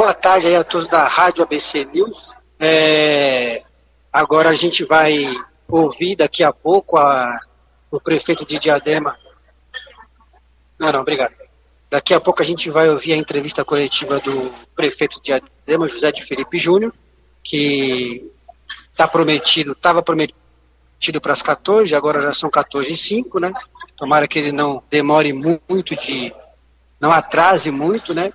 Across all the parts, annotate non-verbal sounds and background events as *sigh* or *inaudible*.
Boa tarde a todos da Rádio ABC News. É, agora a gente vai ouvir daqui a pouco a, o prefeito de Diadema. Não, não, obrigado. Daqui a pouco a gente vai ouvir a entrevista coletiva do prefeito de Diadema, José de Felipe Júnior, que está prometido, estava prometido para as 14, agora já são 14 e 5, né? Tomara que ele não demore muito de. não atrase muito, né?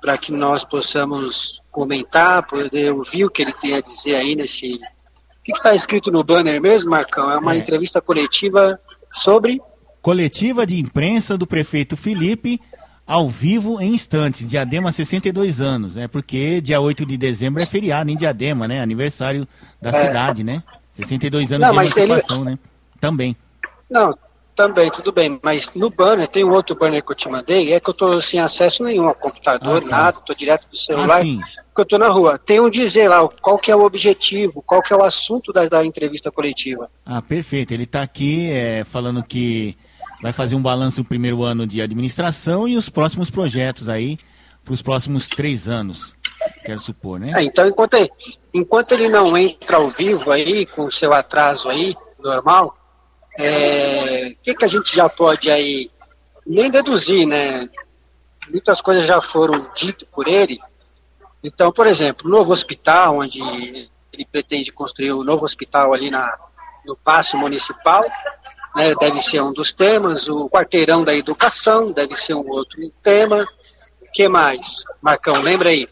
Para que nós possamos comentar, poder ouvir o que ele tem a dizer aí nesse. O que está escrito no banner mesmo, Marcão? É uma é. entrevista coletiva sobre. Coletiva de imprensa do prefeito Felipe, ao vivo em instantes, Diadema 62 anos, né? Porque dia 8 de dezembro é feriado em Diadema, né? Aniversário da é. cidade, né? 62 anos Não, de emancipação, ele... né? Também. Não, também, tudo bem, mas no banner, tem um outro banner que eu te mandei, é que eu estou sem acesso nenhum ao computador, ah, tá. nada, estou direto do celular, ah, porque eu estou na rua. Tem um dizer lá qual que é o objetivo, qual que é o assunto da, da entrevista coletiva. Ah, perfeito. Ele está aqui é, falando que vai fazer um balanço do primeiro ano de administração e os próximos projetos aí para os próximos três anos, quero supor, né? É, então, enquanto, enquanto ele não entra ao vivo aí, com o seu atraso aí, normal, é, o que, que a gente já pode aí nem deduzir, né? Muitas coisas já foram ditas por ele. Então, por exemplo, o novo hospital, onde ele pretende construir o um novo hospital ali na, no Paço Municipal, né, deve ser um dos temas. O quarteirão da educação deve ser um outro tema. O que mais? Marcão, lembra aí?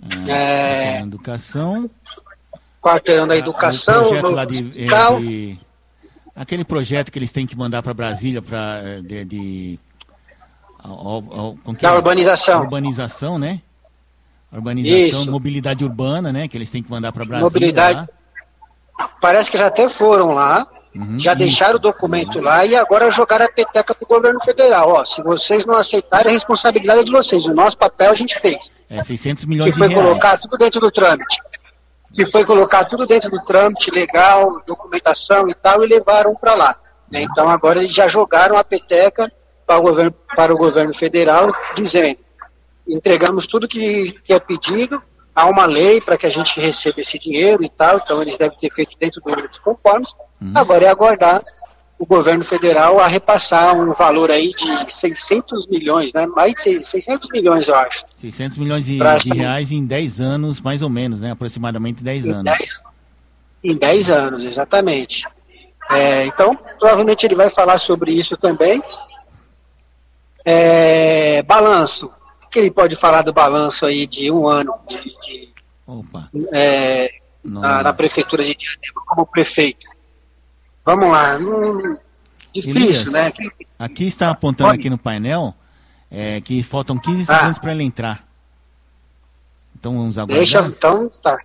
Ah, é, educação. Quarteirão da educação, o novo hospital. De aquele projeto que eles têm que mandar para Brasília para eh, de, de da urbanização. Urbanização, né? Urbanização, Isso. mobilidade urbana, né? Que eles têm que mandar para Brasília. Mobilidade. Lá. Parece que já até foram lá, uhum, já deixaram o documento uhum. lá e agora jogaram a peteca para o governo federal. Ó, se vocês não aceitarem, a responsabilidade é de vocês. O nosso papel a gente fez. É, 600 milhões de reais. E foi colocar tudo dentro do trâmite que foi colocar tudo dentro do trâmite legal, documentação e tal, e levaram para lá. Né? Então agora eles já jogaram a peteca para o governo, para o governo federal, dizendo: entregamos tudo que, que é pedido, há uma lei para que a gente receba esse dinheiro e tal, então eles devem ter feito dentro dos conformes. Uhum. Agora é aguardar o governo federal a repassar um valor aí de 600 milhões, né? Mais de 600 milhões, eu acho. 600 milhões de, de reais em 10 anos, mais ou menos, né? Aproximadamente 10 anos. 10, em 10 anos, exatamente. É, então, provavelmente ele vai falar sobre isso também. É, balanço. O que ele pode falar do balanço aí de um ano de, de é, na, na, prefeitura de Diadema como prefeito? Vamos lá. Hum, difícil, Elias, né? Aqui está apontando Pode? aqui no painel é, que faltam 15 ah. segundos para ele entrar. Então vamos aguardar. Deixa, então tá.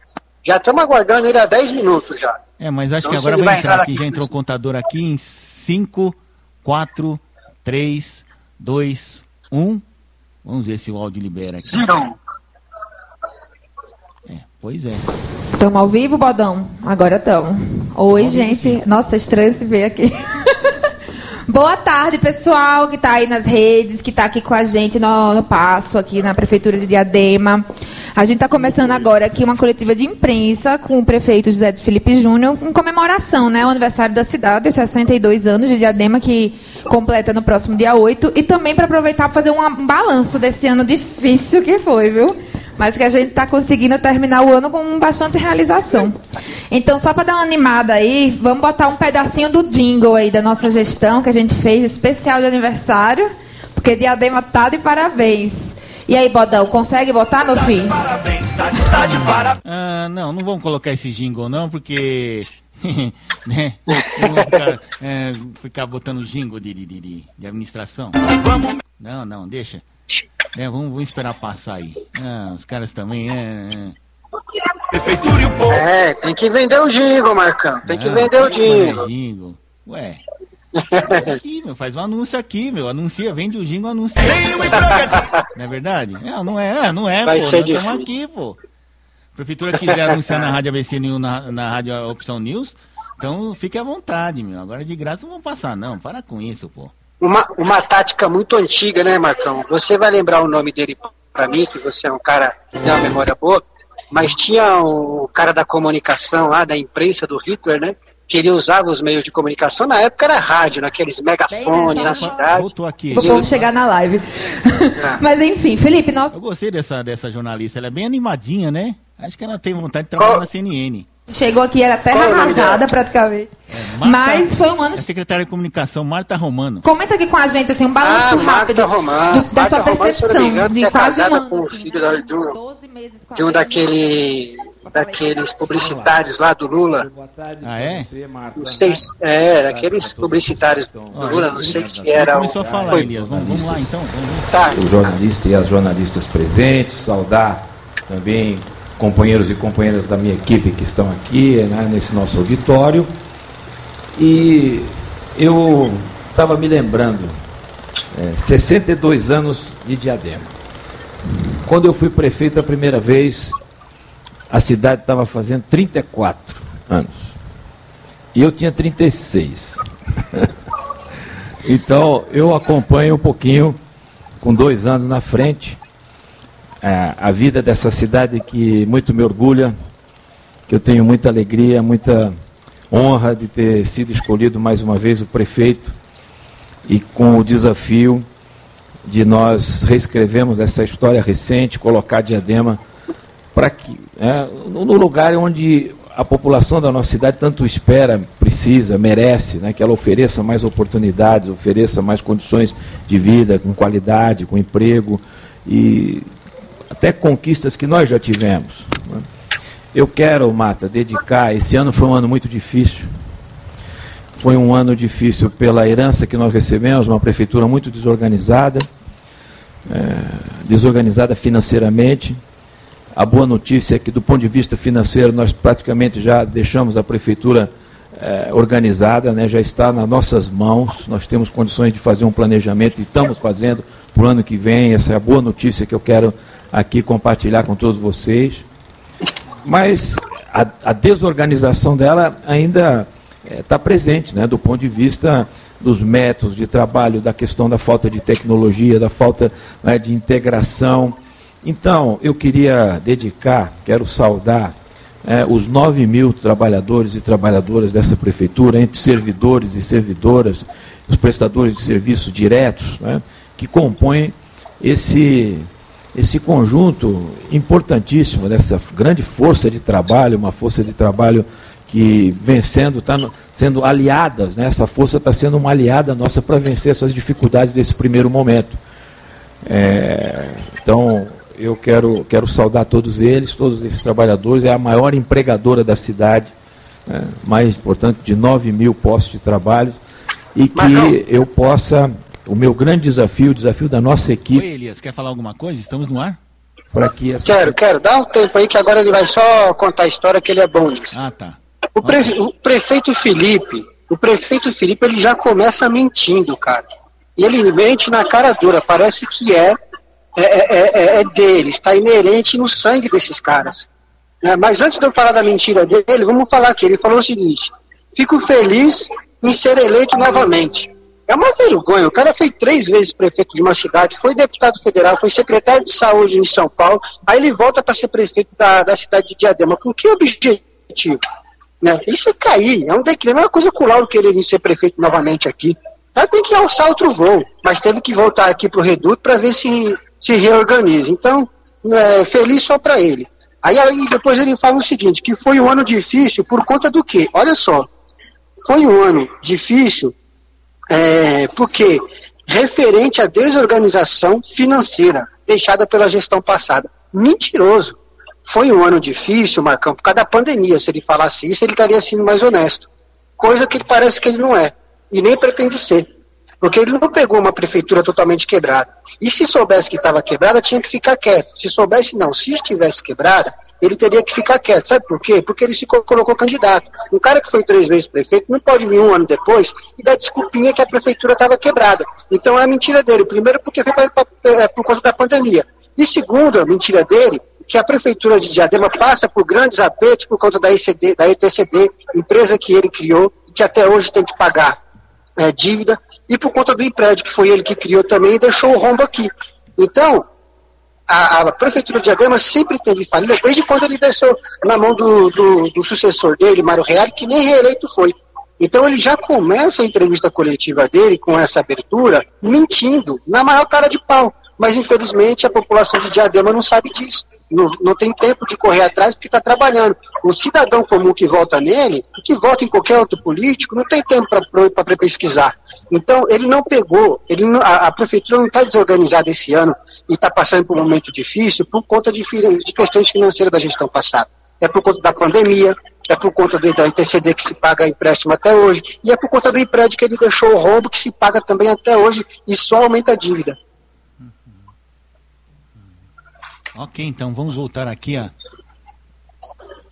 Já estamos aguardando ele há 10 minutos já. É, mas acho então, que agora vai, vai entrar aqui. Já entrou o contador aqui em 5, 4, 3, 2, 1. Vamos ver se o áudio libera aqui. Zero. É, pois é. Estamos ao vivo, Bodão? Agora estamos. Oi, gente. Nossa, é estranho se ver aqui. *laughs* Boa tarde, pessoal que está aí nas redes, que está aqui com a gente no, no, Passo, aqui na Prefeitura de Diadema. A gente está começando agora aqui uma coletiva de imprensa com o prefeito José de Felipe Júnior, em comemoração, né, ao aniversário da cidade, os 62 anos de Diadema, que completa no próximo dia 8, e também para aproveitar para fazer um balanço desse ano difícil que foi, viu? Mas que a gente está conseguindo terminar o ano com bastante realização. Então, só para dar uma animada aí, vamos botar um pedacinho do jingle aí da nossa gestão que a gente fez especial de aniversário, porque Diadema tá de parabéns. E aí, Bodão, consegue botar, meu filho? Parabéns, tá de, tá de parabéns. Ah, não, não vamos colocar esse jingle não, porque *laughs* né? Ficar, é, ficar, botando jingle de, de, de, de administração. Não, não, deixa. É, vamos, vamos esperar passar aí. Ah, os caras também, é, é. É, tem que vender o jingle, Marcão. Tem que ah, vender o jingle. jingle. Ué. *laughs* Aqui, meu, faz um anúncio aqui, meu. Anuncia, vende o jingle, anuncia. não é verdade? É, não é, é não é, Vai pô. Ser estamos aqui, pô. A prefeitura quiser anunciar na Rádio ABC News, na, na Rádio Opção News, então fique à vontade, meu. Agora de graça não vão passar, não. Para com isso, pô uma, uma tática muito antiga, né, Marcão? Você vai lembrar o nome dele para mim, que você é um cara que tem uma memória boa, mas tinha o cara da comunicação lá, da imprensa do Hitler, né? Que ele usava os meios de comunicação, na época era rádio, naqueles megafones na cidade. Voltou aqui. Vamos chegar na live. É. *laughs* Mas enfim, Felipe, nós. Eu gostei dessa, dessa jornalista, ela é bem animadinha, né? Acho que ela tem vontade de trabalhar Qual? na CNN. Chegou aqui, era terra Qual arrasada praticamente. É, Marta, Mas foi um ano. A secretária de comunicação, Marta Romano. Comenta aqui com a gente, assim, um balanço ah, rápido Romano, do, da Marta sua percepção Romano, de é quase um ano. Com o filho assim, de um, de um daquele, daqueles publicitários lá do Lula. Ah, é? Não sei se, é, daqueles publicitários do Lula, não sei se era. Começou a falar, foi, Elias. Vamos, vamos lá então. Vamos tá. O jornalista e as jornalistas presentes, saudar também companheiros e companheiras da minha equipe que estão aqui né, nesse nosso auditório. E eu estava me lembrando, é, 62 anos de Diadema. Quando eu fui prefeito a primeira vez, a cidade estava fazendo 34 anos. E eu tinha 36. *laughs* então eu acompanho um pouquinho, com dois anos na frente, a, a vida dessa cidade que muito me orgulha, que eu tenho muita alegria, muita honra de ter sido escolhido mais uma vez o prefeito e com o desafio de nós reescrevermos essa história recente, colocar Diadema para que é, no lugar onde a população da nossa cidade tanto espera, precisa, merece, né, que ela ofereça mais oportunidades, ofereça mais condições de vida, com qualidade, com emprego e até conquistas que nós já tivemos. Né? Eu quero, Mata, dedicar. Esse ano foi um ano muito difícil. Foi um ano difícil pela herança que nós recebemos, uma prefeitura muito desorganizada, é, desorganizada financeiramente. A boa notícia é que, do ponto de vista financeiro, nós praticamente já deixamos a prefeitura é, organizada, né, já está nas nossas mãos. Nós temos condições de fazer um planejamento e estamos fazendo para o ano que vem. Essa é a boa notícia que eu quero aqui compartilhar com todos vocês. Mas a, a desorganização dela ainda está é, presente, né, do ponto de vista dos métodos de trabalho, da questão da falta de tecnologia, da falta né, de integração. Então, eu queria dedicar, quero saudar é, os 9 mil trabalhadores e trabalhadoras dessa prefeitura, entre servidores e servidoras, os prestadores de serviços diretos, né, que compõem esse esse conjunto importantíssimo dessa grande força de trabalho, uma força de trabalho que vencendo, está sendo aliadas, né? essa força está sendo uma aliada nossa para vencer essas dificuldades desse primeiro momento. É, então, eu quero, quero saudar todos eles, todos esses trabalhadores, é a maior empregadora da cidade, né? mais, portanto, de 9 mil postos de trabalho, e que eu possa o meu grande desafio, o desafio da nossa equipe. Oi, Elias, quer falar alguma coisa? Estamos no ar? Para que essa... Quero, quero. Dá um tempo aí que agora ele vai só contar a história que ele é bom nisso. Ah, tá. O, pre... o prefeito Felipe, o prefeito Felipe, ele já começa mentindo, cara. E ele mente na cara dura, parece que é, é, é, é, é dele, está inerente no sangue desses caras. É, mas antes de eu falar da mentira dele, vamos falar aqui. Ele falou o seguinte: fico feliz em ser eleito novamente. É uma vergonha. O cara foi três vezes prefeito de uma cidade, foi deputado federal, foi secretário de saúde em São Paulo, aí ele volta para ser prefeito da, da cidade de Diadema. Com que objetivo? Né? Isso é cair, é um declínio, é uma coisa com o Lauro querer vir ser prefeito novamente aqui. Ela tem que alçar outro voo, mas teve que voltar aqui para o Reduto para ver se se reorganiza. Então, é, feliz só para ele. Aí, aí depois ele fala o seguinte, que foi um ano difícil por conta do quê? Olha só, foi um ano difícil é, porque referente à desorganização financeira deixada pela gestão passada. Mentiroso. Foi um ano difícil, Marcão, por causa da pandemia. Se ele falasse isso, ele estaria sendo mais honesto. Coisa que parece que ele não é. E nem pretende ser. Porque ele não pegou uma prefeitura totalmente quebrada. E se soubesse que estava quebrada, tinha que ficar quieto. Se soubesse não, se estivesse quebrada, ele teria que ficar quieto. Sabe por quê? Porque ele se colocou candidato. Um cara que foi três vezes prefeito não pode vir um ano depois e dar desculpinha que a prefeitura estava quebrada. Então é a mentira dele. Primeiro, porque foi pra, é, por conta da pandemia. E segundo, a mentira dele, que a prefeitura de Diadema passa por grandes apertos por conta da, da ETCD, empresa que ele criou que até hoje tem que pagar é, dívida, e por conta do emprédio que foi ele que criou também e deixou o rombo aqui. Então, a, a, Prefeitura de Diadema sempre teve falha, desde quando ele desceu na mão do, do, do sucessor dele, Mário Reale, que nem reeleito foi. Então ele já começa a entrevista coletiva dele com essa abertura mentindo, na maior cara de pau. Mas infelizmente a população de Diadema não sabe disso. Não, não tem tempo de correr atrás porque está trabalhando. O cidadão comum que vota nele, que vota em qualquer outro político, não tem tempo para pesquisar. Então, ele não pegou, ele não, a, a, prefeitura não está desorganizada esse ano e está passando por um momento difícil por conta de, de questões financeiras da gestão passada. É por conta da pandemia, é por conta do, da ITCD que se paga empréstimo até hoje, e é por conta do empréstimo que ele deixou o rombo que se paga também até hoje e só aumenta a dívida. Ok, então vamos voltar aqui a.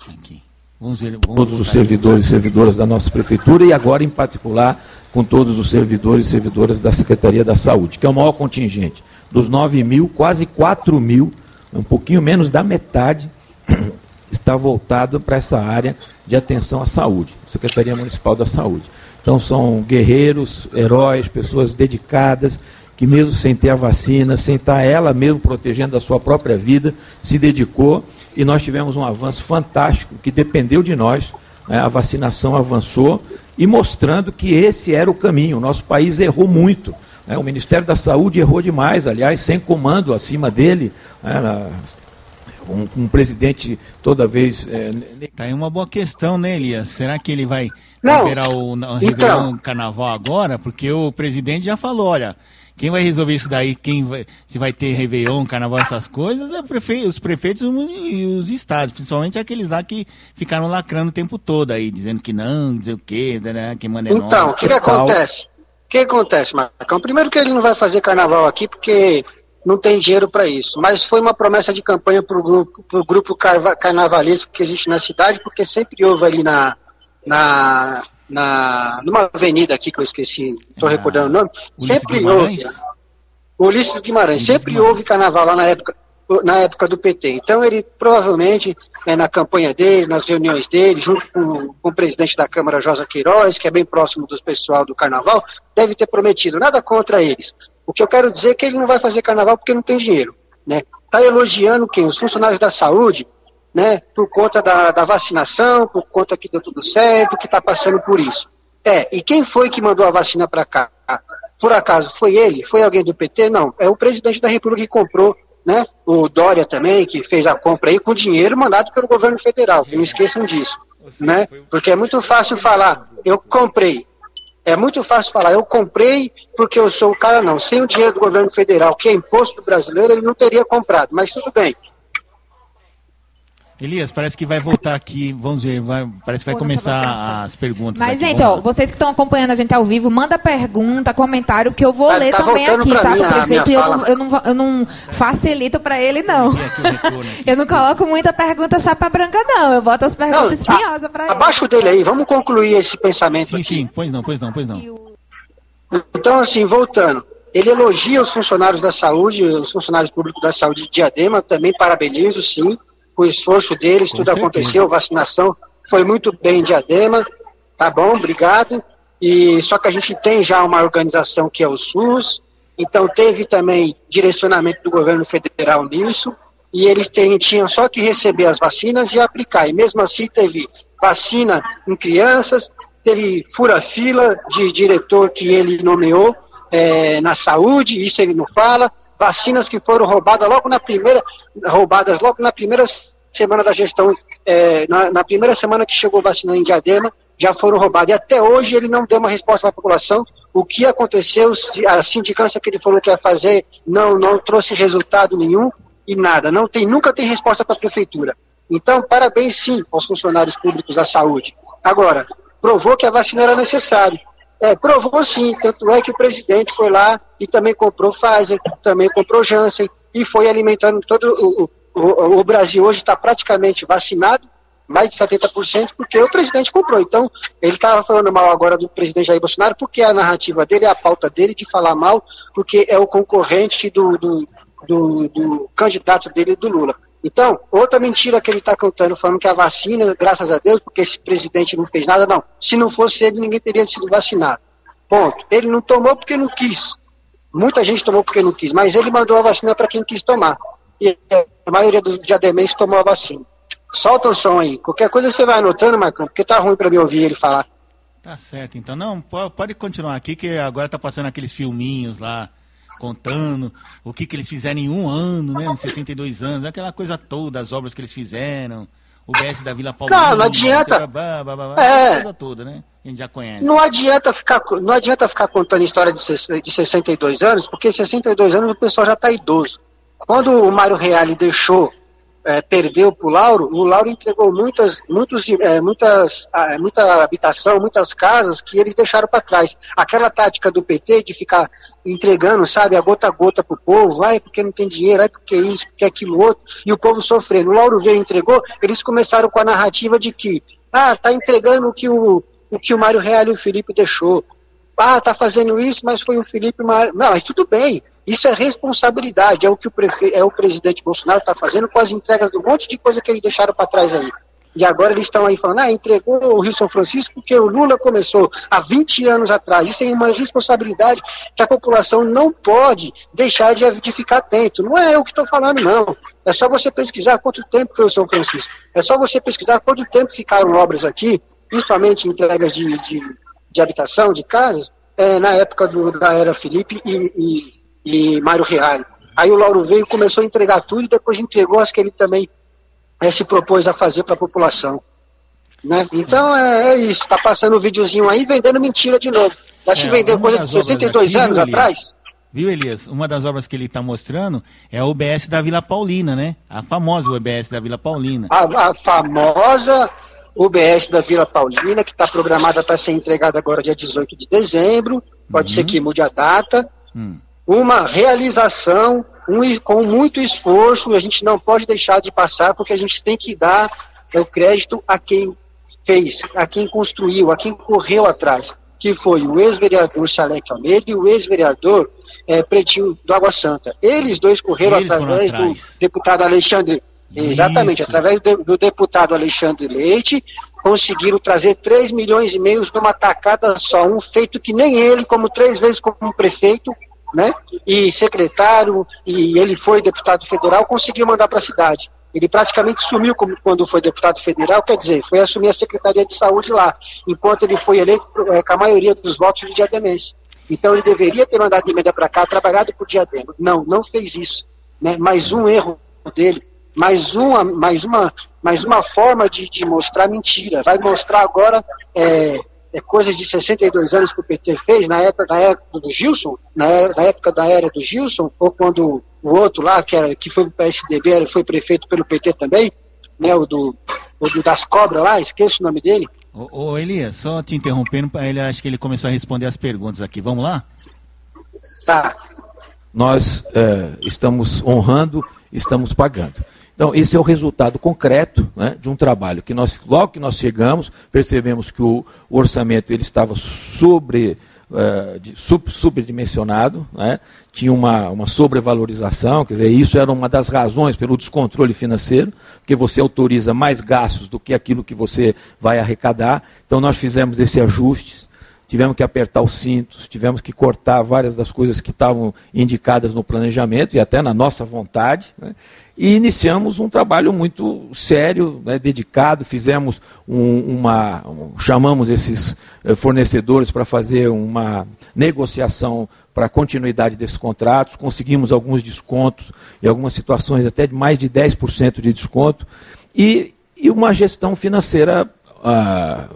Aqui. Vamos ver, vamos todos os servidores e servidoras da nossa prefeitura e agora, em particular, com todos os servidores e servidoras da Secretaria da Saúde, que é o maior contingente. Dos 9 mil, quase 4 mil, um pouquinho menos da metade, *clears throat* está voltado para essa área de atenção à saúde, Secretaria Municipal da Saúde. Então são guerreiros, heróis, pessoas dedicadas, que mesmo sem ter a vacina, sem estar ela mesmo protegendo a sua própria vida, se dedicou e nós tivemos um avanço fantástico que dependeu de nós. Né? A vacinação avançou e mostrando que esse era o caminho. O nosso país errou muito. Né? O Ministério da Saúde errou demais, aliás, sem comando acima dele. Né? um, um, presidente toda vez. É... Tá aí uma boa questão, né, Elias? Será que ele vai não, liberar o, o então... Carnaval agora? Porque o presidente já falou, olha, quem vai resolver isso daí, quem vai, se vai ter Réveillon, Carnaval, essas coisas, é prefe, os prefeitos e os estados, principalmente aqueles lá que ficaram lacrando o tempo todo aí, dizendo que não, dizer o quê, né, que manda é Então, o que, que acontece? O que acontece, Marcão? Primeiro que ele não vai fazer carnaval aqui porque não tem dinheiro para isso. Mas foi uma promessa de campanha para o grupo, pro grupo carnavalesco que existe na cidade, porque sempre houve ali na, na, na, numa avenida aqui que eu esqueci, estou ah, recordando o nome, sempre houve. Ulisses Guimarães, Ulisses sempre Guimarães. houve carnaval lá na época, na época do PT. Então ele provavelmente, é, na campanha dele, nas reuniões dele, junto com, com, o presidente da Câmara, Josa Queiroz, que é bem próximo do pessoal do carnaval, deve ter prometido, nada contra eles. O que eu quero dizer é que ele não vai fazer carnaval porque não tem dinheiro. Né? Tá elogiando quem? Os funcionários da saúde, né, por conta da, da vacinação, por conta que deu tudo certo, que está passando por isso. É, e quem foi que mandou a vacina para cá? Por acaso foi ele? Foi alguém do PT? Não, é o presidente da República que comprou, né? O Dória também, que fez a compra aí com dinheiro mandado pelo governo federal, não esqueçam disso, né? Porque é muito fácil falar, eu comprei. É muito fácil falar, eu comprei porque eu sou o cara, não. Sem o dinheiro do governo federal, que é imposto brasileiro, ele não teria comprado. Mas tudo bem. Elias, parece que vai voltar aqui, vamos ver, vai, parece que vai começar as perguntas. Mas, aqui, gente, ó, vocês que estão acompanhando a gente ao vivo, manda pergunta, comentário, que eu vou tá, ler tá também aqui, tá? Mim, o prefeito, e eu não, eu, não, eu não facilito para ele, não. *laughs* eu não coloco muita pergunta chapa branca, não. Eu boto as perguntas espinhosas para ele. Abaixo dele aí, vamos concluir esse pensamento sim, aqui. Sim, pois não, pois não, pois não. Então, assim, voltando. Ele elogia os funcionários da saúde, os funcionários públicos da saúde de Diadema, também parabenizo, sim o esforço deles, com tudo certeza. aconteceu, vacinação foi muito bem em Diadema, tá bom, obrigado. E só que a gente tem já uma organização que é o SUS, então teve também direcionamento do governo federal nisso, e eles têm, tinham só que receber as vacinas e aplicar. E mesmo assim teve vacina em crianças, teve fura-fila de diretor que ele nomeou é, na saúde, isso ele não fala, vacinas que foram roubadas logo na primeira, roubadas logo na primeira semana da gestão, é, na, na, primeira semana que chegou vacina em Diadema, já foram roubadas. E até hoje ele não deu uma resposta para a população. O que aconteceu, a sindicância que ele falou que ia fazer não, não trouxe resultado nenhum e nada. Não tem, nunca tem resposta para a prefeitura. Então, parabéns sim aos funcionários públicos da saúde. Agora, provou que a vacina era necessária. É, provou sim, tanto é que o presidente foi lá e também comprou Pfizer, também comprou Janssen e foi alimentando todo o, o, o Brasil hoje está praticamente vacinado, mais de 70%, porque o presidente comprou. Então, ele estava falando mal agora do presidente Jair Bolsonaro, porque a narrativa dele, a pauta dele de falar mal, porque é o concorrente do, do, do, do candidato dele, do Lula. Então, outra mentira que ele está contando, falando que a vacina, graças a Deus, porque esse presidente não fez nada, não. Se não fosse ele, ninguém teria sido vacinado. Ponto. Ele não tomou porque não quis. Muita gente tomou porque não quis, mas ele mandou a vacina para quem quis tomar. e a maioria dos diademenses tomou a vacina. Solta o som aí. Qualquer coisa você vai anotando, Marcão, porque tá ruim para me ouvir ele falar. Tá certo, então. Não, pode continuar aqui, que agora tá passando aqueles filminhos lá, contando o que, que eles fizeram em um ano, né? Em 62 anos, aquela coisa toda, as obras que eles fizeram. O BS da Vila Paulina. Não, não adianta. Blá, blá, blá, é. Coisa toda, né? A gente já conhece. Não adianta ficar, não adianta ficar contando história de, de 62 anos, porque 62 anos o pessoal já está idoso. Quando o Mário Reale deixou é, perdeu para o Lauro, o Lauro entregou muitas, muitos, é, muitas, é, muita habitação, muitas casas que eles deixaram para trás. Aquela tática do PT de ficar entregando, sabe, a gota a gota para o povo, vai porque não tem dinheiro, vai porque isso, porque aquilo outro, e o povo sofrendo. O Lauro veio e entregou, eles começaram com a narrativa de que, ah, tá entregando o que o, o que o Mário Real e o Felipe deixou. Ah, tá fazendo isso, mas foi o Felipe Mário. Não, mas tudo bem. Isso é responsabilidade, é o que o, prefe... é o presidente Bolsonaro está fazendo com as entregas do monte de coisa que eles deixaram para trás aí. E agora eles estão aí falando, ah, entregou o Rio São Francisco porque o Lula começou há 20 anos atrás. Isso é uma responsabilidade que a população não pode deixar de, de ficar atento. Não é eu que estou falando, não. É só você pesquisar quanto tempo foi o São Francisco. É só você pesquisar quanto tempo ficaram obras aqui, principalmente entregas de, de, de habitação, de casas, é, na época do, da era Felipe e, e e Mário Reale. Aí o Lauro veio, começou a entregar tudo e depois entregou as que ele também é, se propôs a fazer para a população. Né? Então é, é isso, tá passando o um videozinho aí vendendo mentira de novo. Já é, vender coisa de 62 aqui, anos atrás. Viu, Elias? Uma das obras que ele está mostrando é a UBS da Vila Paulina, né? A famosa UBS da Vila Paulina. A, a famosa UBS da Vila Paulina, que está programada para ser entregada agora dia 18 de dezembro. Pode uhum. ser que mude a data. Hum uma realização um, com muito esforço, a gente não pode deixar de passar, porque a gente tem que dar o crédito a quem fez, a quem construiu, a quem correu atrás, que foi o ex-vereador Salek Almeida e o ex-vereador é, Pretinho do Água Santa. Eles dois correram Eles através do deputado Alexandre. Isso. Exatamente, através do, do deputado Alexandre Leite, conseguiram trazer 3 milhões e meio numa tacada só, um feito que nem ele, como três vezes como prefeito, né? E secretário, e ele foi deputado federal, conseguiu mandar para a cidade. Ele praticamente sumiu quando foi deputado federal, quer dizer, foi assumir a Secretaria de Saúde lá, enquanto ele foi eleito é, com a maioria dos votos de Diademense. Então ele deveria ter mandado emenda para cá, trabalhado por Diadema. Não, não fez isso. Né? Mais um erro dele, mais uma, mais uma, mais uma forma de, de mostrar mentira. Vai mostrar agora é, é, coisas de 62 anos que o PT fez, na época, na época do Gilson, na, na época da era do Gilson, ou quando o outro lá, que, era, que foi o PSDB, foi prefeito pelo PT também, né, o do, o do das cobras lá, esqueço o nome dele. Ô, ô Elias, só te interrompendo, ele, acho que ele começou a responder as perguntas aqui. Vamos lá? Tá. Nós é, estamos honrando, estamos pagando. Então, esse é o resultado concreto né, de um trabalho que nós, logo que nós chegamos, percebemos que o, o orçamento ele estava sobre, uh, de, sub, subdimensionado, né, tinha uma, uma sobrevalorização, quer dizer, isso era uma das razões pelo descontrole financeiro, porque você autoriza mais gastos do que aquilo que você vai arrecadar. Então, nós fizemos esse ajuste tivemos que apertar os cintos, tivemos que cortar várias das coisas que estavam indicadas no planejamento e até na nossa vontade. Né? E iniciamos um trabalho muito sério, né, dedicado, fizemos um, uma. Um, chamamos esses eh, fornecedores para fazer uma negociação para a continuidade desses contratos, conseguimos alguns descontos, em algumas situações até de mais de 10% de desconto, e, e uma gestão financeira. Ah,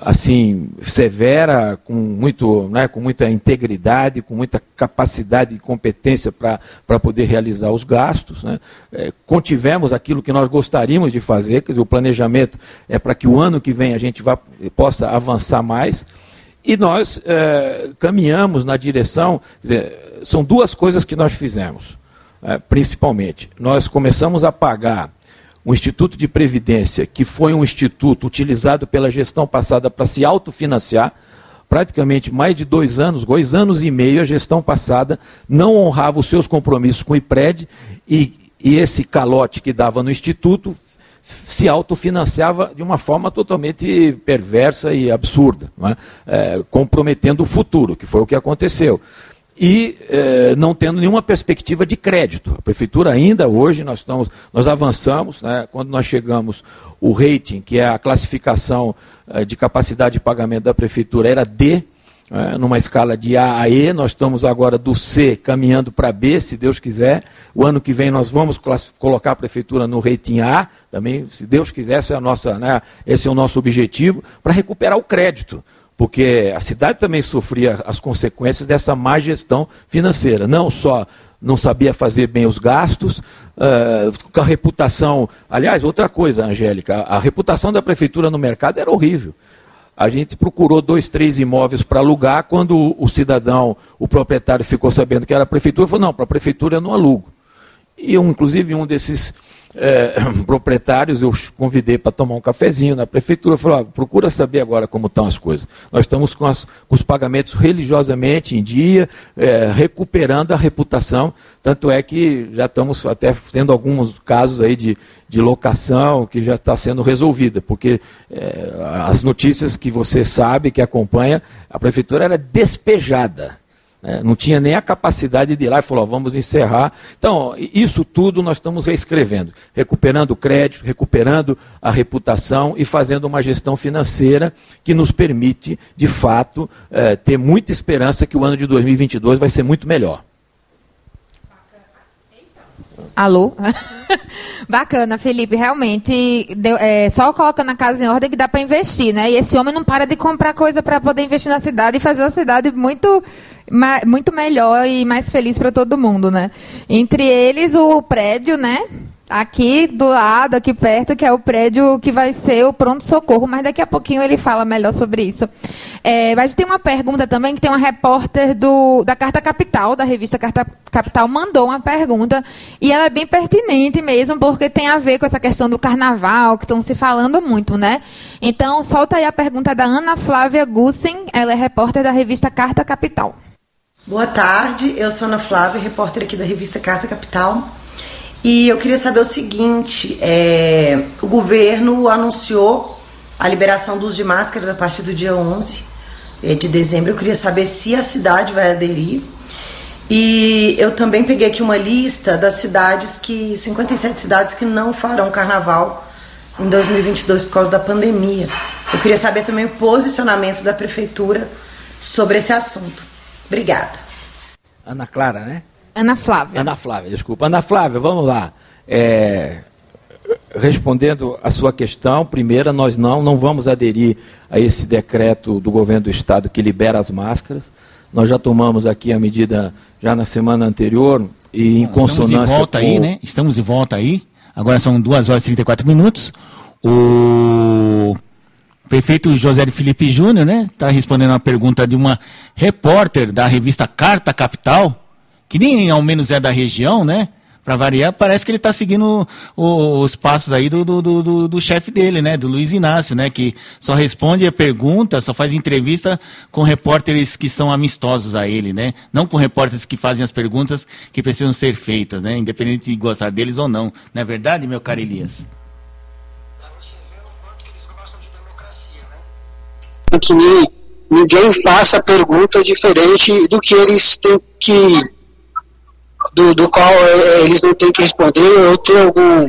assim severa, com, muito, né, com muita integridade, com muita capacidade e competência para poder realizar os gastos. Né. É, contivemos aquilo que nós gostaríamos de fazer, quer dizer, o planejamento é para que o ano que vem a gente vá, possa avançar mais. E nós é, caminhamos na direção, dizer, são duas coisas que nós fizemos, é, principalmente. Nós começamos a pagar um instituto de previdência que foi um instituto utilizado pela gestão passada para se autofinanciar, praticamente mais de dois anos, dois anos e meio, a gestão passada não honrava os seus compromissos com o IPRED e, e esse calote que dava no instituto se autofinanciava de uma forma totalmente perversa e absurda, é? É, comprometendo o futuro, que foi o que aconteceu. E eh, não tendo nenhuma perspectiva de crédito. A prefeitura ainda hoje nós estamos, nós avançamos, né, quando nós chegamos o rating, que é a classificação eh, de capacidade de pagamento da prefeitura, era D, eh, numa escala de A a E, nós estamos agora do C caminhando para B, se Deus quiser. O ano que vem nós vamos colocar a prefeitura no rating A, também, se Deus quiser, esse é, a nossa, né, esse é o nosso objetivo, para recuperar o crédito porque a cidade também sofria as consequências dessa má gestão financeira. Não só não sabia fazer bem os gastos, uh, com a reputação. Aliás, outra coisa, Angélica, a reputação da prefeitura no mercado era horrível. A gente procurou dois, três imóveis para alugar, quando o cidadão, o proprietário, ficou sabendo que era a prefeitura, falou: não, para a prefeitura eu não alugo. E, um, inclusive, um desses é, *clears throat* proprietários, eu convidei para tomar um cafezinho na prefeitura, falou, ah, procura saber agora como estão as coisas. Nós estamos com, as, com os pagamentos religiosamente em dia, é, recuperando a reputação, tanto é que já estamos até tendo alguns casos aí de, de locação que já está sendo resolvida, porque é, as notícias que você sabe, que acompanha, a prefeitura era despejada é, não tinha nem a capacidade de ir lá e falou, vamos encerrar. Então, isso tudo nós estamos reescrevendo, recuperando o crédito, recuperando a reputação e fazendo uma gestão financeira que nos permite, de fato, é, ter muita esperança que o ano de 2022 vai ser muito melhor. Alô? *laughs* Bacana, Felipe. Realmente, deu, é, só colocando a casa em ordem que dá para investir, né? E esse homem não para de comprar coisa para poder investir na cidade e fazer uma cidade muito muito melhor e mais feliz para todo mundo, né? Entre eles o prédio, né? Aqui do lado, aqui perto, que é o prédio que vai ser o pronto-socorro, mas daqui a pouquinho ele fala melhor sobre isso. É, mas tem uma pergunta também, que tem uma repórter do, da Carta Capital, da revista Carta Capital, mandou uma pergunta, e ela é bem pertinente mesmo, porque tem a ver com essa questão do carnaval, que estão se falando muito, né? Então, solta aí a pergunta da Ana Flávia Gussen, ela é repórter da revista Carta Capital. Boa tarde, eu sou Ana Flávia, repórter aqui da revista Carta Capital. E eu queria saber o seguinte: é, o governo anunciou a liberação do uso de máscaras a partir do dia 11 é, de dezembro. Eu queria saber se a cidade vai aderir. E eu também peguei aqui uma lista das cidades que 57 cidades que não farão carnaval em 2022 por causa da pandemia. Eu queria saber também o posicionamento da prefeitura sobre esse assunto. Obrigada. Ana Clara, né? Ana Flávia. Ana Flávia, desculpa. Ana Flávia, vamos lá. É, respondendo a sua questão, primeira, nós não, não vamos aderir a esse decreto do governo do estado que libera as máscaras. Nós já tomamos aqui a medida já na semana anterior e em consonância Estamos de volta com... aí, né? Estamos de volta aí. Agora são 2 horas e 34 minutos. O prefeito José Felipe Júnior, né, está respondendo uma pergunta de uma repórter da revista Carta Capital, que nem ao menos é da região, né? Para variar, parece que ele está seguindo os passos aí do, do, do, do chefe dele, né? Do Luiz Inácio, né? Que só responde a pergunta, só faz entrevista com repórteres que são amistosos a ele, né? Não com repórteres que fazem as perguntas que precisam ser feitas, né? Independente de gostar deles ou não. Não é verdade, meu caro Elias? Que ninguém faça pergunta diferente do que eles têm que. do, do qual é, eles não têm que responder ou ter algum.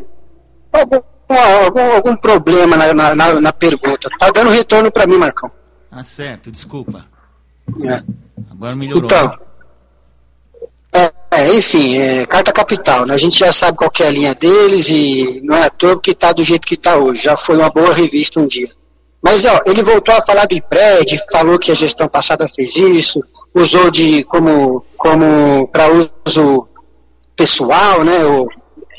algum, algum, algum problema na, na, na, pergunta. Tá dando retorno para mim, Marcão. Ah, certo, desculpa. É. Agora melhorou. Então. É, é, enfim, é, carta capital, né? A gente já sabe qual é a linha deles e não é à toa que está do jeito que está hoje. Já foi uma boa revista um dia. Mas ó, ele voltou a falar do IPRED, falou que a gestão passada fez isso, usou de como, como para uso pessoal, né? Ou,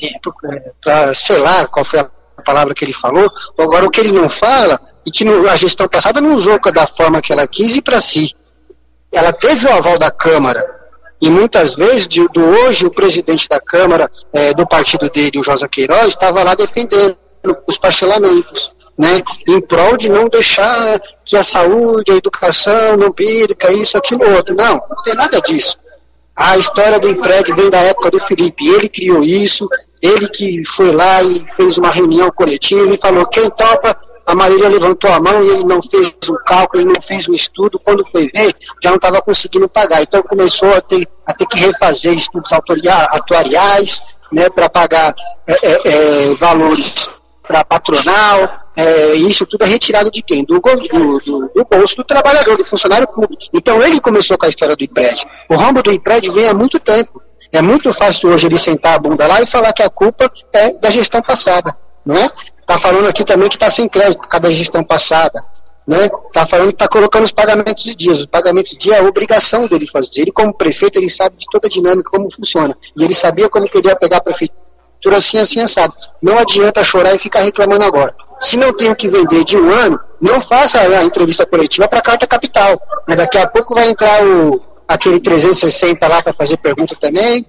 é, pra, sei lá qual foi a palavra que ele falou. Agora o que ele não fala, e que a gestão passada não usou da forma que ela quis e para si. Ela teve o aval da Câmara, e muitas vezes, de, do hoje, o presidente da Câmara, é, do partido dele, o Josa Queiroz, estava lá defendendo os parcelamentos né, em prol de não deixar que a saúde, a educação não perca isso, aquilo, outro. Não, não tem nada disso. A história do empréstimo vem da época do Felipe, ele criou isso, ele que foi lá e fez uma reunião coletiva e falou, quem topa a maioria levantou a mão e ele não fez um cálculo, ele não fez um estudo, quando foi ver, já não estava conseguindo pagar. Então começou a ter, a ter que refazer estudos atuariais, né, para pagar é, é, é, valores para patronal, é, isso tudo é retirado de quem? Do, do, do, do, bolso do trabalhador, do funcionário público. Então ele começou com a história do IPRED. O rombo do IPRED vem há muito tempo. É muito fácil hoje ele sentar a bunda lá e falar que a culpa é da gestão passada. Não é? Está falando aqui também que está sem crédito por causa da gestão passada. Né? Tá falando que está colocando os pagamentos de dias. Os pagamentos de dia é a obrigação dele fazer. Ele, como prefeito, ele sabe de toda a dinâmica, como funciona. E ele sabia como queria pegar a prefeitura assim, assim, assado. Não adianta chorar e ficar reclamando agora. Se não tenho que vender de um ano, não faça a entrevista coletiva para a Carta Capital. Né? Daqui a pouco vai entrar o, aquele 360 lá para fazer pergunta também,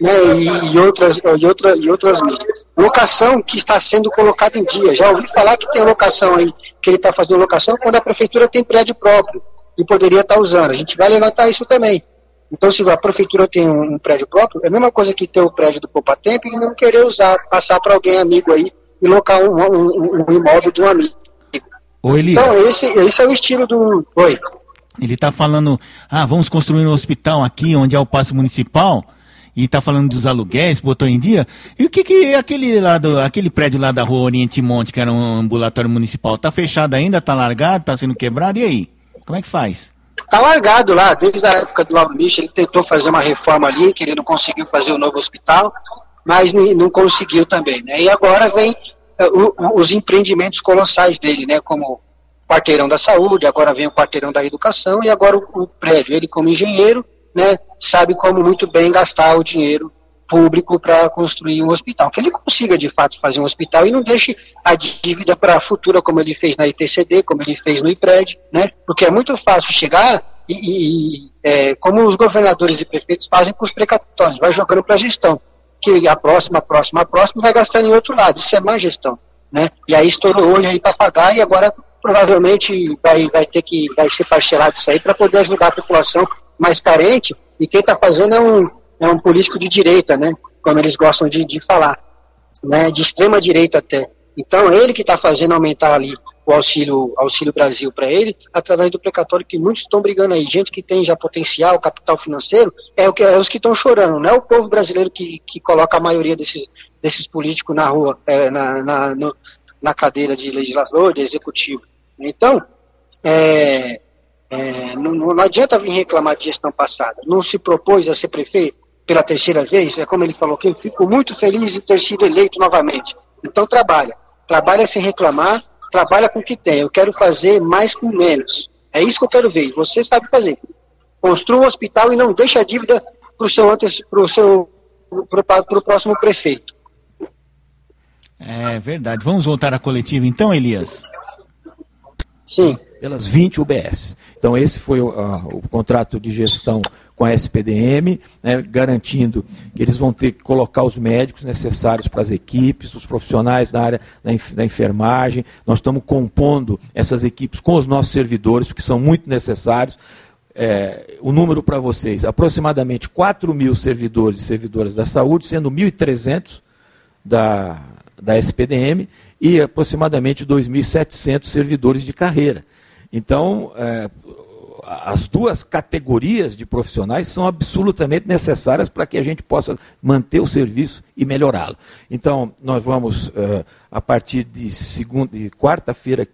né? e, e, outras, e, outra, e outras mídias. Locação que está sendo colocada em dia. Já ouvi falar que tem locação aí, que ele está fazendo locação quando a prefeitura tem prédio próprio e poderia estar tá usando. A gente vai levantar isso também. Então, se a prefeitura tem um, um, prédio próprio, é a mesma coisa que ter o prédio do Poupa Tempo e não querer usar, passar para alguém amigo aí e locar um, um, um imóvel de um amigo. Oi, então, esse, esse é o estilo do. Oi. Ele está falando, ah, vamos construir um hospital aqui onde é o passo municipal e está falando dos aluguéis, botou em dia. E o que que aquele lá do, aquele prédio lá da rua Oriente Monte, que era um ambulatório municipal, está fechado ainda, está largado, está sendo quebrado, e aí? Como é que faz? Está largado lá, desde a época do Lauro Michel, ele tentou fazer uma reforma ali, que ele não conseguiu fazer o novo hospital, mas não conseguiu também, né? E agora vem os empreendimentos colossais dele, né? Como o quarteirão da saúde, agora vem o quarteirão da educação e agora o, o prédio. Ele como engenheiro, né? Sabe como muito bem gastar o dinheiro público para construir um hospital. Que ele consiga, de fato, fazer um hospital e não deixe a dívida para a futura, como ele fez na ITCD, como ele fez no IPRED, né? Porque é muito fácil chegar e, e é, como os governadores e prefeitos fazem com os precatórios, vai jogando para a gestão. Que a próxima, a próxima, a próxima vai gastando em outro lado. Isso é má gestão. Né? E aí estourou o olho aí para pagar e agora provavelmente vai, vai ter que vai ser parcelado isso aí para poder ajudar a população mais carente. E quem está fazendo é um, é um político de direita, né? Como eles gostam de, de falar, né? De extrema direita até. Então, ele que está fazendo aumentar ali o auxílio, auxílio Brasil para ele, através do precatório que muitos estão brigando aí. Gente que tem já potencial, capital financeiro, é, o que, é os que estão chorando, não é o povo brasileiro que, que coloca a maioria desses, desses políticos na rua, é, na, na, no, na cadeira de legislador, de executivo. Então, é, é, não, não adianta vir reclamar de gestão passada. Não se propôs a ser prefeito, pela terceira vez, é como ele falou que eu fico muito feliz de ter sido eleito novamente. Então trabalha, trabalha sem reclamar, trabalha com o que tem. Eu quero fazer mais com menos. É isso que eu quero ver. Você sabe fazer. Construa um hospital e não deixe a dívida para o seu antes, para o seu, para o próximo prefeito. É verdade. Vamos voltar à coletiva então, Elias? Sim. Pelas 20 UBS. Então esse foi o, o contrato de gestão com a SPDM, né, garantindo que eles vão ter que colocar os médicos necessários para as equipes, os profissionais da área da enfermagem. Nós estamos compondo essas equipes com os nossos servidores, que são muito necessários. É, o número para vocês, aproximadamente 4 mil servidores e servidoras da saúde, sendo 1.300 da, da SPDM e aproximadamente 2.700 servidores de carreira. Então, é, as duas categorias de profissionais são absolutamente necessárias para que a gente possa manter o serviço e melhorá-lo. Então, nós vamos, uh, a partir de segunda quarta-feira,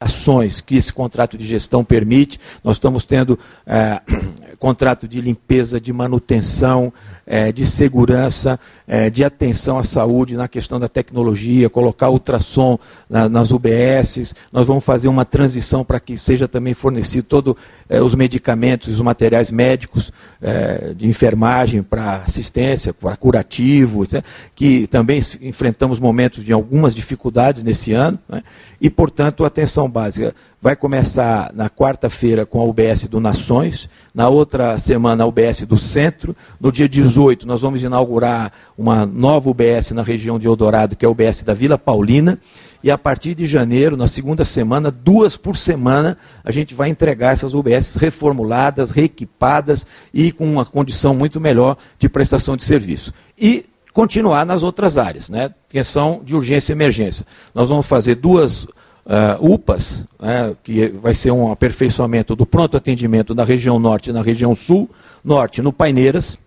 ações que esse contrato de gestão permite. Nós estamos tendo é, *clears throat* contrato de limpeza, de manutenção, é, de segurança, é, de atenção à saúde na questão da tecnologia, colocar ultrassom na, nas UBSs. Nós vamos fazer uma transição para que seja também fornecido todos é, os medicamentos, os materiais médicos é, de enfermagem para assistência, para curativo, que também enfrentamos momentos de algumas dificuldades nesse ano. Né, e, portanto, atenção básica vai começar na quarta-feira com a UBS do Nações, na outra semana a UBS do Centro, no dia 18 nós vamos inaugurar uma nova UBS na região de Eldorado, que é a UBS da Vila Paulina, e a partir de janeiro, na segunda semana, duas por semana, a gente vai entregar essas UBS reformuladas, reequipadas e com uma condição muito melhor de prestação de serviço. E continuar nas outras áreas, né? Questão de urgência e emergência. Nós vamos fazer duas uh, UPAs, né, que vai ser um aperfeiçoamento do pronto atendimento na região norte e na região sul, norte no Paineiras,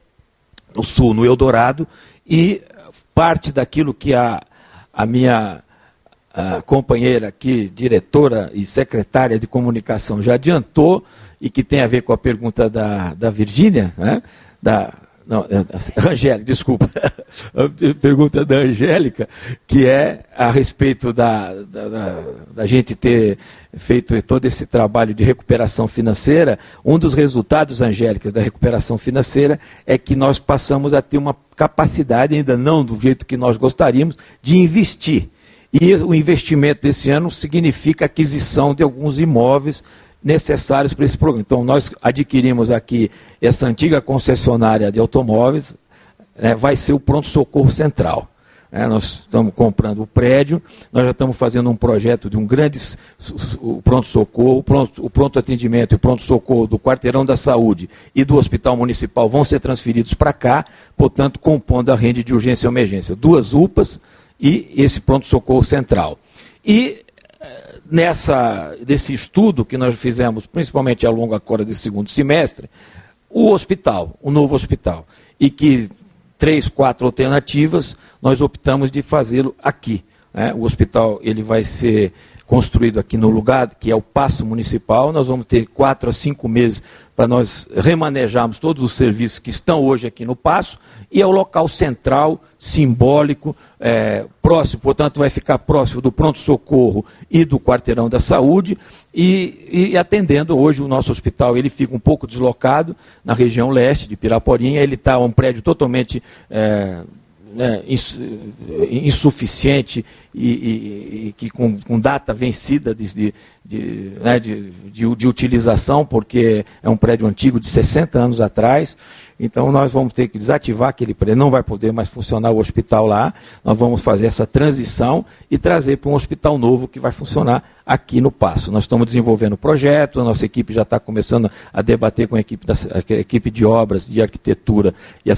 no sul no Eldorado, e parte daquilo que a, a minha a companheira aqui, diretora e secretária de comunicação, já adiantou, e que tem a ver com a pergunta da, da Virgínia, né? da não, é, é, Angélica, desculpa. *laughs* A pergunta da Angélica, que é a respeito da, da, da, da, gente ter feito todo esse trabalho de recuperação financeira. Um dos resultados, Angélica, da recuperação financeira é que nós passamos a ter uma capacidade, ainda não do jeito que nós gostaríamos, de investir. E o investimento desse ano significa aquisição de alguns imóveis necessários para esse programa. Então, nós adquirimos aqui essa antiga concessionária de automóveis, né, vai ser o pronto-socorro central. É, nós estamos comprando o prédio, nós já estamos fazendo um projeto de um grande pronto-socorro, pronto, o pronto atendimento e o pronto-socorro do quarteirão da saúde e do hospital municipal vão ser transferidos para cá, portanto, compondo a rede de urgência e emergência. Duas UPAs e esse pronto-socorro central. E nessa, desse estudo que nós fizemos, principalmente ao longo agora desse segundo semestre, o hospital, o novo hospital, e que três, quatro alternativas nós optamos de fazê-lo aqui. Né? O hospital ele vai ser construído aqui no lugar, que é o Passo Municipal. Nós vamos ter quatro a cinco meses para nós remanejarmos todos os serviços que estão hoje aqui no Passo, e é o local central, simbólico, é, próximo, portanto, vai ficar próximo do pronto-socorro e do quarteirão da saúde, e, e, atendendo hoje o nosso hospital, ele fica um pouco deslocado na região leste de Piraporinha, ele está um prédio totalmente é, né, insuficiente e, e, e, que com, com, data vencida de, de, de, né, de, utilização, porque é um prédio antigo de 60 anos atrás. Então nós vamos ter que desativar aquele prédio, não vai poder mais funcionar o hospital lá. Nós vamos fazer essa transição e trazer para um hospital novo que vai funcionar aqui no Passo. Nós estamos desenvolvendo o projeto, a nossa equipe já está começando a debater com a equipe, da, a equipe de obras, de arquitetura e a,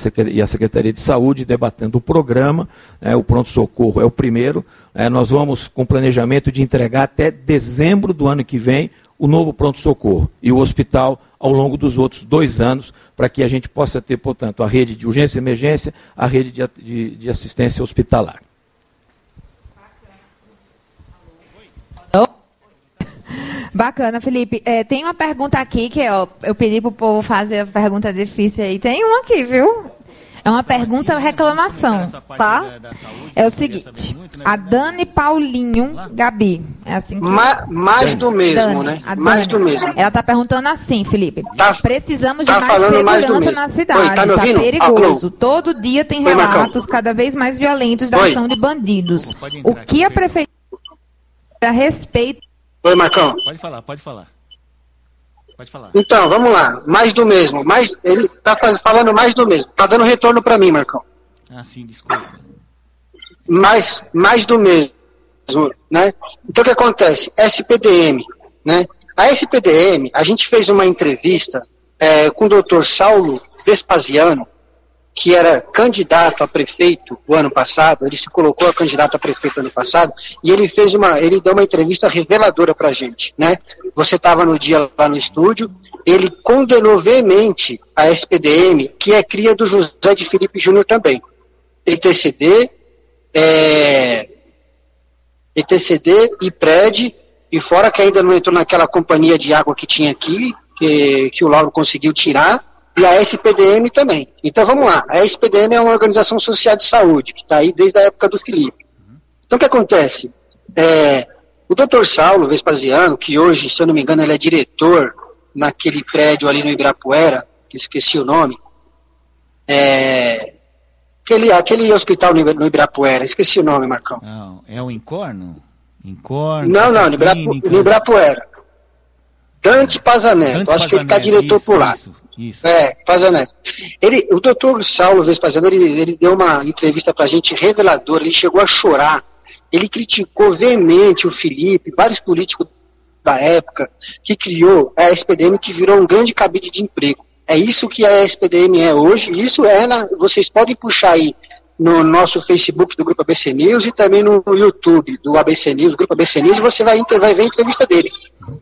Secretaria de Saúde, debatendo o programa. É, o pronto-socorro é o primeiro. É, nós vamos com planejamento de entregar até dezembro do ano que vem o novo pronto-socorro e o hospital ao longo dos outros dois anos, para que a gente possa ter, portanto, a rede de urgência e emergência, a rede de, de, de assistência hospitalar. Bacana, Felipe. É, tem uma pergunta aqui que ó, eu pedi para o povo fazer a pergunta difícil aí. Tem uma aqui, viu? É uma pergunta reclamação, tá? É o seguinte, né? a Dani Paulinho Gabi, é assim que... Ma mais do mesmo, Dani, né? Mais do mesmo. Ela tá perguntando assim, Felipe. Tá, Precisamos tá de mais segurança mais na cidade, Oi, tá, tá perigoso. Todo dia tem relatos cada vez mais violentos da Oi. ação de bandidos. O que a prefeitura a respeito... Oi, Marcão. Pode falar, pode falar. Pode falar. Então, vamos lá. Mais do mesmo. Mais, ele está falando mais do mesmo. Está dando retorno para mim, Marcão. Ah, sim, desculpa. Mais, mais do mesmo. Né? Então, o que acontece? SPDM. Né? A SPDM, a gente fez uma entrevista é, com o doutor Saulo Vespasiano, que era candidato a prefeito o ano passado, ele se colocou a candidato a prefeito ano passado, e ele fez uma, ele deu uma entrevista reveladora pra gente, né? Você estava no dia lá no estúdio, ele condenou veemente a SPDM, que é cria do José de Felipe Júnior também. ETCD, é, ETCD e PRED, e fora que ainda não entrou naquela companhia de água que tinha aqui, que, que o Lauro conseguiu tirar, e a SPDM também. Então vamos lá, a SPDM é uma organização social de saúde, que está aí desde a época do Felipe. Então o que acontece? É, o doutor Saulo Vespasiano, que hoje, se eu não me engano, ele é diretor naquele prédio ali no Ibirapuera, que eu esqueci o nome, é, aquele, aquele hospital no Ibirapuera, esqueci o nome, Marcão. Não, é o Incorno? Incorno? Não, não, no, Ibirapu, no Ibirapuera. Dante Pazaneto, Dante acho que ele está diretor isso, por lá. Isso. Isso. É, Pazanetti. Ele, o doutor Saulo Vespasiano, ele, ele deu uma entrevista pra gente reveladora, ele chegou a chorar, ele criticou veemente o Felipe, vários políticos da época, que criou a SPDM, que virou um grande cabide de emprego. É isso que a SPDM é hoje, isso é, na, vocês podem puxar aí no nosso Facebook do Grupo ABC News e também no YouTube do ABC News, Grupo ABC News, você vai, vai ver a entrevista dele.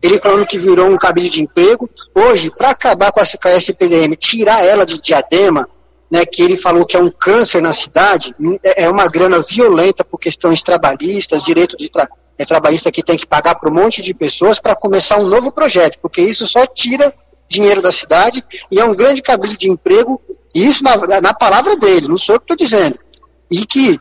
Ele falando que virou um cabide de emprego. Hoje, para acabar com a, com a SPDM, tirar ela de diadema, né, que ele falou que é um câncer na cidade, é, é uma grana violenta por questões trabalhistas, direito de tra é trabalhista que tem que pagar para um monte de pessoas para começar um novo projeto, porque isso só tira dinheiro da cidade e é um grande cabide de emprego, e isso na, na palavra dele, não sou eu que estou dizendo. E que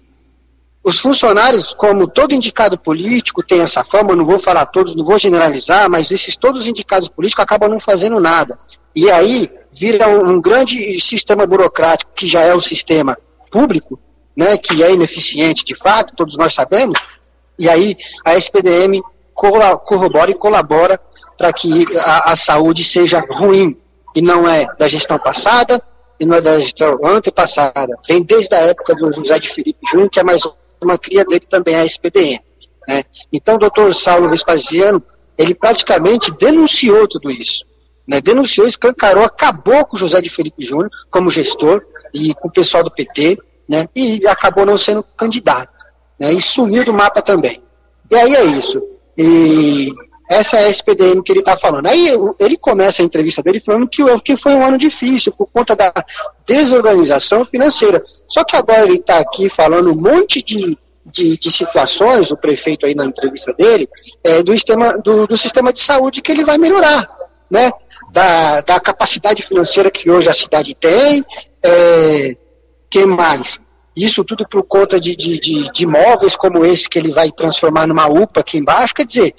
os funcionários, como todo indicado político tem essa fama, não vou falar todos, não vou generalizar, mas esses todos os indicados políticos acabam não fazendo nada. E aí vira um, um grande sistema burocrático, que já é o sistema público, né, que é ineficiente de fato, todos nós sabemos, e aí a SPDM corrobora e colabora para que a, a saúde seja ruim, e não é da gestão passada, e não é da gestão antepassada, vem desde a época do José de Felipe Júnior, que é mais uma cria dele também, a SPDM. Né? Então, o doutor Saulo Vespasiano, ele praticamente denunciou tudo isso. Né? Denunciou, escancarou, acabou com José de Felipe Júnior como gestor e com o pessoal do PT, né? e acabou não sendo candidato. Né? E sumiu do mapa também. E aí é isso. E essa é a SPDM que ele está falando. Aí ele começa a entrevista dele falando que, que foi um ano difícil por conta da desorganização financeira. Só que agora ele está aqui falando um monte de, de, de, situações, o prefeito aí na entrevista dele, é, do, sistema, do, do, sistema de saúde que ele vai melhorar, né? Da, da capacidade financeira que hoje a cidade tem, é, que mais? Isso tudo por conta de, de, de, de imóveis como esse que ele vai transformar numa UPA aqui embaixo, quer dizer,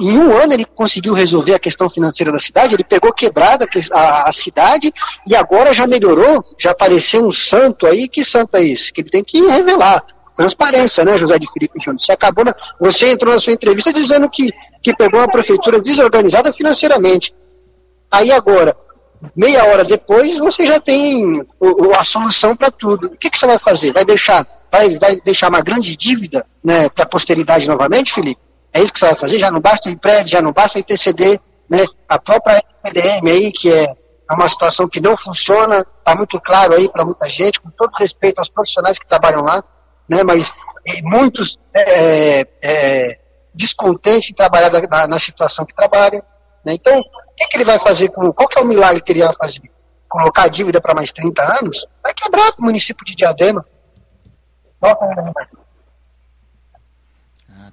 em um ano ele conseguiu resolver a questão financeira da cidade, ele pegou quebrada a, a, cidade e agora já melhorou, já apareceu um santo aí, que santo é esse? Que ele tem que revelar. Transparência, né, José de Felipe Júnior? Você acabou na, você entrou na sua entrevista dizendo que, que pegou uma prefeitura desorganizada financeiramente. Aí agora, meia hora depois, você já tem o, a solução para tudo. O que, que você vai fazer? Vai deixar, vai, vai deixar uma grande dívida né, para a posteridade novamente, Felipe? É isso que você vai fazer? Já não basta o IPRED, já não basta a ITCD, né? A própria PDM aí, que é uma situação que não funciona, está muito claro aí para muita gente, com todo respeito aos profissionais que trabalham lá, né? Mas muitos é, é, descontentes em trabalhar na, na, situação que trabalham. Né? Então, o que, que, ele vai fazer com. Qual que é o milagre que ele vai fazer? Colocar a dívida para mais 30 anos? Vai quebrar o município de Diadema.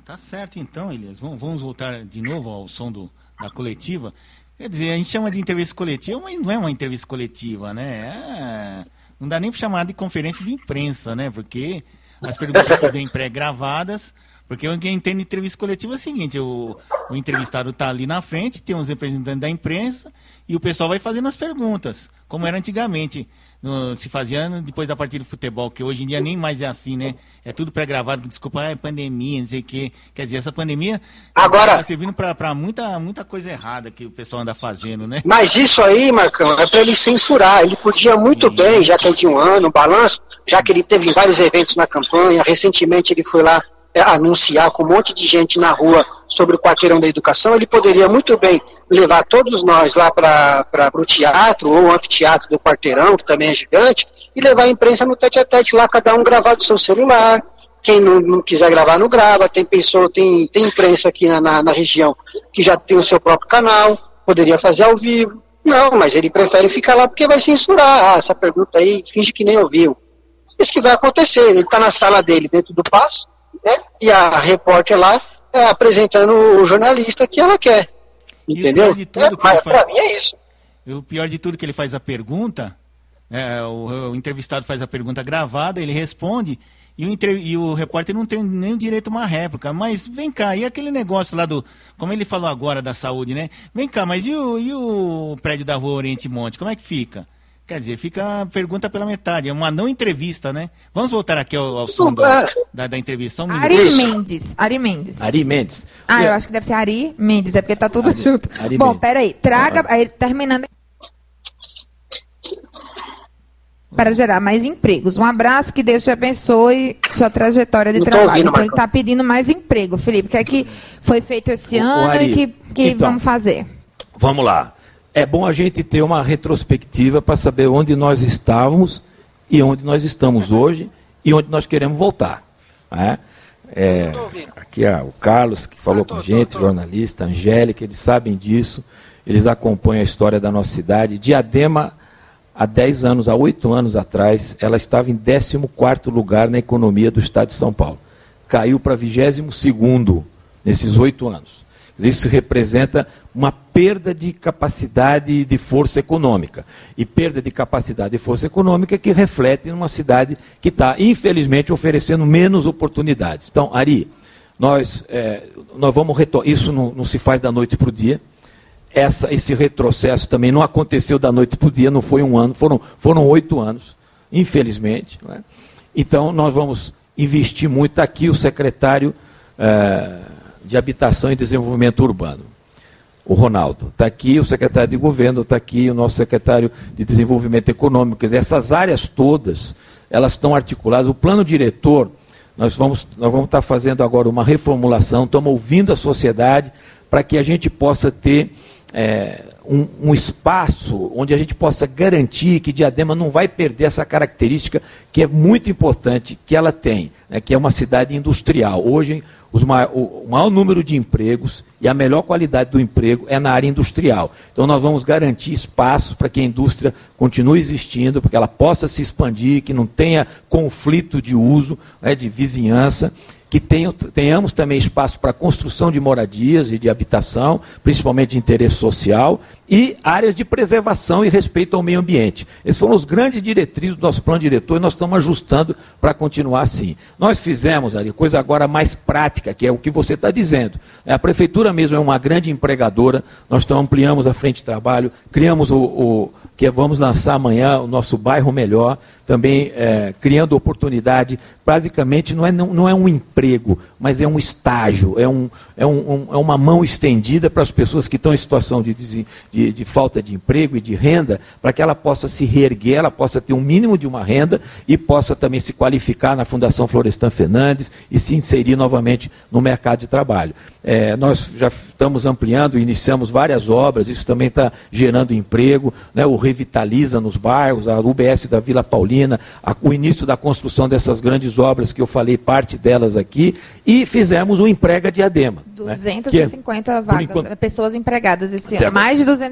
Tá certo então, Elias. Vamos, vamos voltar de novo ao som do, da coletiva. Quer dizer, a gente chama de entrevista coletiva, mas não é uma entrevista coletiva, né? É, não dá nem para chamar de conferência de imprensa, né? Porque as perguntas vêm pré-gravadas. Porque o que entendo de entrevista coletiva é o seguinte: o, o entrevistado está ali na frente, tem uns representantes da imprensa e o pessoal vai fazendo as perguntas, como era antigamente no, se fazia depois da partida de futebol, que hoje em dia nem mais é assim, né? É tudo pré-gravado, desculpa, é pandemia, não sei o quê. Quer dizer, essa pandemia Agora, tá servindo para muita, muita coisa errada que o pessoal anda fazendo, né? Mas isso aí, Marcão, é para ele censurar. Ele podia muito Sim. bem, já que é de um ano, o balanço, já que ele teve vários eventos na campanha, recentemente ele foi lá anunciar com um monte de gente na rua sobre o quarteirão da educação, ele poderia muito bem levar todos nós lá para o teatro ou o anfiteatro do quarteirão, que também é gigante, e levar a imprensa no tete a tete lá, cada um gravar do seu celular. Quem não, não quiser gravar, não grava. Tem pessoa, tem, tem imprensa aqui na, na, na região que já tem o seu próprio canal, poderia fazer ao vivo. Não, mas ele prefere ficar lá porque vai censurar. Ah, essa pergunta aí, finge que nem ouviu. Isso que vai acontecer. Ele está na sala dele, dentro do passo, né? E a repórter lá é, apresentando o jornalista que ela quer. Entendeu? E tudo é, mas faz... mim é isso. O pior de tudo que ele faz a pergunta, é, o, o, entrevistado faz a pergunta gravada, ele responde, e o, entre... e o repórter não tem nem direito a uma réplica. Mas vem cá, e aquele negócio lá do. Como ele falou agora da saúde, né? Vem cá, mas e o, e o prédio da rua Oriente Monte, como é que fica? Quer dizer, fica a pergunta pela metade, é uma não entrevista, né? Vamos voltar aqui ao, ao som do, da, da, entrevista. Um Ari Mendes. Ari Mendes. Ari Mendes. Ah, eu acho que deve ser Ari Mendes, é porque tá tudo Ari, junto. Ari Bom, Mendes. peraí, traga, ah. aí terminando para gerar mais empregos. Um abraço, que Deus te abençoe sua trajetória de trabalho. Ouvindo, então, ele está pedindo mais emprego, Felipe. O que é que foi feito esse o, ano o Ari, e que, que então, vamos fazer? Vamos lá é bom a gente ter uma retrospectiva para saber onde nós estávamos e onde nós estamos hoje e onde nós queremos voltar. Né? É, aqui o Carlos, que falou com a gente, jornalista, Angélica, eles sabem disso, eles acompanham a história da nossa cidade. Diadema, há 10 anos, há 8 anos atrás, ela estava em 14 lugar na economia do estado de São Paulo. Caiu para 22 nesses 8 anos. Isso representa uma perda de capacidade de força econômica. E perda de capacidade de força econômica que reflete numa cidade que está, infelizmente, oferecendo menos oportunidades. Então, Ari, nós, é, nós vamos retomar. Isso não, não, se faz da noite para o dia. Essa, esse retrocesso também não aconteceu da noite para o dia, não foi um ano, foram, foram oito anos, infelizmente. É? Então, nós vamos investir muito. Aqui o secretário. É, de Habitação e Desenvolvimento Urbano. O Ronaldo. Está aqui o secretário de governo, está aqui o nosso secretário de Desenvolvimento Econômico. Quer dizer, essas áreas todas, elas estão articuladas. O plano diretor, nós vamos, nós vamos estar fazendo agora uma reformulação, estamos ouvindo a sociedade para que a gente possa ter é, um, um, espaço onde a gente possa garantir que Diadema não vai perder essa característica que é muito importante que ela tem, né, que é uma cidade industrial. Hoje, os, o maior número de empregos e a melhor qualidade do emprego é na área industrial. Então, nós vamos garantir espaços para que a indústria continue existindo, para que ela possa se expandir, que não tenha conflito de uso, né, de vizinhança que tenhamos também espaço para construção de moradias e de habitação, principalmente de interesse social, e áreas de preservação e respeito ao meio ambiente. Esses foram os grandes diretrizes do nosso plano diretor e nós estamos ajustando para continuar assim. Nós fizemos ali coisa agora mais prática, que é o que você está dizendo. A prefeitura mesmo é uma grande empregadora, nós ampliamos a frente de trabalho, criamos o, o que vamos lançar amanhã o nosso bairro melhor, também é, criando oportunidade. Basicamente, não é, não, não, é um emprego, mas é um estágio, é, um, é, um, é uma mão estendida para as pessoas que estão em situação de, de, de falta de emprego e de renda, para que ela possa se reerguer, ela possa ter um mínimo de uma renda e possa também se qualificar na Fundação Florestan Fernandes e se inserir novamente no mercado de trabalho. É, nós já estamos ampliando, iniciamos várias obras, isso também está gerando emprego, né, o revitaliza nos bairros, a UBS da Vila Paulina, a, o início da construção dessas grandes obras que eu falei, parte delas aqui, e fizemos o Emprega Diadema. 250 né, é, vagas, enquanto, pessoas empregadas esse ano, mais de 250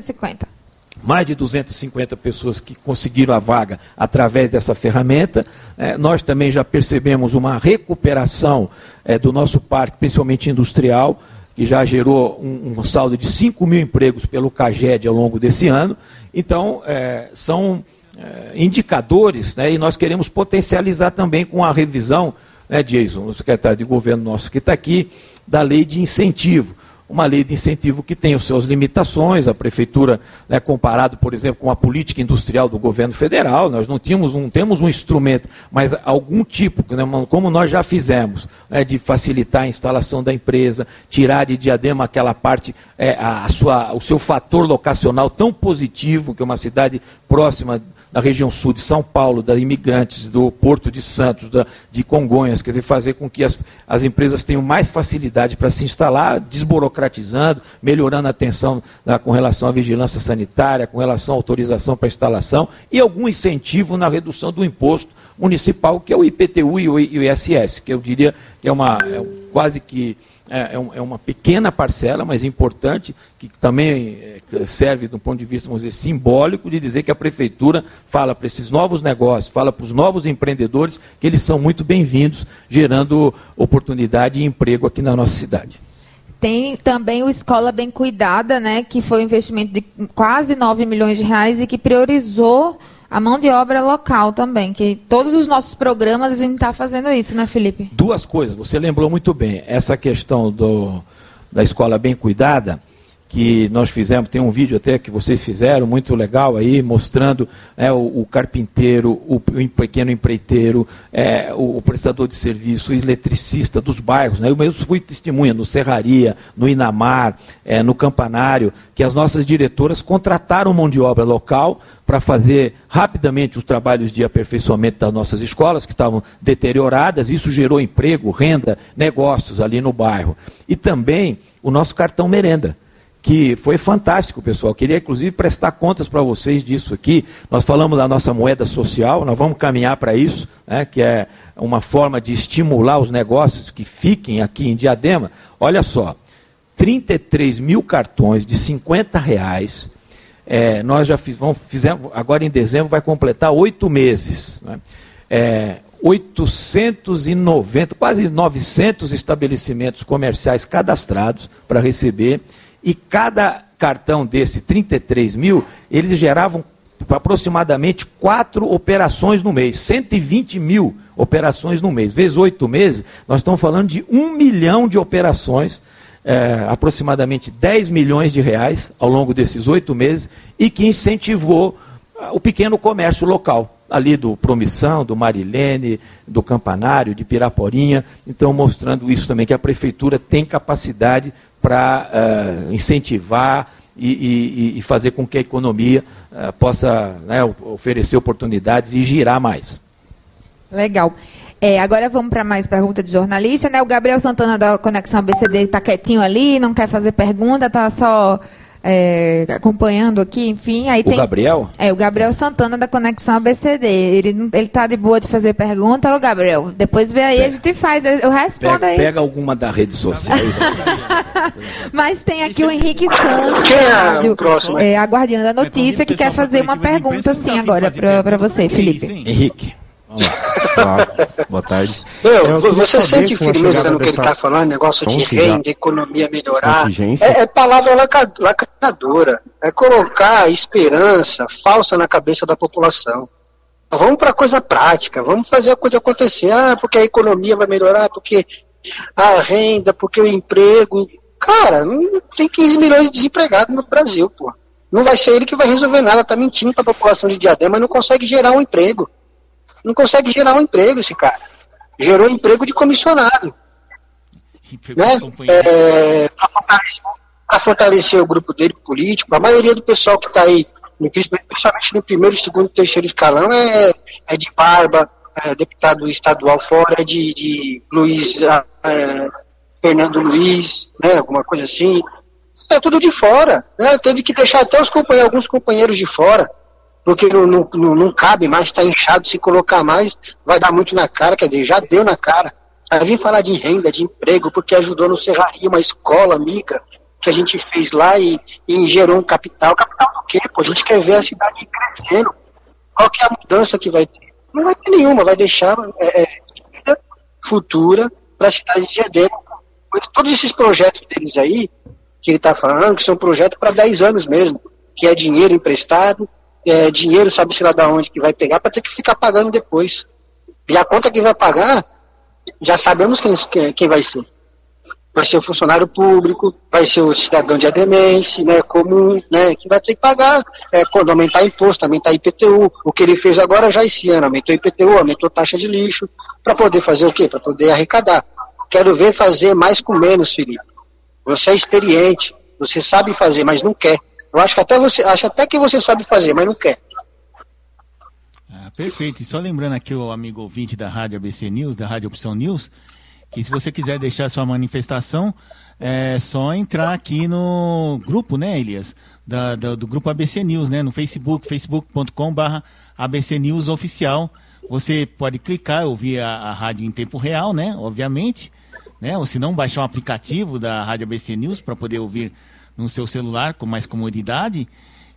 mais de 250 pessoas que conseguiram a vaga através dessa ferramenta. É, nós também já percebemos uma recuperação é, do nosso parque, principalmente industrial que já gerou um, um, saldo de 5 mil empregos pelo CAGED ao longo desse ano. Então, é, são é, indicadores, né, e nós queremos potencializar também com a revisão, né, Jason, o secretário de governo nosso que está aqui, da lei de incentivo uma lei de incentivo que tem as suas limitações, a prefeitura, né, comparado, por exemplo, com a política industrial do governo federal, nós não, tínhamos, não temos um instrumento, mas algum tipo, né, como nós já fizemos, né, de facilitar a instalação da empresa, tirar de diadema aquela parte, é, a, a sua, o seu fator locacional tão positivo, que é uma cidade próxima da região sul de São Paulo, da imigrantes do Porto de Santos, da, de Congonhas, quer dizer, fazer com que as, as empresas tenham mais facilidade para se instalar, desburocratizando, melhorando a atenção com relação à vigilância sanitária, com relação à autorização para instalação e algum incentivo na redução do imposto municipal, que é o IPTU e o ISS, que eu diria que é uma é quase que é, é, é, uma pequena parcela, mas importante, que também é, serve do ponto de vista, vamos dizer, simbólico, de dizer que a prefeitura fala para esses novos negócios, fala para os novos empreendedores que eles são muito bem-vindos, gerando oportunidade e emprego aqui na nossa cidade. Tem também o Escola Bem Cuidada, né, que foi um investimento de quase 9 milhões de reais e que priorizou a mão de obra local também, que todos os nossos programas a gente está fazendo isso, né, Felipe? Duas coisas, você lembrou muito bem. Essa questão do, da escola bem cuidada, que nós fizemos, tem um vídeo até que vocês fizeram, muito legal aí, mostrando é, o, o, carpinteiro, o, o, pequeno empreiteiro, é, o, o, prestador de serviço, o eletricista dos bairros. Né? Eu mesmo fui testemunha no Serraria, no Inamar, é, no Campanário, que as nossas diretoras contrataram mão de obra local para fazer rapidamente os trabalhos de aperfeiçoamento das nossas escolas, que estavam deterioradas. Isso gerou emprego, renda, negócios ali no bairro. E também o nosso cartão merenda que foi fantástico, pessoal. Queria, inclusive, prestar contas para vocês disso aqui. Nós falamos da nossa moeda social, nós vamos caminhar para isso, né, que é uma forma de estimular os negócios que fiquem aqui em Diadema. Olha só, 33 mil cartões de 50 reais. É, nós já fiz, vamos, fizemos, agora em dezembro vai completar oito meses. Né? É, 890, quase 900 estabelecimentos comerciais cadastrados para receber e cada cartão desse, 33 mil, eles geravam aproximadamente quatro operações no mês, 120 mil operações no mês. Vezes oito meses, nós estamos falando de um milhão de operações, é, aproximadamente 10 milhões de reais ao longo desses oito meses, e que incentivou ah, o pequeno comércio local ali do Promissão, do Marilene, do Campanário, de Piraporinha, então mostrando isso também, que a prefeitura tem capacidade para uh, incentivar e, e, e, fazer com que a economia uh, possa né, oferecer oportunidades e girar mais. Legal. É, agora vamos para mais pergunta de jornalista, né? O Gabriel Santana da Conexão ABCD está quietinho ali, não quer fazer pergunta, está só é, acompanhando aqui, enfim. Aí o tem, Gabriel? É, o Gabriel Santana da Conexão ABCD. Ele, ele tá de boa de fazer pergunta, ô Gabriel. Depois vê aí, pega. a gente faz. Eu respondo pega, aí. Pega alguma da rede social. *laughs* Mas tem aqui o Henrique Santos, Quem é o próximo? É, a guardiã da notícia, que quer fazer uma pergunta, sim, agora, para você, Felipe. Henrique. Vamos lá. Boa tarde. Meu, você sente firmeza no que ele está falando, negócio de renda, economia melhorar. É, é, palavra lacradora. É colocar esperança falsa na cabeça da população. Vamos para coisa prática, vamos fazer a coisa acontecer. Ah, porque a economia vai melhorar, porque a renda, porque o emprego. Cara, tem 15 milhões de desempregados no Brasil, pô. Não vai ser ele que vai resolver nada, tá mentindo para a população de Diadema, não consegue gerar um emprego não consegue gerar um emprego esse cara. Gerou emprego de comissionado. né? É, para fortalecer, fortalecer, o grupo dele político, a maioria do pessoal que está aí, principalmente no primeiro, segundo e terceiro escalão, é, é de barba, é deputado estadual fora, é de, de Luiz, é, Fernando Luiz, né, alguma coisa assim. É tudo de fora. Né? Teve que deixar até os companheiros, alguns companheiros de fora porque não, não, não cabe mais, está inchado, se colocar mais, vai dar muito na cara, quer dizer, já deu na cara. Aí vim falar de renda, de emprego, porque ajudou no Serraria, uma escola amiga que a gente fez lá e, e gerou um capital. Capital do quê? Pô? A gente quer ver a cidade crescendo. Qual que é a mudança que vai ter? Não vai ter nenhuma, vai deixar é, é, futura para a cidade de Diadema. Todos esses projetos deles aí, que ele está falando, que são projetos para 10 anos mesmo, que é dinheiro emprestado, é, dinheiro, sabe-se lá da onde que vai pegar, para ter que ficar pagando depois. E a conta que vai pagar, já sabemos quem, quem vai ser. Vai ser o funcionário público, vai ser o cidadão de ademense, né, comum, né, que vai ter que pagar é, quando aumentar imposto, aumentar IPTU. O que ele fez agora já esse ano, aumentou IPTU, aumentou taxa de lixo, para poder fazer o quê? Para poder arrecadar. Quero ver fazer mais com menos, Felipe. Você é experiente, você sabe fazer, mas não quer. Eu acho que até você, acho até que você sabe fazer, mas não quer. Ah, perfeito. E só lembrando aqui o amigo ouvinte da Rádio ABC News, da Rádio Opção News, que se você quiser deixar sua manifestação, é só entrar aqui no grupo, né, Elias? Da, da, do grupo ABC News, né? No Facebook, facebook.com.br ABC News Oficial. Você pode clicar, ouvir a, a rádio em tempo real, né? Obviamente. Né? Ou se não, baixar o aplicativo da Rádio ABC News para poder ouvir no seu celular com mais comodidade.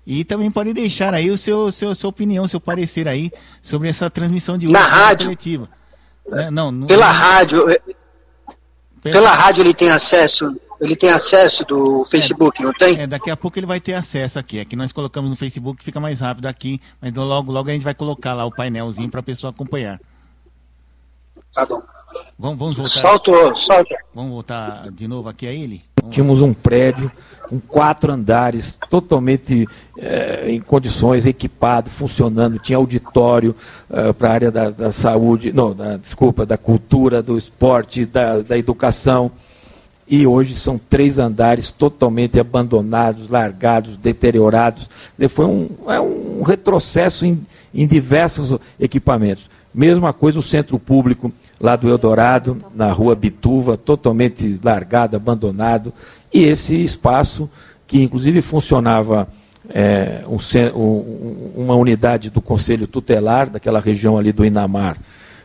E também pode deixar aí o seu, seu sua opinião, seu parecer aí sobre essa transmissão de na rádio coletiva. É, não, pela rádio, é, pela... pela rádio ele tem acesso, ele tem acesso do Facebook, é, não tem? É, daqui a pouco ele vai ter acesso aqui. Aqui nós colocamos no Facebook, fica mais rápido aqui, mas logo logo a gente vai colocar lá o painelzinho para a pessoa acompanhar. Tá bom. Vamos, vamos voltar. Solta. Vamos voltar de novo aqui a ele? Vamos Tínhamos um prédio com quatro andares, totalmente é, em condições, equipado, funcionando. Tinha auditório é, para a área da, da, saúde, não, da, desculpa, da cultura, do esporte, da, da educação. E hoje são três andares totalmente abandonados, largados, deteriorados. Foi um, é um retrocesso em, em diversos equipamentos. Mesma coisa o centro público lá do Eldorado, na rua Bituva, totalmente largado, abandonado. E esse espaço que inclusive funcionava é, um, um, uma unidade do Conselho Tutelar, daquela região ali do Inamar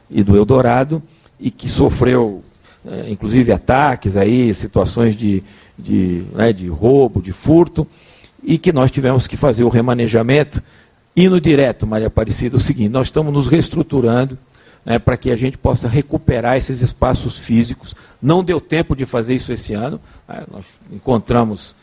e do Eldorado, e que sofreu, é, inclusive, ataques aí, situações de, de, né, de roubo, de furto, e que nós tivemos que fazer o remanejamento. Indo direto, Maria Aparecida, é o seguinte, nós estamos nos reestruturando, né, para que a gente possa recuperar esses espaços físicos. Não deu tempo de fazer isso esse ano. Né, nós encontramos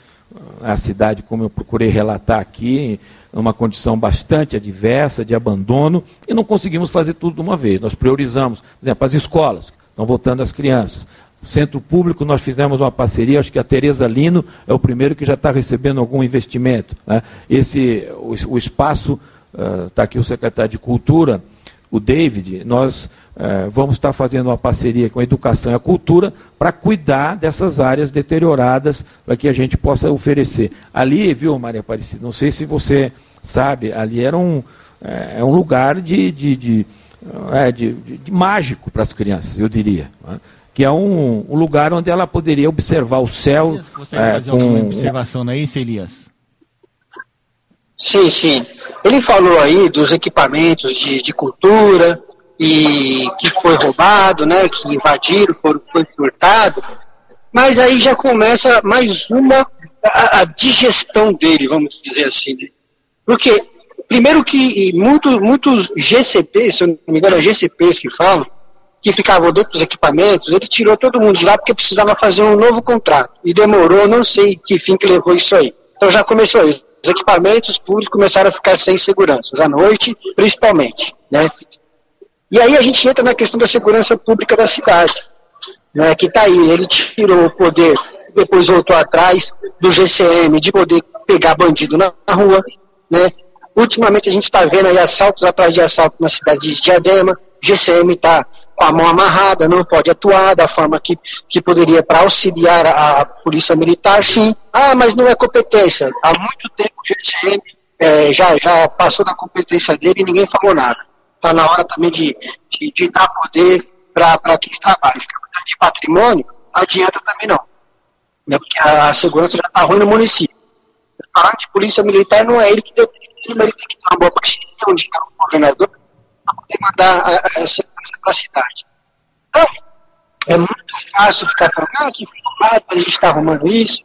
a cidade, como eu procurei relatar aqui, numa condição bastante adversa, de abandono, e não conseguimos fazer tudo de uma vez. Nós priorizamos, por exemplo, as escolas, estão voltando as crianças. Centro público, nós fizemos uma parceria, acho que a Tereza Lino é o primeiro que já está recebendo algum investimento. Né? Esse, o, o espaço, está uh, aqui o secretário de Cultura, o David, nós é, vamos estar fazendo uma parceria com a educação e a cultura para cuidar dessas áreas deterioradas para que a gente possa oferecer. Ali, viu, Maria Aparecida, não sei se você sabe, ali era um, é, é um lugar de, de, de, de mágico para as crianças, eu diria. Né? Que é um, um, lugar onde ela poderia observar o céu. Você é, fazer com... alguma observação, não é isso, Elias? Sim, sim. Ele falou aí dos equipamentos de, de cultura e que foi roubado, né, que invadiram, foi, foi furtado, mas aí já começa mais uma a, a digestão dele, vamos dizer assim. Né? Porque, primeiro que muito, muitos GCPs, se eu não me engano, é GCPs que falam, que ficavam dentro dos equipamentos, ele tirou todo mundo de lá porque precisava fazer um novo contrato. E demorou, não sei que fim que levou isso aí. Então já começou isso os equipamentos públicos começaram a ficar sem seguranças, à noite, principalmente. Né? E aí a gente entra na questão da segurança pública da cidade, né, que está aí. Ele tirou o poder, depois voltou atrás do GCM, de poder pegar bandido na rua. Né? Ultimamente a gente está vendo aí assaltos atrás de assalto na cidade de Diadema. GCM está com a mão amarrada, não pode atuar da forma que, que poderia para auxiliar a, a, polícia militar, sim. Ah, mas não é competência. Há muito tempo o GCM é, já, já passou da competência dele e ninguém falou nada. Está na hora também de, de, de dar poder para quem trabalha. Cuidando de patrimônio, não adianta também não. Né, porque a, a segurança já está ruim no município. Falando de polícia militar, não é ele que ele tem que ter uma boa parceria, onde está o governador, para poder mandar a, a segurança para a cidade. Então, é muito fácil ficar falando, ah, que filmado, a gente está arrumando isso,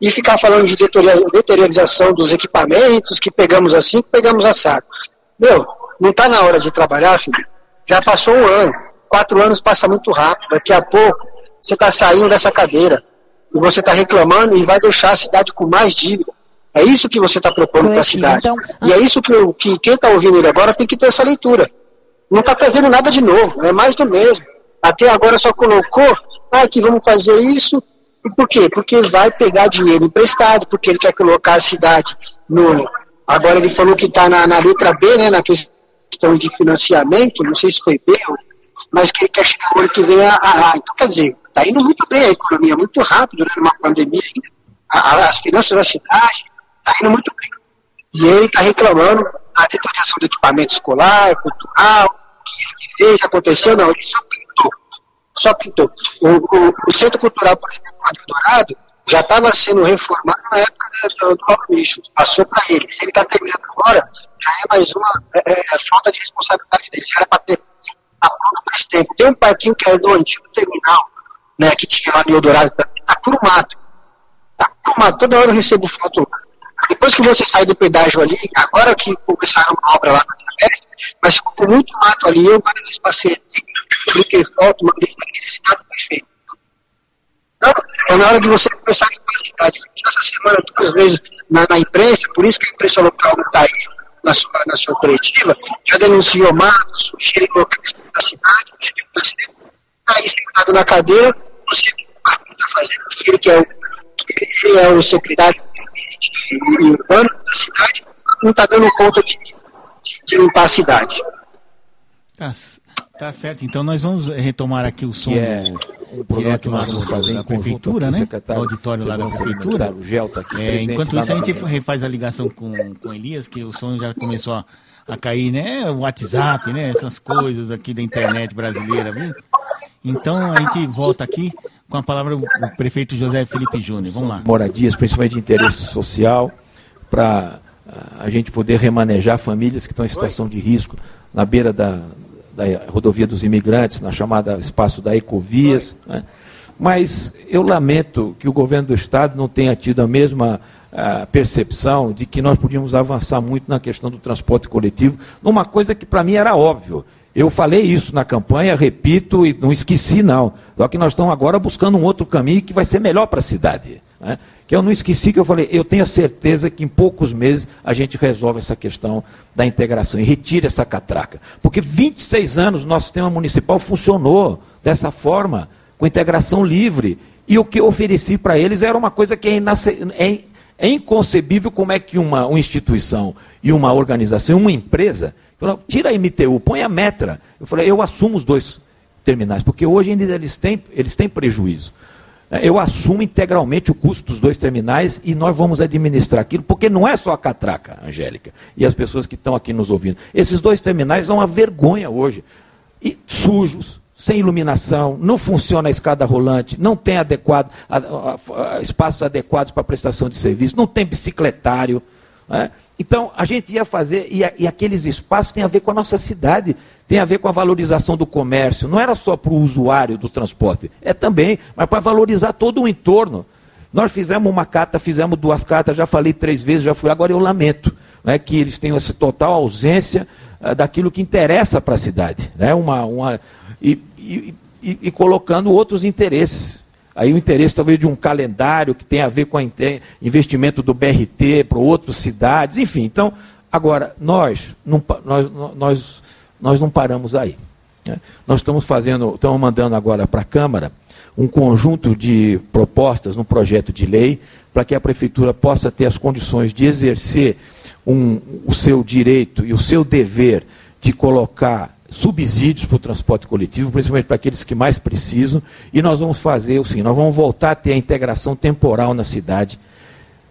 e ficar falando de deteriorização dos equipamentos, que pegamos assim, que pegamos assado. Meu, não está na hora de trabalhar, filho? Já passou um ano. Quatro anos passa muito rápido. Daqui a pouco você está saindo dessa cadeira. E você está reclamando e vai deixar a cidade com mais dívida. É isso que você está propondo para a cidade. Então... E é isso que, eu, que quem está ouvindo ele agora tem que ter essa leitura. Não está trazendo nada de novo, é mais do mesmo. Até agora só colocou, ah, que vamos fazer isso. E por quê? Porque vai pegar dinheiro emprestado, porque ele quer colocar a cidade no. Agora ele falou que está na, na, letra B, né, na questão de financiamento, não sei se foi B, mas que ele quer chegar o ano que vem a, a, a. Então, quer dizer, está indo muito bem a economia, muito rápido, né, numa pandemia ainda. as finanças da cidade, está indo muito bem. E ele está reclamando da deterioração do equipamento escolar, cultural, que fez, aconteceu, não, ele só pintou. Só pintou. O, o, o Centro Cultural, por exemplo, do Dourado, já estava sendo reformado na época do, do Maurício, passou para ele. Se ele está terminando agora, já é mais uma é, é, é falta de responsabilidade dele, já era para ter a pronto mais tempo. Tem um parquinho que é do antigo terminal, né, que tinha lá no Eldorado, está por mato. Está por mato, toda hora eu recebo foto depois que você sai do pedágio ali, agora que começaram uma obra lá na travessa, mas ficou muito mato ali, eu várias vezes passei ali, publiquei foto, mandei para ele, esse mato perfeito. Então, é na hora de você começar a capacidade. Essa semana, duas vezes na, na, imprensa, por isso que a imprensa local não está aí na sua, na sua coletiva, já denunciou mato, sujeira em locais da cidade, está aí sentado na cadeira, você está fazendo ele, que é o, que ele é o secretário urbano da cidade não está dando conta de, de, de, limpar a cidade. Tá, tá certo, então nós vamos retomar aqui o som que é programa que nós vamos fazer da prefeitura, né? O auditório lá da prefeitura. O Gel tá aqui é, enquanto isso, a gente refaz a ligação com, com Elias, que o som já começou a, a cair, né? O WhatsApp, né? Essas coisas aqui da internet brasileira, viu? Então a gente volta aqui com a palavra o prefeito José Felipe Júnior. Vamos lá. Moradias, principalmente de interesse social, para ah, a gente poder remanejar famílias que estão em situação de risco na beira da, da rodovia dos imigrantes, na chamada espaço da Ecovias. Né? Mas eu lamento que o governo do Estado não tenha tido a mesma a percepção de que nós podíamos avançar muito na questão do transporte coletivo, numa coisa que para mim era óbvio. Eu falei isso na campanha, repito e não esqueci não. Só que nós estamos agora buscando um outro caminho que vai ser melhor para a cidade. Né? Que eu não esqueci que eu falei, eu tenho a certeza que em poucos meses a gente resolve essa questão da integração e retira essa catraca. Porque 26 anos o nosso sistema municipal funcionou dessa forma, com integração livre. E o que eu ofereci para eles era uma coisa que é, é é inconcebível como é que uma, uma instituição e uma organização, uma empresa, tira a MTU, põe a Metra. Eu falei, eu assumo os dois terminais, porque hoje ainda eles têm, eles têm prejuízo. É, eu assumo integralmente o custo dos dois terminais e nós vamos administrar aquilo, porque não é só a catraca, Angélica, e as pessoas que estão aqui nos ouvindo. Esses dois terminais são uma vergonha hoje. E sujos, sem iluminação, não funciona a escada rolante, não tem adequado, a, a, a, espaços adequados para prestação de serviço, não tem bicicletário. Né? Então, a gente ia fazer, e, e, aqueles espaços têm a ver com a nossa cidade, tem a ver com a valorização do comércio, não era só para o usuário do transporte, é também, mas para valorizar todo o entorno. Nós fizemos uma carta, fizemos duas cartas, já falei três vezes, já fui, agora eu lamento né, que eles tenham essa total ausência uh, daquilo que interessa para a cidade. Né, uma, uma, e, e, e, e colocando outros interesses. Aí o interesse talvez de um calendário que tem a ver com o investimento do BRT para outras cidades, enfim. Então, agora, nós não, nós, nós, nós não paramos aí. Né? Nós estamos fazendo, estamos mandando agora para a Câmara um conjunto de propostas no projeto de lei para que a Prefeitura possa ter as condições de exercer um, o seu direito e o seu dever de colocar subsídios para o transporte coletivo, principalmente para aqueles que mais precisam, e nós vamos fazer assim, nós vamos voltar a ter a integração temporal na cidade.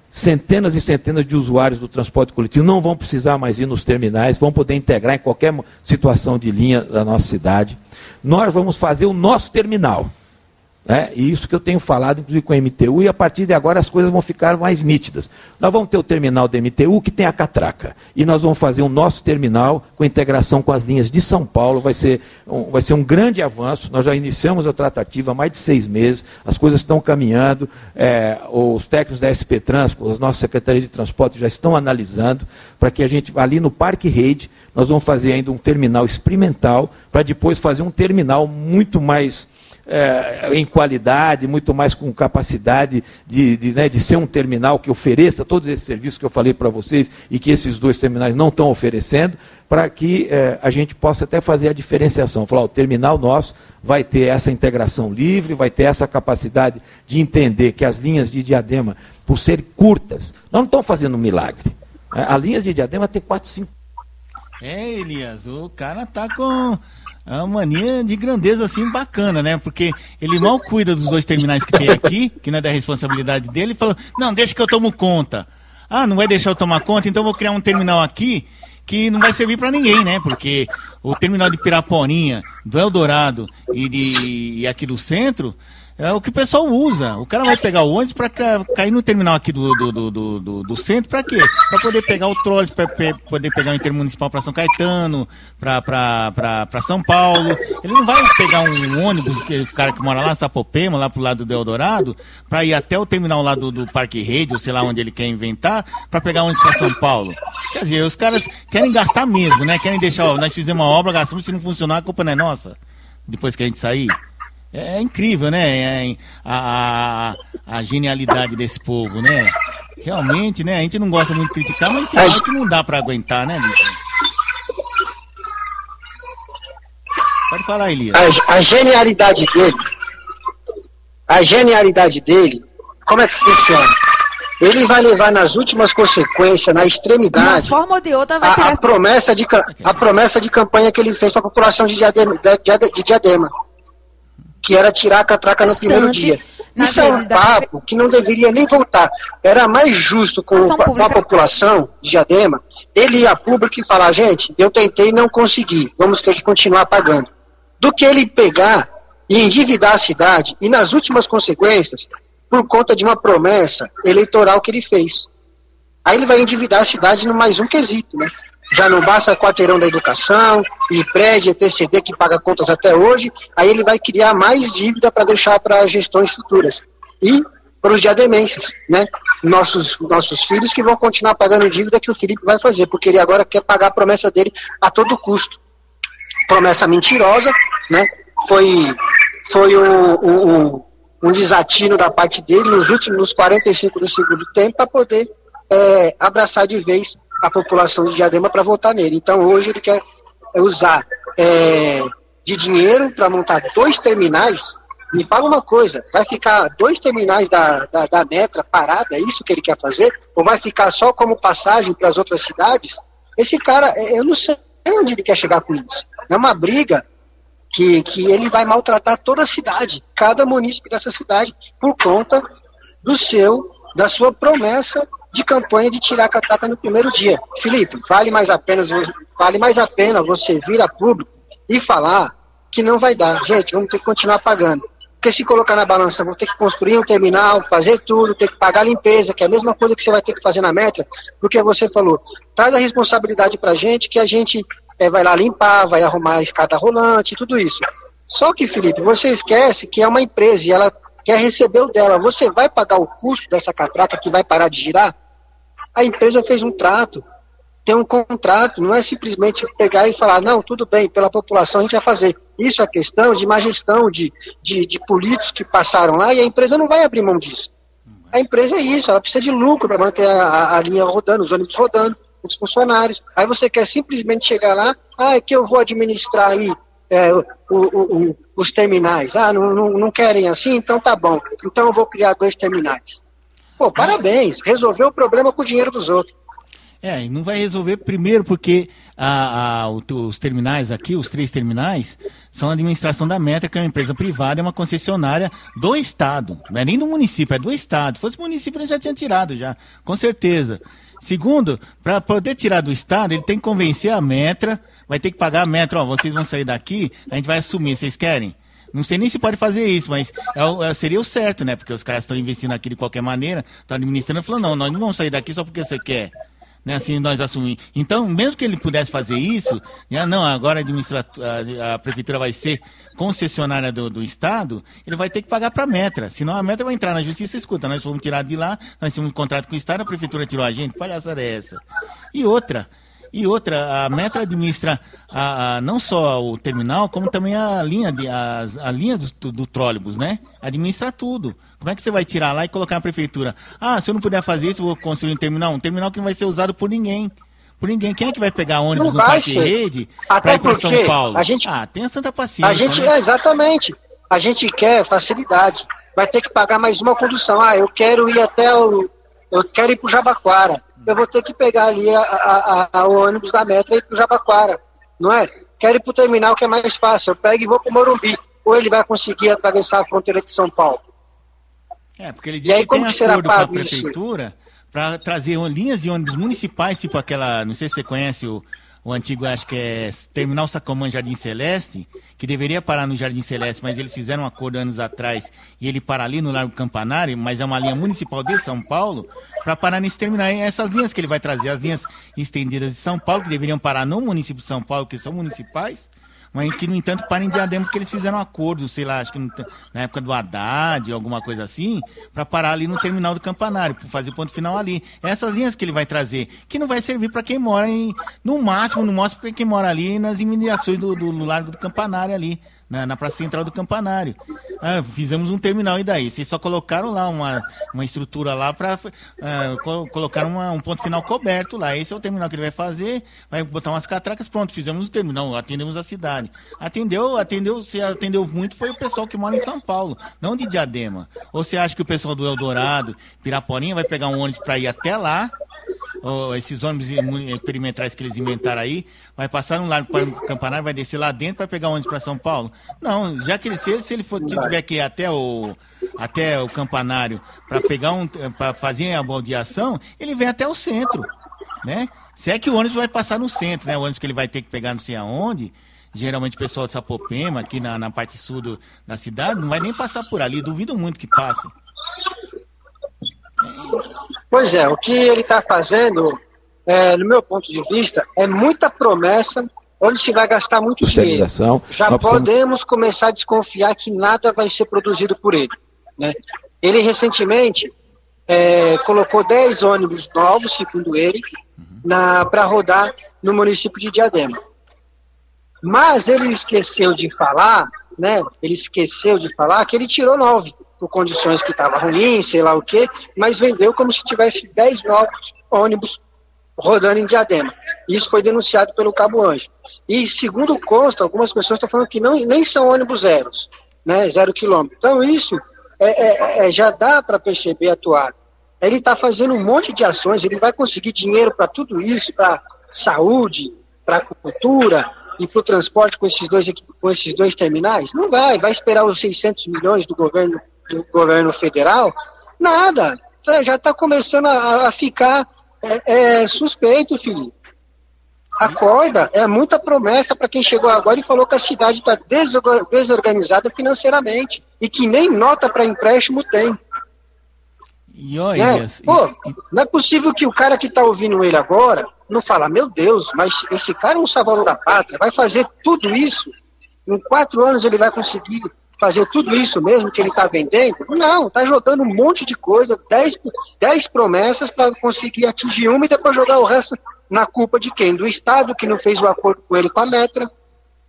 Centenas e centenas de usuários do transporte coletivo não vão precisar mais ir nos terminais, vão poder integrar em qualquer situação de linha da nossa cidade. Nós vamos fazer o nosso terminal. Né? E isso que eu tenho falado, inclusive com a MTU, e a partir de agora as coisas vão ficar mais nítidas. Nós vamos ter o terminal da MTU que tem a catraca. E nós vamos fazer o nosso terminal com integração com as linhas de São Paulo. Vai ser um, vai ser um grande avanço. Nós já iniciamos a tratativa há mais de seis meses, as coisas estão caminhando. É, os técnicos da SP Trans, as nossas secretarias de transporte já estão analisando para que a gente, ali no Parque Rede, nós vamos fazer ainda um terminal experimental, para depois fazer um terminal muito mais é, em qualidade, muito mais com capacidade de, de, né, de ser um terminal que ofereça todos esses serviços que eu falei para vocês e que esses dois terminais não estão oferecendo, para que é, a gente possa até fazer a diferenciação. Falar, o terminal nosso vai ter essa integração livre, vai ter essa capacidade de entender que as linhas de diadema, por serem curtas, não estão fazendo um milagre. É, a linha de diadema tem 4, 5. É, Elias, o cara tá com é uma mania de grandeza assim bacana, né? Porque ele mal cuida dos dois terminais que tem aqui, que não é da responsabilidade dele, e fala: "Não, deixa que eu tomo conta". Ah, não vai deixar eu tomar conta, então vou criar um terminal aqui que não vai servir para ninguém, né? Porque o terminal de Piraporinha, do Eldorado e de e aqui do centro é o que o pessoal usa. O cara vai pegar o ônibus para cair no terminal aqui do, do, do, do, do centro, para quê? Para poder pegar o trolls, para poder pegar o intermunicipal para São Caetano, para São Paulo. Ele não vai pegar um ônibus, que, o cara que mora lá, Sapopema, lá pro lado do Eldorado, para ir até o terminal lá do, do Parque Rede, ou sei lá onde ele quer inventar, para pegar ônibus para São Paulo. Quer dizer, os caras querem gastar mesmo, né? Querem deixar, ó, nós fizemos uma obra, gastamos, se não funcionar, a culpa não é nossa. Depois que a gente sair. É, é incrível, né? É, a, a, a, genialidade desse povo, né? Realmente, né? A gente não gosta muito de criticar, mas tem algo que não dá para aguentar, né, bicho? Pode falar, Elias. A, a genialidade dele. A genialidade dele, como é que funciona? ele vai levar nas últimas consequências, na extremidade, de forma ou de outra vai a, a promessa de a promessa de campanha que ele fez para a população de Diadema, de, de Diadema que era tirar a catraca no primeiro dia. Isso é um papo que não deveria nem voltar. Era mais justo com, com a população de Diadema, ele ir a público e falar, gente, eu tentei e não consegui, vamos ter que continuar pagando. Do que ele pegar e endividar a cidade, e nas últimas consequências, por conta de uma promessa eleitoral que ele fez. Aí ele vai endividar a cidade no mais um quesito, né? Já não basta quarteirão da educação e prédio, ETCD que paga contas até hoje, aí ele vai criar mais dívida para deixar para gestões futuras. E para os diademenses, né? Nossos, nossos filhos que vão continuar pagando dívida que o Felipe vai fazer, porque ele agora quer pagar a promessa dele a todo custo. Promessa mentirosa, né? Foi, foi um, um, um desatino da parte dele nos últimos 45 do segundo tempo para poder é, abraçar de vez a população de Diadema para votar nele. Então hoje ele quer usar é, de dinheiro para montar dois terminais me fala uma coisa, vai ficar dois terminais da, da, da Metra parada, é isso que ele quer fazer? Ou vai ficar só como passagem para as outras cidades? Esse cara, é, eu não sei onde ele quer chegar com isso. É uma briga que, que ele vai maltratar toda a cidade, cada município dessa cidade, por conta do seu, da sua promessa de campanha de tirar a catraca no primeiro dia. Felipe, vale mais a pena, vale mais a pena você vir a público e falar que não vai dar. Gente, vamos ter que continuar pagando. Porque se colocar na balança, vou ter que construir um terminal, fazer tudo, ter que pagar a limpeza, que é a mesma coisa que você vai ter que fazer na Metra, porque você falou, traz a responsabilidade para gente, que a gente é, vai lá limpar, vai arrumar a escada rolante, tudo isso. Só que, Felipe, você esquece que é uma empresa e ela quer receber o dela. Você vai pagar o custo dessa catraca que vai parar de girar? A empresa fez um trato tem um contrato, não é simplesmente pegar e falar, não, tudo bem, pela população a gente vai fazer. Isso é questão de má gestão de, de, de políticos que passaram lá e a empresa não vai abrir mão disso. A empresa é isso, ela precisa de lucro para manter a, a, linha rodando, os ônibus rodando, os funcionários. Aí você quer simplesmente chegar lá, ah, é que eu vou administrar aí é, o, o, o, os terminais. Ah, não, não, não querem assim? Então tá bom. Então eu vou criar dois terminais. Pô, parabéns, resolveu o problema com o dinheiro dos outros. É, e não vai resolver primeiro porque a, a, os terminais aqui, os três terminais, são a administração da Meta, que é uma empresa privada, é uma concessionária do Estado. Não é nem do município, é do Estado. Se fosse município, ele já tinha tirado, já, com certeza. Segundo, para poder tirar do Estado, ele tem que convencer a Metra, vai ter que pagar a Metra, ó, vocês vão sair daqui, a gente vai assumir, vocês querem? Não sei nem se pode fazer isso, mas é, é, seria o certo, né? Porque os caras estão investindo aqui de qualquer maneira, estão administrando e falando, não, nós não vamos sair daqui só porque você quer né, assim nós assumimos. Então, mesmo que ele pudesse fazer isso, né, não, agora a, a, prefeitura vai ser concessionária do, do Estado, ele vai ter que pagar para a Metra. Senão a Metra vai entrar na justiça escuta, nós fomos tirados de lá, nós temos um contrato com o Estado, a prefeitura tirou a gente, palhaçada é essa? E outra, e outra, a Metra administra a, a, não só o terminal, como também a linha, de, a, a linha do, do trólebus, né? Administra tudo. Como é que você vai tirar lá e colocar na prefeitura? Ah, se eu não puder fazer isso, vou construir um terminal. Um terminal que não vai ser usado por ninguém. Por ninguém. Quem é que vai pegar ônibus não no Parque ser. Rede Até para São Paulo? A gente, ah, tenha santa paciência. A gente, né? é, exatamente. A gente quer facilidade. Vai ter que pagar mais uma condução. Ah, eu quero ir até o. Eu quero ir para o Jabaquara. Eu vou ter que pegar ali a, a, a, o ônibus da Metro e ir para o Jabaquara. Não é? Quero ir para o terminal que é mais fácil. Eu pego e vou para o Morumbi. Ou ele vai conseguir atravessar a fronteira de São Paulo. É, porque ele diz aí, que tem que acordo com a prefeitura para trazer linhas de ônibus municipais, tipo aquela, não sei se você conhece o, o antigo, acho que é Terminal Sacomã Jardim Celeste, que deveria parar no Jardim Celeste, mas eles fizeram um acordo anos atrás e ele para ali no Largo Campanário, mas é uma linha municipal de São Paulo, para parar nesse terminal. E essas linhas que ele vai trazer, as linhas estendidas de São Paulo, que deveriam parar no município de São Paulo, que são municipais, mas que, no entanto, parem Diadema porque eles fizeram um acordo, sei lá, acho que na época do Haddad, alguma coisa assim, para parar ali no terminal do Campanário, para fazer o ponto final ali. Essas linhas que ele vai trazer, que não vai servir para quem mora em, no máximo, no máximo para quem mora ali nas imediações do, do, do Largo do Campanário ali na, na Praça Central do Campanário. Ah, fizemos um terminal e daí? Vocês só colocaram lá uma, uma estrutura lá para ah, colocar um ponto final coberto lá. Esse é o terminal que ele vai fazer, vai botar umas catracas, pronto, fizemos o terminal, atendemos a cidade. Atendeu, atendeu, se atendeu muito foi o pessoal que mora em São Paulo, não de Diadema. Ou você acha que o pessoal do Eldorado, Piraporinha, vai pegar um ônibus para ir até lá esses ônibus perimetrais que eles inventaram aí, vai passar no lado para o campanário, vai descer lá dentro para pegar ônibus para São Paulo? Não, já que ele se, se ele for, se tiver que ir até o até o campanário para pegar um para fazer a baldeação, ele vem até o centro, né? Se é que o ônibus vai passar no centro, né? O ônibus que ele vai ter que pegar não sei aonde, geralmente o pessoal de Sapopema, aqui na, na parte sul do, da cidade, não vai nem passar por ali. Duvido muito que passe. Pois é, o que ele está fazendo, é, no meu ponto de vista, é muita promessa onde se vai gastar muito dinheiro. Já podemos começar a desconfiar que nada vai ser produzido por ele. Né? Ele recentemente é, colocou 10 ônibus novos, segundo ele, para rodar no município de Diadema. Mas ele esqueceu de falar, né? Ele esqueceu de falar que ele tirou nove por condições que estavam ruins, sei lá o quê, mas vendeu como se tivesse 10 novos ônibus rodando em Diadema. Isso foi denunciado pelo Cabo Anjo. E segundo consta, algumas pessoas estão falando que não, nem são ônibus zeros, né? Zero quilômetro. Então isso é, é, é já dá para perceber atuar. Ele está fazendo um monte de ações, ele vai conseguir dinheiro para tudo isso, para saúde, para cultura e para o transporte com esses, dois, com esses dois terminais? Não vai, vai esperar os 600 milhões do governo, do governo federal? Nada, tá, já está começando a, a ficar é, é, suspeito, filho. Acorda, é muita promessa para quem chegou agora e falou que a cidade está desorganizada financeiramente e que nem nota para empréstimo tem. E olha, é, pô, não é possível que o cara que está ouvindo ele agora não fala, meu Deus, mas esse cara é um salvador da pátria, vai fazer tudo isso, em quatro anos ele vai conseguir fazer tudo isso mesmo que ele está vendendo? Não, está jogando um monte de coisa, dez, dez promessas para conseguir atingir uma e depois jogar o resto na culpa de quem? Do Estado, que não fez o acordo com ele com a Metra,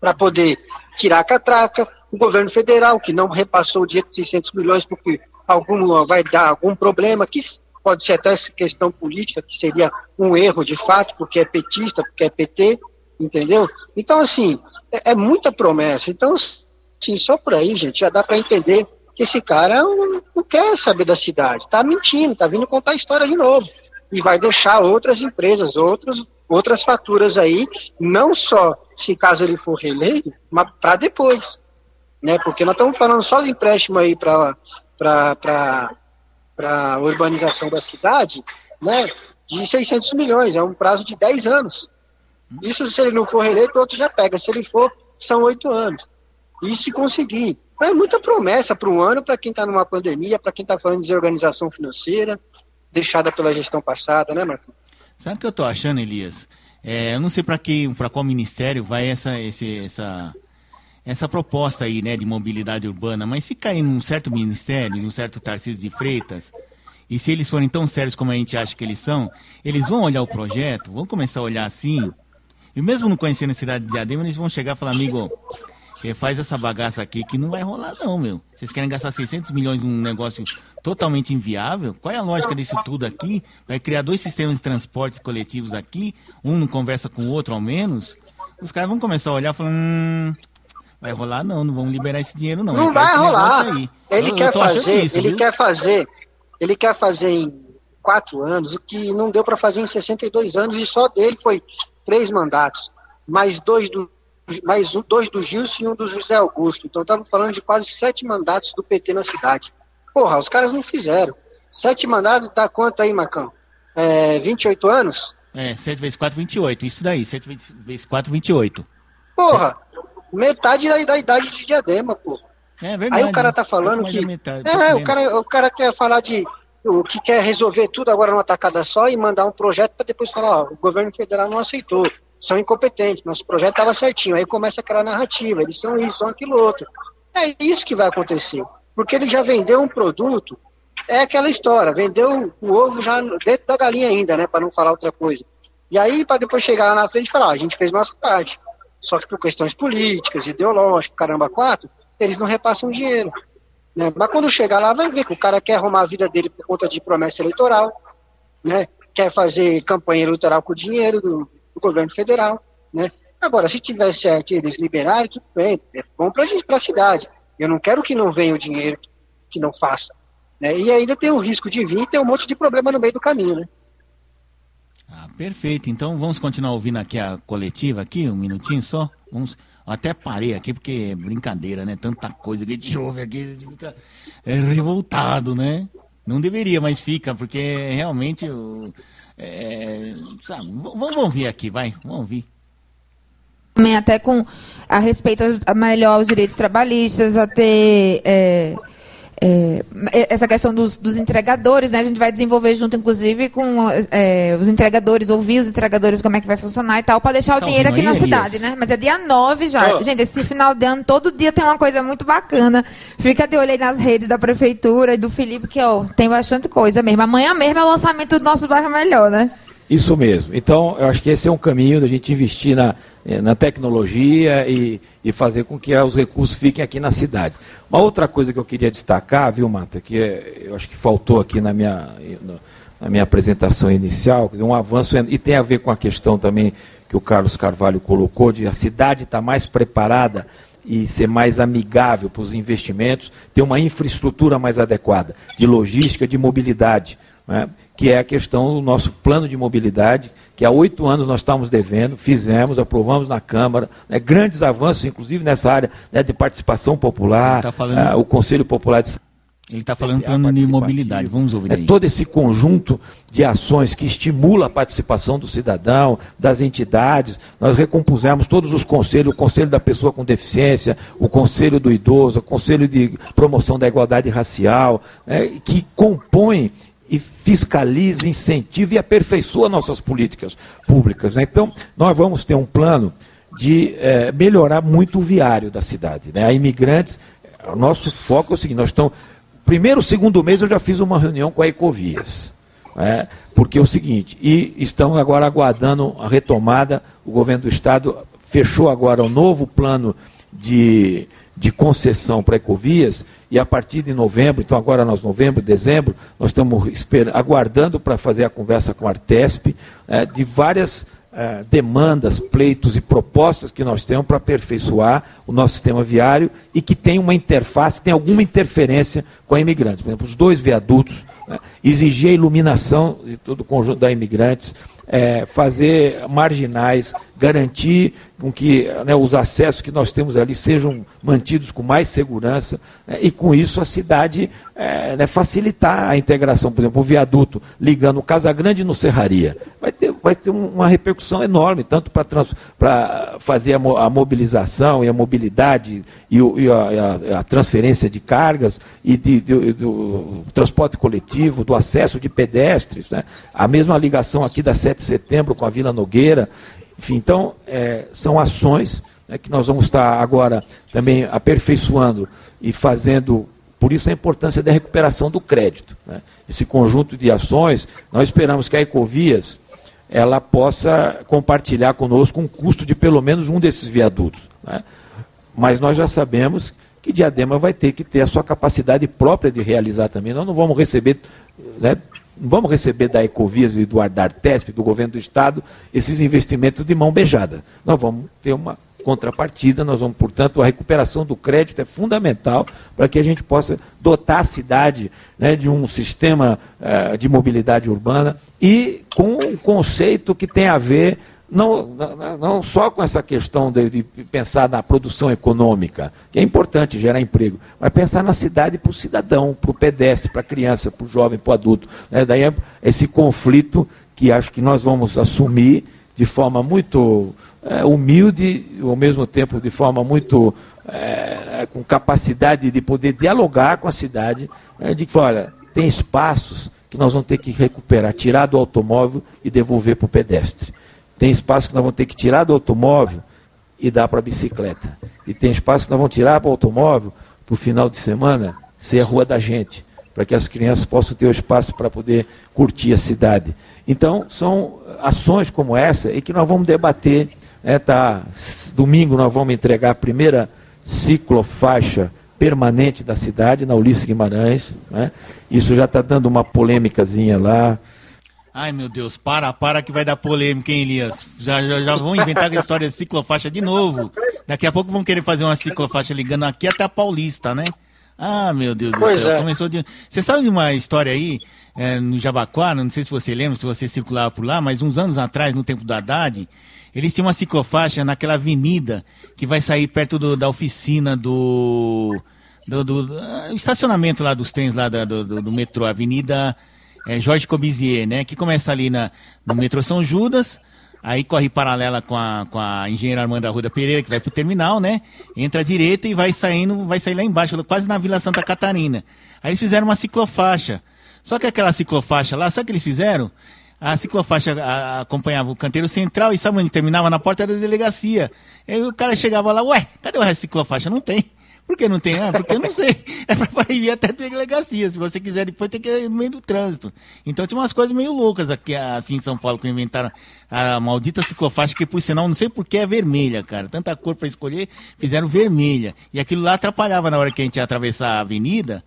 para poder tirar a catraca, o governo federal, que não repassou o dia de 600 milhões porque algum, vai dar algum problema, que pode ser até questão política, que seria um erro de fato, porque é petista, porque é PT, entendeu? Então, assim, é, é muita promessa. Então, assim, só por aí, gente, já dá para entender que esse cara não, não quer saber da cidade, está mentindo, está vindo contar a história de novo. E vai deixar outras empresas, outros, outras faturas aí, não só se caso ele for reeleito, mas para depois. Né? Porque nós estamos falando só de empréstimo aí para a urbanização da cidade, né, de 600 milhões, é um prazo de 10 anos. Isso se ele não for reeleito, outro já pega. Se ele for, são oito anos. E se conseguir. É muita promessa para um ano para quem está numa pandemia, para quem está falando de desorganização financeira, deixada pela gestão passada, né, Marco? Sabe o que eu estou achando, Elias? É, eu não sei para para qual ministério vai essa, esse, essa, essa proposta aí, né, de mobilidade urbana, mas se cair num certo ministério, num certo Tarcísio de Freitas, e se eles forem tão sérios como a gente acha que eles são, eles vão olhar o projeto, vão começar a olhar assim, e mesmo não conhecendo a cidade de Diadema, eles vão chegar e falar, amigo, faz essa bagaça aqui que não vai rolar não, meu. Vocês querem gastar 600 milhões num negócio totalmente inviável? Qual é a lógica disso tudo aqui? Vai criar dois sistemas de transportes coletivos aqui, um não conversa com o outro ao menos? Os caras vão começar a olhar e falar, hum, Vai rolar não, não vamos liberar esse dinheiro não. Não vai rolar. Ele eu, quer eu fazer, isso, ele viu? quer fazer, ele quer fazer em quatro anos o que não deu para fazer em 62 anos e só dele foi três mandatos, mais dois do mais um, dois do Gilson e um do José Augusto. Então estamos falando de quase sete mandatos do PT na cidade. Porra, os caras não fizeram. Sete mandatos dá quanto aí, Marcão? É, 28 anos? É, 7 vezes 4, 28. Isso daí, 7 vezes 4, 28. Porra, metade da, da idade de Diadema, pô. É verdade. Aí o cara tá falando que. Metade, é, o cara, o cara quer falar de. O que quer resolver tudo agora numa tacada só e mandar um projeto para depois falar, ó, o governo federal não aceitou, são incompetentes, nosso projeto estava certinho. Aí começa aquela narrativa, eles são isso, são aquilo outro. É isso que vai acontecer. Porque ele já vendeu um produto, é aquela história, vendeu o ovo já dentro da galinha ainda, né? Para não falar outra coisa. E aí, para depois chegar lá na frente e falar, ó, a gente fez nossa parte. Só que por questões políticas, ideológicas, caramba, quatro, eles não repassam dinheiro. Né? Mas quando chegar lá, vai ver que o cara quer arrumar a vida dele por conta de promessa eleitoral, né? quer fazer campanha eleitoral com o dinheiro do, do governo federal. Né? Agora, se tiver certo eles liberarem, tudo bem, é bom para a cidade. Eu não quero que não venha o dinheiro que não faça. Né? E ainda tem o risco de vir e ter um monte de problema no meio do caminho. Né? Ah, perfeito. Então vamos continuar ouvindo aqui a coletiva aqui, um minutinho só. Vamos. Até parei aqui porque é brincadeira, né? Tanta coisa que a gente *laughs* ouve aqui, a gente fica é, revoltado, né? Não deveria, mas fica, porque realmente. É, sabe, vamos ouvir aqui, vai, vamos ouvir. também até com a respeito a melhor os direitos trabalhistas, a ter é, é, essa questão dos, dos, entregadores, né? A gente vai desenvolver junto, inclusive, com é, os entregadores, ouvir os entregadores como é que vai funcionar e tal, para deixar o tá dinheiro aqui na cidade, né? Mas é dia 9 já. Oh. Gente, esse final de ano, todo dia tem uma coisa muito bacana. Fica de olho aí nas redes da prefeitura e do Felipe, que ó, tem bastante coisa mesmo. Amanhã mesmo é o lançamento do nosso bairro melhor, né? Isso mesmo. Então, eu acho que esse é um caminho da gente investir na, eh, na tecnologia e, e fazer com que os recursos fiquem aqui na cidade. Uma outra coisa que eu queria destacar, viu, Mata, que é, eu acho que faltou aqui na minha, na minha apresentação inicial, um avanço, e tem a ver com a questão também que o Carlos Carvalho colocou, de a cidade estar tá mais preparada e ser mais amigável para os investimentos, ter uma infraestrutura mais adequada, de logística, de mobilidade. Né? Que é a questão do nosso plano de mobilidade, que há oito anos nós estamos devendo, fizemos, aprovamos na Câmara, né, grandes avanços, inclusive nessa área né, de participação popular, tá falando... uh, o Conselho Popular de ele está falando plano de mobilidade, vamos ouvir é aí. É todo esse conjunto de ações que estimula a participação do cidadão, das entidades. Nós recompusemos todos os conselhos, o Conselho da Pessoa com Deficiência, o Conselho do Idoso, o Conselho de Promoção da Igualdade Racial, né, que compõem e fiscaliza, incentiva e aperfeiçoa nossas políticas públicas. Né? Então, nós vamos ter um plano de é, melhorar muito o viário da cidade. Né? A imigrantes, o nosso foco é o seguinte, nós estamos. Primeiro, segundo mês eu já fiz uma reunião com a Ecovias. Né? Porque é o seguinte, e estamos agora aguardando a retomada, o governo do estado fechou agora o um novo plano de de concessão para Ecovias, e a partir de novembro, então agora nós, novembro, dezembro, nós estamos aguardando para fazer a conversa com a Artesp, é, de várias é, demandas, pleitos e propostas que nós temos para aperfeiçoar o nosso sistema viário e que tem uma interface, tem alguma interferência com a imigrantes. Por exemplo, os dois viadutos, né, exigir a iluminação de todo o conjunto da imigrantes, é, fazer marginais, garantir com que né, os acessos que nós temos ali sejam mantidos com mais segurança né, e com isso a cidade é, né, facilitar a integração, por exemplo, o viaduto ligando Casa Grande no Serraria, vai ter, vai ter uma repercussão enorme, tanto para fazer a, a, mobilização e a mobilidade e, o, e a, a, transferência de cargas e de, de, do transporte coletivo, do acesso de pedestres, né, a mesma ligação aqui da 7 de setembro com a Vila Nogueira, enfim, então, é, são ações né, que nós vamos estar agora também aperfeiçoando e fazendo, por isso a importância da recuperação do crédito. Né? Esse conjunto de ações, nós esperamos que a Ecovias ela possa compartilhar conosco um custo de pelo menos um desses viadutos. Né? Mas nós já sabemos que Diadema vai ter que ter a sua capacidade própria de realizar também. Nós não vamos receber né, não vamos receber da Ecovias e do Ardartesp, do governo do Estado, esses investimentos de mão beijada. Nós vamos ter uma contrapartida, nós vamos, portanto, a recuperação do crédito é fundamental para que a gente possa dotar a cidade né, de um sistema uh, de mobilidade urbana e com um conceito que tem a ver não, não, não, só com essa questão de, de, pensar na produção econômica, que é importante gerar emprego, mas pensar na cidade para o cidadão, para o pedestre, para a criança, para o jovem, para o adulto. Né? Daí é esse conflito que acho que nós vamos assumir de forma muito é, humilde, ao mesmo tempo de forma muito é, com capacidade de poder dialogar com a cidade, né? de que, olha, tem espaços que nós vamos ter que recuperar, tirar do automóvel e devolver para o pedestre. Tem espaço que nós vamos ter que tirar do automóvel e dar para a bicicleta. E tem espaço que nós vamos tirar para o automóvel para o final de semana ser a rua da gente, para que as crianças possam ter o espaço para poder curtir a cidade. Então, são ações como essa e que nós vamos debater. Né, tá, domingo nós vamos entregar a primeira ciclofaixa permanente da cidade, na Ulisses Guimarães. Né? Isso já está dando uma polêmicazinha lá. Ai, meu Deus, para, para que vai dar polêmica, hein, Elias? Já, já, já vão inventar a história de ciclofaixa de novo. Daqui a pouco vão querer fazer uma ciclofaixa ligando aqui até a Paulista, né? Ah, meu Deus pois do céu. É. Começou de... Você sabe de uma história aí, é, no Jabaquara, não sei se você lembra, se você circulava por lá, mas uns anos atrás, no tempo do Haddad, eles tinham uma ciclofaixa naquela avenida que vai sair perto do, da oficina do, do, do, do, estacionamento lá dos trens lá do, do, do metrô, Avenida é, Jorge Cobizier, né? Que começa ali na, no metrô São Judas, Aí corre paralela com a, com a engenheira Armanda Arruda Pereira, que vai pro terminal, né? Entra à direita e vai saindo, vai sair lá embaixo, quase na Vila Santa Catarina. Aí eles fizeram uma ciclofaixa. Só que aquela ciclofaixa lá, sabe o que eles fizeram? A ciclofaixa acompanhava o canteiro central e sabe onde terminava? Na porta da delegacia. Aí o cara chegava lá, ué, cadê o resto da ciclofaixa? Não tem. Por que não tem? Ah, porque eu não sei. *laughs* É para ir até a delegacia. Se você quiser depois, tem que ir no meio do trânsito. Então tinha umas coisas meio loucas aqui, assim, em São Paulo, que inventaram a maldita ciclofaixa, que por sinal, não sei por que é vermelha, cara. Tanta cor para escolher, fizeram vermelha. E aquilo lá atrapalhava na hora que a gente ia atravessar a avenida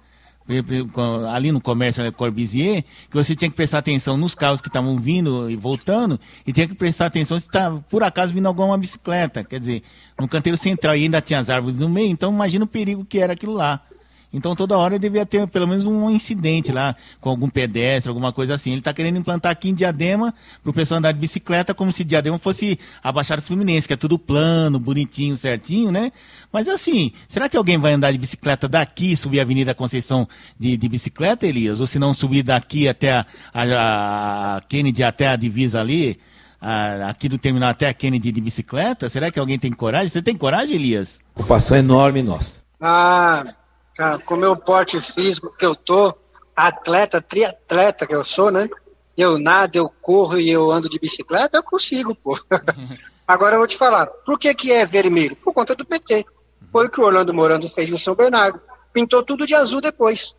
ali no comércio Corbusier, que você tinha que prestar atenção nos carros que estavam vindo e voltando, e tinha que prestar atenção se estava, por acaso, vindo alguma bicicleta. Quer dizer, no canteiro central e ainda tinha as árvores no meio, então imagina o perigo que era aquilo lá. Então toda hora devia ter pelo menos um incidente lá com algum pedestre, alguma coisa assim. Ele está querendo implantar aqui em Diadema para o pessoal andar de bicicleta como se Diadema fosse a Baixada Fluminense, que é tudo plano, bonitinho, certinho, né? Mas assim, será que alguém vai andar de bicicleta daqui, subir a Avenida Conceição de, de bicicleta, Elias? Ou se não subir daqui até a, a, a Kennedy, até a divisa ali? A, aqui do terminal até a Kennedy de bicicleta? Será que alguém tem coragem? Você tem coragem, Elias? Ocupação enorme nossa. Ah, Cara, com o meu porte físico que eu tô, atleta, triatleta que eu sou, né? Eu nado, eu corro e eu ando de bicicleta, eu consigo, pô. *laughs* Agora eu vou te falar, por que que é vermelho? Por conta do PT. Foi o que o Orlando Morando fez em São Bernardo. Pintou tudo de azul depois.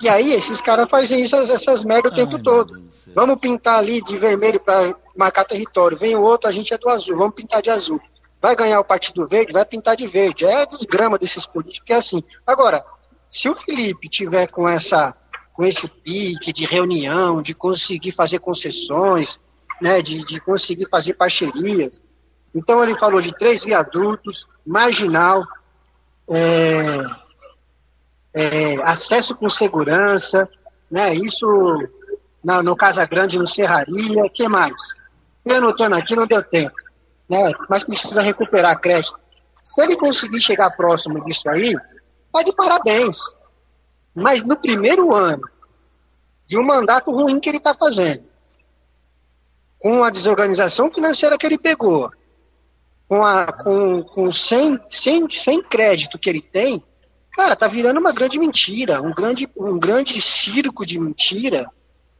E aí esses caras fazem isso, essas merdas o tempo Ai, todo. Vamos pintar ali de vermelho para marcar território. Vem o outro, a gente é do azul, vamos pintar de azul. Vai ganhar o Partido Verde, vai pintar de verde. É a desgrama desses políticos, que é assim. Agora, se o Felipe tiver com essa com esse pique de reunião, de conseguir fazer concessões, né, de, de conseguir fazer parcerias. Então ele falou de três viadutos, marginal, é, é, acesso com segurança, né, isso na, no Casa Grande, no Serraria, que mais? Eu anotando aqui, não deu tempo, né, mas precisa recuperar crédito. Se ele conseguir chegar próximo disso aí, Está de parabéns. Mas no primeiro ano de um mandato ruim que ele está fazendo, com a desorganização financeira que ele pegou, com, a, com, com sem, sem, sem crédito que ele tem, cara, tá virando uma grande mentira, um grande, um grande circo de mentira,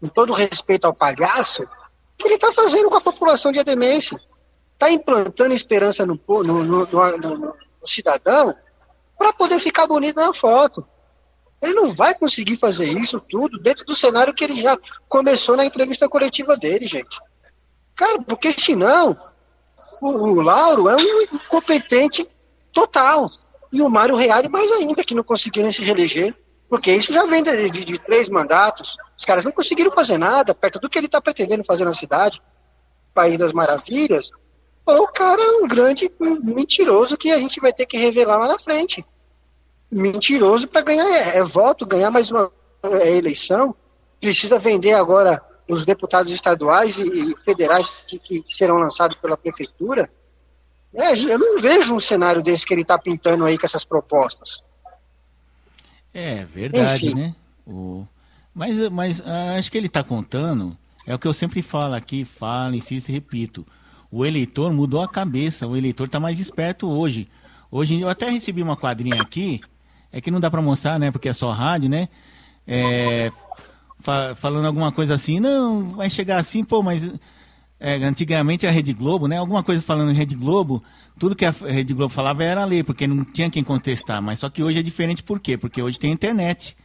com todo respeito ao palhaço, que ele está fazendo com a população de Ademência. Está implantando esperança no, no, no, no cidadão para poder ficar bonito na foto. Ele não vai conseguir fazer isso tudo dentro do cenário que ele já começou na entrevista coletiva dele, gente. Cara, porque senão o, o Lauro é um incompetente total. E o Mário Reale mais ainda, que não conseguiram se reeleger. Porque isso já vem de, de, de três mandatos. Os caras não conseguiram fazer nada perto do que ele está pretendendo fazer na cidade. País das Maravilhas o cara é um grande mentiroso que a gente vai ter que revelar lá na frente. Mentiroso para ganhar é, é, voto, ganhar mais uma é, eleição. Precisa vender agora os deputados estaduais e, e federais que, que, serão lançados pela prefeitura. É, eu não vejo um cenário desse que ele está pintando aí com essas propostas. É verdade, Enfim. né? O... Mas, mas ah, acho que ele está contando, é o que eu sempre falo aqui, falo, insisto e repito o eleitor mudou a cabeça, o eleitor está mais esperto hoje. Hoje eu até recebi uma quadrinha aqui, é que não dá para mostrar, né, porque é só rádio, né? É, fa falando alguma coisa assim, não, vai chegar assim, pô, mas é, antigamente a Rede Globo, né? Alguma coisa falando em Rede Globo, tudo que a Rede Globo falava era lei, porque não tinha quem contestar. Mas só que hoje é diferente, por quê? Porque hoje tem internet.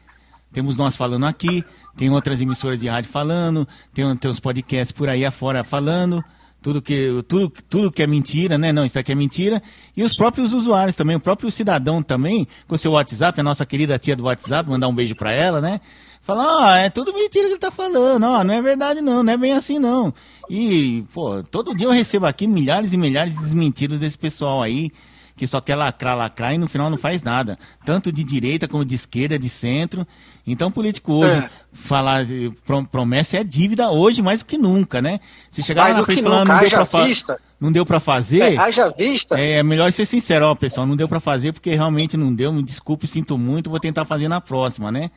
Temos nós falando aqui, tem outras emissoras de rádio falando, tem, tem os podcasts por aí afora falando tudo que, tudo, tudo que é mentira, né? Não, isso aqui é mentira. E os próprios usuários também, o próprio cidadão também, com seu WhatsApp, a nossa querida tia do WhatsApp, mandar um beijo para ela, né? Falar, ah, é tudo mentira que ele tá falando, ó, não é verdade não, não é bem assim não. E, pô, todo dia eu recebo aqui milhares e milhares de desmentidos desse pessoal aí, que só quer lacrar, lacrar e no final não faz nada. Tanto de direita como de esquerda, de centro. Então, político hoje, é. falar promessa é dívida hoje mais do que nunca, né? Se chegar lá na frente falando, não deu, pra fa não deu pra fazer. É, haja vista. É, é melhor ser sincero, ó, pessoal, não deu pra fazer porque realmente não deu, me desculpe, sinto muito, vou tentar fazer na próxima, né?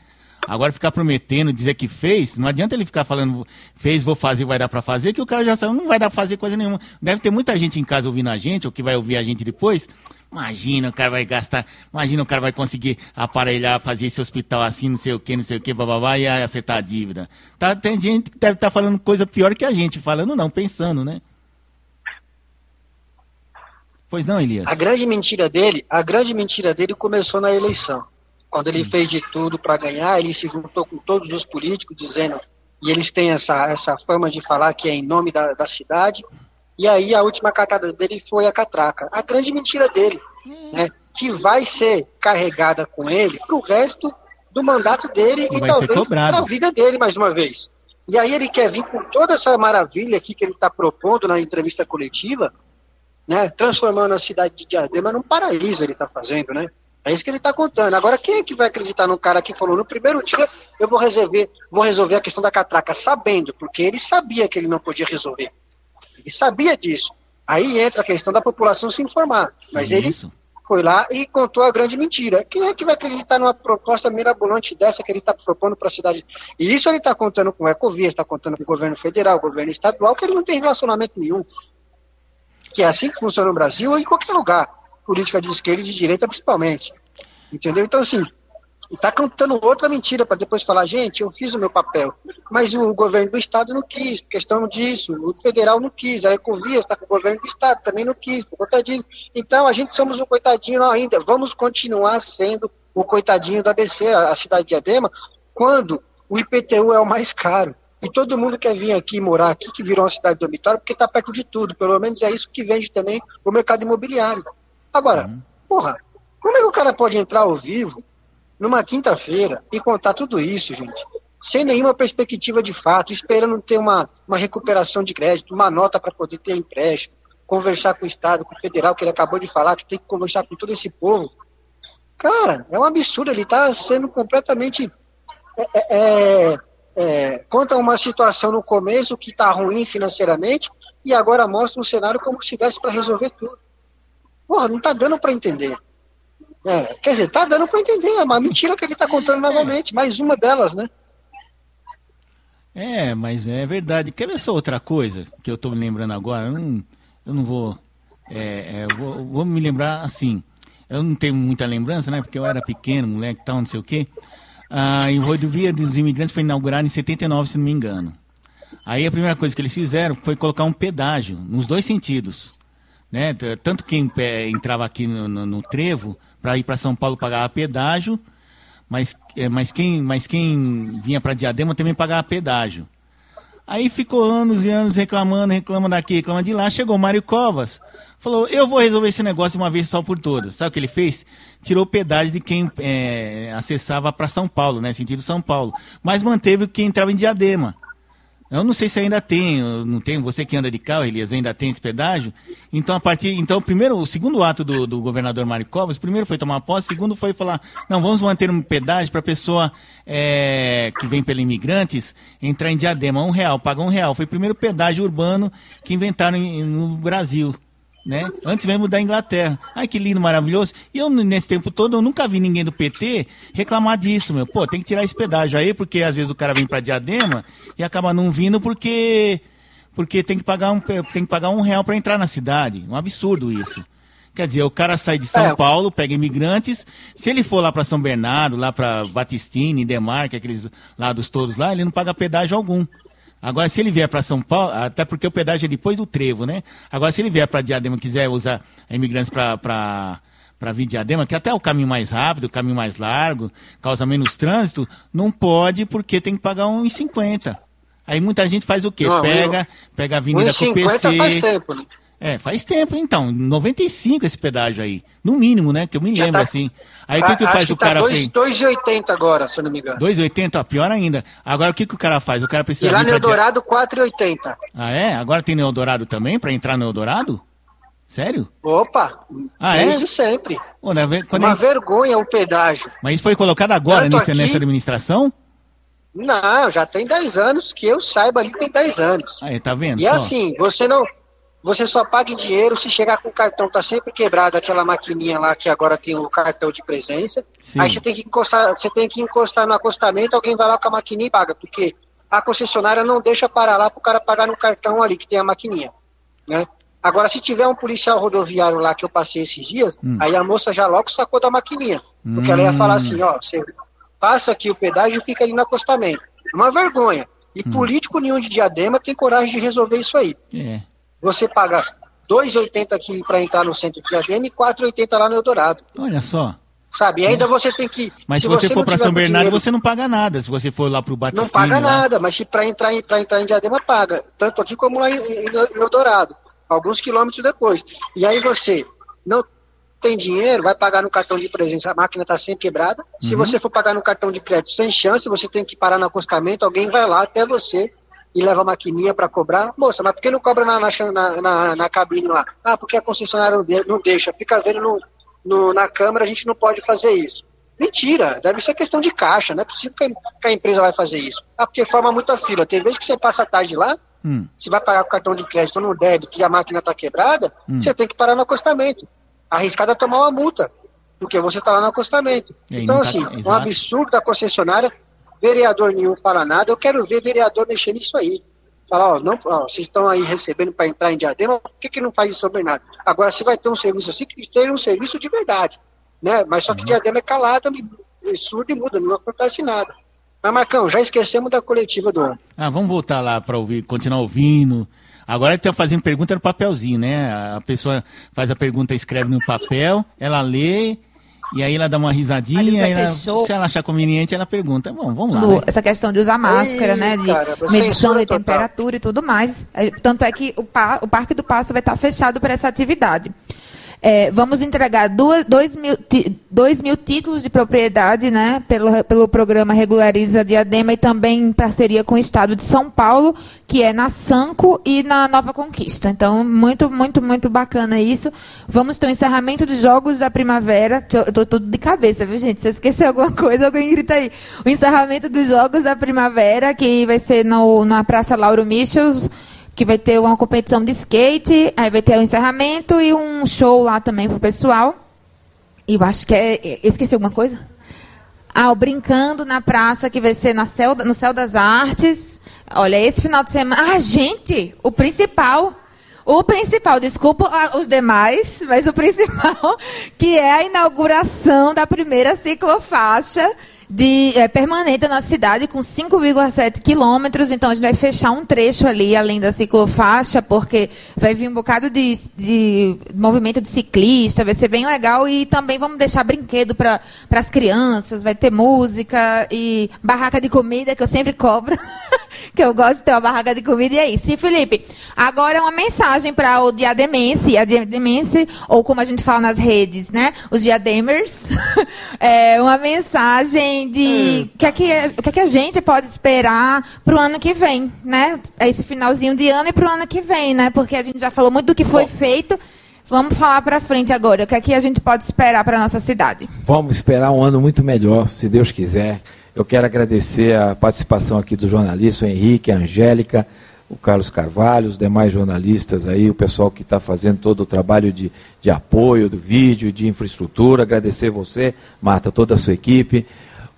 Agora ficar prometendo, dizer que fez, não adianta ele ficar falando, fez, vou fazer, vai dar para fazer, que o cara já sabe, não vai dar pra fazer coisa nenhuma. Deve ter muita gente em casa ouvindo a gente, ou que vai ouvir a gente depois. Imagina, o cara vai gastar, imagina o cara vai conseguir aparelhar, fazer esse hospital assim, não sei o que, não sei o que, bababá, e acertar a dívida. Tá, tem gente que deve estar tá falando coisa pior que a gente, falando não, pensando, né? Pois não, Elias? A grande mentira dele, a grande mentira dele começou na eleição. Quando ele hum. fez de tudo para ganhar, ele se juntou com todos os políticos dizendo, e eles têm essa, essa fama de falar que é em nome da, da cidade, e aí a última cartada dele foi a catraca. A grande mentira dele, hum. né, que vai ser carregada com ele para o resto do mandato dele e talvez para a vida dele mais uma vez. E aí ele quer vir com toda essa maravilha aqui que ele está propondo na entrevista coletiva, né, transformando a cidade de Diadema num paraíso, ele está fazendo, né? É isso que ele está contando. Agora, quem é que vai acreditar no cara que falou no primeiro dia eu vou resolver, vou resolver a questão da catraca, sabendo, porque ele sabia que ele não podia resolver. Ele sabia disso. Aí entra a questão da população se informar. Mas ele foi lá e contou a grande mentira. Quem é que vai acreditar numa proposta mirabolante dessa que ele está propondo para a cidade? E isso ele está contando com o Ecovia, está contando com o governo federal, governo estadual, que ele não tem relacionamento nenhum que é assim que funciona no Brasil ou em qualquer lugar, política de esquerda e de direita principalmente. Entendeu? Então, assim, está cantando outra mentira para depois falar, gente, eu fiz o meu papel, mas o governo do estado não quis, por questão disso, o federal não quis, a Ecovia está com o governo do estado, também não quis, por conta disso. Então, a gente somos um coitadinho ainda, vamos continuar sendo o coitadinho da ABC, a, a cidade de Adema, quando o IPTU é o mais caro. E todo mundo quer vir aqui morar aqui, que virou uma cidade dormitória, porque está perto de tudo. Pelo menos é isso que vende também o mercado imobiliário. Agora, uhum. porra, como é que o cara pode entrar ao vivo numa quinta-feira e contar tudo isso, gente? Sem nenhuma perspectiva de fato, esperando ter uma, uma recuperação de crédito, uma nota para poder ter empréstimo, conversar com o Estado, com o federal, que ele acabou de falar, que tem que conversar com todo esse povo. Cara, é um absurdo, ele está sendo completamente é, é, é é, conta uma situação no começo que está ruim financeiramente e agora mostra um cenário como se desse para resolver tudo. Porra, não está dando para entender. É, quer dizer, está dando para entender, é uma mentira que ele está contando novamente, mais uma delas, né? É, mas é verdade. Quer ver só outra coisa que eu estou me lembrando agora? Eu não, eu não vou, é, é, vou, vou. me lembrar assim. Eu não tenho muita lembrança, né? Porque eu era pequeno, moleque tal, não sei o quê. Ah, e o rodovia dos imigrantes foi inaugurado em 79, se não me engano. Aí a primeira coisa que eles fizeram foi colocar um pedágio, nos dois sentidos. Né? Tanto quem entrava aqui no, no, no trevo para ir para São Paulo pagava pedágio, mas, é, mas, quem, mas quem vinha para Diadema também pagava pedágio. Aí ficou anos e anos reclamando, reclamando daqui, reclamando de lá. Chegou Mário Covas, falou: Eu vou resolver esse negócio uma vez só por todas. Sabe o que ele fez? Tirou pedágio de quem é, acessava para São Paulo, né? Sentido São Paulo. Mas manteve quem entrava em Diadema. Eu não sei se ainda tem, não tem, você que anda de carro, Elias, ainda tem esse pedágio. Então, a partir, então, primeiro, o segundo ato do, do governador Mário Covas, primeiro foi tomar posse, segundo foi falar, não, vamos manter um pedágio para a pessoa é, que vem pelos imigrantes entrar em Diadema, um real, paga um real. Foi o primeiro pedágio urbano que inventaram no Brasil né? Antes mesmo da Inglaterra. Ai, que lindo, maravilhoso. E eu, nesse tempo todo, eu nunca vi ninguém do PT reclamar disso, meu. Pô, tem que tirar esse pedágio aí, porque às vezes o cara vem pra Diadema e acaba não vindo porque porque tem que pagar um, tem que pagar um real para entrar na cidade. Um absurdo isso. Quer dizer, o cara sai de São é. Paulo, pega imigrantes. Se ele for lá para São Bernardo, lá para Batistini, Demarque, aqueles lados todos lá, ele não paga pedágio algum. Agora, se ele vier para São Paulo, até porque o pedágio é depois do trevo, né? Agora, se ele vier para Diadema e quiser usar imigrantes para para vir Diadema, que até é o caminho mais rápido, o caminho mais largo, causa menos trânsito, não pode porque tem que pagar 1,50. Aí muita gente faz o quê? Não, pega, eu... pega a Avenida com o PC. Faz tempo, né? É, faz tempo, então. 95 esse pedágio aí. No mínimo, né? Que eu me lembro, tá... assim. Aí o que, que faz que o tá cara dois, 2,80 agora, se eu não me engano. 2,80, pior ainda. Agora o que, que o cara faz? O cara precisa. E lá no Eldorado, 4,80. Ah, é? Agora tem no Eldorado também, pra entrar no Eldorado? Sério? Opa! Ah, desde é? sempre. Pô, né, Uma vergonha o pedágio. Mas isso foi colocado agora nesse, aqui... nessa administração? Não, já tem 10 anos, que eu saiba ali tem 10 anos. Aí, tá vendo? E só? assim, você não, você só paga em dinheiro se chegar com o cartão, tá sempre quebrado aquela maquininha lá que agora tem o cartão de presença. Sim. Aí você tem que encostar, você tem que encostar no acostamento, alguém vai lá com a maquininha e paga, porque a concessionária não deixa parar lá para o cara pagar no cartão ali que tem a maquininha, né? Agora, se tiver um policial rodoviário lá que eu passei esses dias, hum. aí a moça já logo sacou da maquininha. Porque hum. ela ia falar hum. assim, ó, você passa aqui o pedágio e fica ali no acostamento. Uma vergonha. E hum. político nenhum de diadema tem coragem de resolver isso aí. É. Você paga 2,80 aqui para entrar no centro de diadema e 4,80 lá no Eldorado. Olha só. Sabe, e ainda é. você tem que. Mas se, você, você for para São Bernardo, dinheiro, você não paga nada. Se você for lá para o Baticínio. Não paga lá. nada, mas se para entrar, entrar em Diadema, paga. Tanto aqui como lá em, em, em Eldorado. Alguns quilômetros depois. E aí você não tem dinheiro, vai pagar no cartão de presença, a máquina está sempre quebrada. Uhum. Se você for pagar no cartão de crédito sem chance, você tem que parar no acostamento, alguém vai lá até você e leva a maquininha para cobrar. Moça, mas por que não cobra na, na, na, na, cabine lá? Ah, porque a concessionária não deixa, fica vendo no, no, na câmera, a gente não pode fazer isso. Mentira, deve ser questão de caixa, não é possível que a, que a empresa vai fazer isso. Ah, porque forma muita fila. Tem vezes que você passa a tarde lá, hum. se vai pagar com cartão de crédito ou no débito e a máquina está quebrada, hum. você tem que parar no acostamento. Arriscado é tomar uma multa, porque você está lá no acostamento. então, tá... assim, Exato. um absurdo da concessionária, vereador nenhum fala nada, eu quero ver vereador mexer nisso aí. Falar, ó, não, ó, vocês estão aí recebendo para entrar em Diadema, por que, que não faz isso sobre nada? Agora, se vai ter um serviço assim, que esteja um serviço de verdade. Né? Mas só que uhum. Diadema é calada, surdo e muda, não acontece nada. Mas, Marcão, já esquecemos da coletiva do ano. Ah, vamos voltar lá para ouvir, continuar ouvindo. Agora está fazendo pergunta no papelzinho, né? A pessoa faz a pergunta, escreve no papel, ela lê, e aí ela dá uma risadinha, ela, se ela achar conveniente, ela pergunta. Bom, vamos lá. né? Essa questão de usar máscara, Ei, né? De cara, medição de temperatura e tudo mais. É, tanto é que o, pa, o Parque do Passo vai estar fechado para essa atividade. É, vamos entregar duas, dois, mil, dois mil títulos de propriedade né, pelo, pelo programa Regulariza Diadema e também em parceria com o Estado de São Paulo, que é na Sanco e na Nova Conquista. Então, muito, muito, muito bacana isso. Vamos ter o encerramento dos Jogos da Primavera. Estou tudo de cabeça, viu, gente? Se eu esquecer alguma coisa, alguém grita aí. O encerramento dos Jogos da Primavera, que vai ser no, na Praça Lauro Michels que vai ter uma competição de skate, aí vai ter o um encerramento e um show lá também pro pessoal. E eu acho que é. Eu esqueci alguma coisa? Ah, o Brincando na Praça, que vai ser na céu, no Céu das Artes. Olha, esse final de semana. Ah, gente, o principal. O principal, desculpa os demais, mas o principal, *laughs* que é a inauguração da primeira ciclofaixa de, é, permanente na cidade, com 5,7 quilômetros. Então, a gente vai fechar um trecho ali, além da ciclofaixa, porque vai vir um bocado de, de movimento de ciclista, vai ser bem legal. E também vamos deixar brinquedo para as crianças, vai ter música e barraca de comida, que eu sempre cobro. *laughs* que eu gosto de ter uma barraca de comida e é isso. E Felipe, agora uma mensagem para o diademense, a diademense, ou como a gente fala nas redes, né? Os diademers. *laughs* é uma mensagem de hum. que é que, o que, é que a gente pode esperar para o ano que vem, né? É esse finalzinho de ano e para o ano que vem, né? Porque a gente já falou muito do que foi Bom. feito. Vamos falar para frente agora. O que é que a gente pode esperar para nossa cidade? Vamos esperar um ano muito melhor, se Deus quiser. Eu quero agradecer a participação aqui do jornalista, o Henrique, a Angélica, o Carlos Carvalho, os demais jornalistas aí, o pessoal que está fazendo todo o trabalho de, de apoio do vídeo, de infraestrutura. Agradecer você, Marta, toda a sua equipe,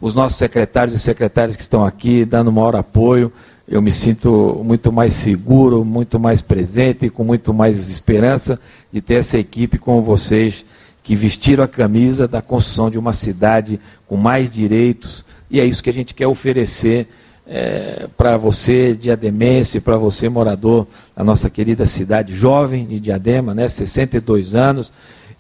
os nossos secretários e secretárias que estão aqui dando maior apoio. Eu me sinto muito mais seguro, muito mais presente, com muito mais esperança de ter essa equipe com vocês que vestiram a camisa da construção de uma cidade com mais direitos, e é isso que a gente quer oferecer é, para você, diademense, para você, morador da nossa querida cidade jovem de Diadema, né, 62 anos,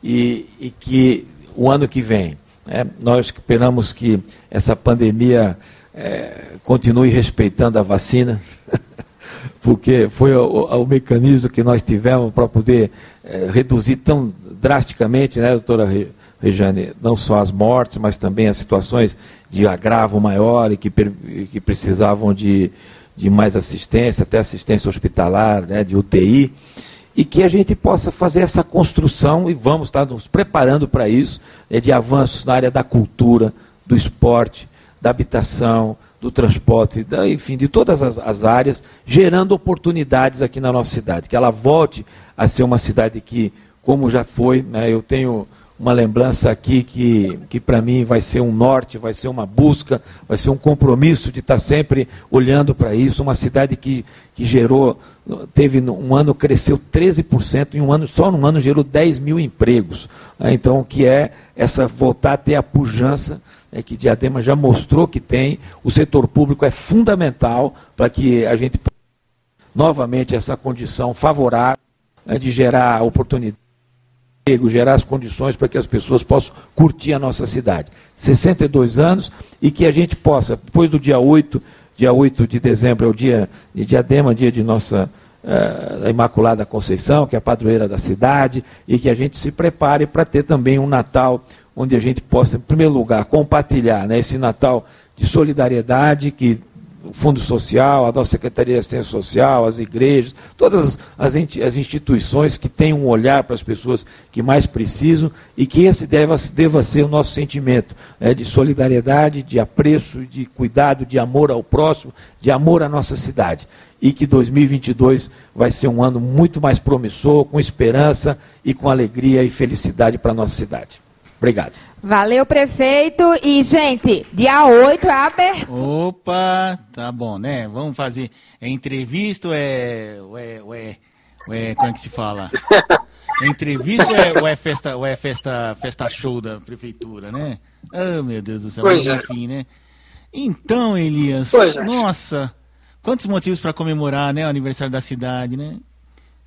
e, e que o ano que vem, é, nós esperamos que essa pandemia é, continue respeitando a vacina, *laughs* porque foi o, o, mecanismo que nós tivemos para poder é, reduzir tão drasticamente, né, doutora Rejane, não só as mortes, mas também as situações de agravo maior e que, que precisavam de, de mais assistência, até assistência hospitalar, né, de UTI, e que a gente possa fazer essa construção, e vamos estar nos preparando para isso, né, de avanços na área da cultura, do esporte, da habitação, do transporte, da, enfim, de todas as, as, áreas, gerando oportunidades aqui na nossa cidade. Que ela volte a ser uma cidade que, como já foi, né, eu tenho uma lembrança aqui que, que para mim vai ser um norte, vai ser uma busca, vai ser um compromisso de estar tá sempre olhando para isso. Uma cidade que, que gerou, teve um ano cresceu 13%, em um ano, só num ano gerou 10 mil empregos. Né? Então, que é essa voltar a ter a pujança né, que Diadema já mostrou que tem. O setor público é fundamental para que a gente novamente essa condição favorável né, de gerar oportunidade gerar as condições para que as pessoas possam curtir a nossa cidade. 62 anos e que a gente possa, depois do dia 8, dia 8 de dezembro é o dia de Diadema, dia de nossa uh, Imaculada Conceição, que é a padroeira da cidade, e que a gente se prepare para ter também um Natal onde a gente possa, em primeiro lugar, compartilhar né, esse Natal de solidariedade que o Fundo Social, a nossa Secretaria de Assistência Social, as igrejas, todas as, as instituições que têm um olhar para as pessoas que mais precisam e que esse deva, deva ser o nosso sentimento né, de solidariedade, de apreço, de cuidado, de amor ao próximo, de amor à nossa cidade. E que 2022 vai ser um ano muito mais promissor, com esperança e com alegria e felicidade para a nossa cidade. Obrigado. Valeu, prefeito. E, gente, dia 8 é aberto. Opa, tá bom, né? Vamos fazer. É entrevista ou é. Ou é, ou é, ou é como é que se fala? É *laughs* entrevista ou é, ou é, festa, ou é festa, festa show da prefeitura, né? Oh, meu Deus do céu. Pois é. enfim, né? Então, Elias, pois é. nossa, quantos motivos para comemorar, né? O aniversário da cidade, né?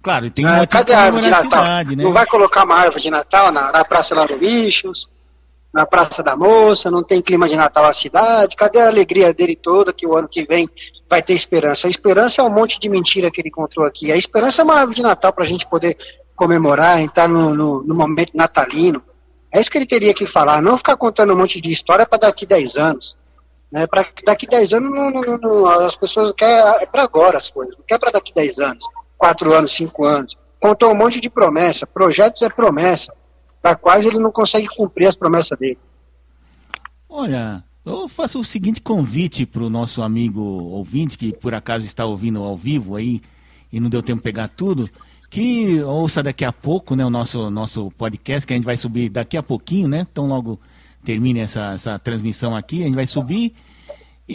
Claro, tem um ah, Cadê a árvore de Natal? Cidade, né? Não vai colocar uma árvore de Natal na, na Praça Lá do Bichos? na Praça da Moça, não tem clima de Natal na cidade. Cadê a alegria dele toda que o ano que vem vai ter esperança? A esperança é um monte de mentira que ele encontrou aqui. A esperança é uma árvore de Natal para a gente poder comemorar, entrar no, no, no, momento natalino. É isso que ele teria que falar, não ficar contando um monte de história para daqui 10 anos. Né? Para daqui 10 anos não, não, não, as pessoas querem é para agora as coisas, não quer para daqui 10 anos, 4 anos, 5 anos. Contou um monte de promessa, projetos é promessa para quais ele não consegue cumprir as promessas dele. Olha, eu faço o seguinte convite para o nosso amigo ouvinte, que por acaso está ouvindo ao vivo aí e não deu tempo de pegar tudo, que ouça daqui a pouco né, o nosso, nosso podcast, que a gente vai subir daqui a pouquinho, né? Então logo termine essa, essa transmissão aqui, a gente vai subir.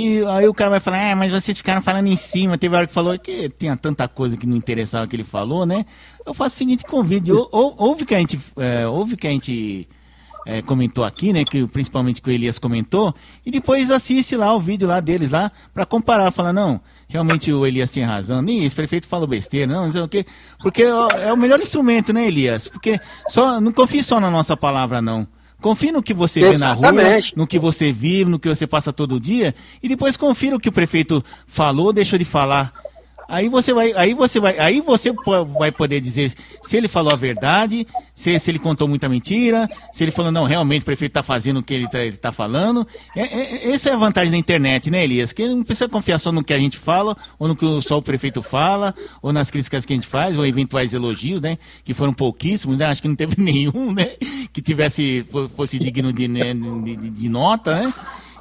E aí o cara vai falar, ah, mas vocês ficaram falando em cima, teve hora que falou que tinha tanta coisa que não interessava que ele falou, né? Eu faço o seguinte convite, ou, ou, ouve que a gente, é, ouve que a gente é, comentou aqui, né? Que principalmente que o Elias comentou, e depois assiste lá o vídeo lá deles lá para comparar, falar, não, realmente o Elias tem razão, nem esse prefeito falou besteira, não, não sei o quê, porque é o melhor instrumento, né, Elias? Porque só não confie só na nossa palavra, não. Confie no que você Exatamente. vê na rua, no que você vive, no que você passa todo dia, e depois confira o que o prefeito falou, deixou de falar. Aí você vai, aí você vai, aí você vai poder dizer se ele falou a verdade, se, se ele contou muita mentira, se ele falou não, realmente o prefeito está fazendo o que ele está tá falando. É, é, essa é a vantagem da internet, né, Elias? Que não precisa confiar só no que a gente fala, ou no que só o prefeito fala, ou nas críticas que a gente faz, ou eventuais elogios, né? Que foram pouquíssimos, né? Acho que não teve *laughs* nenhum, né? Que tivesse fosse digno né, de, de, de nota, né?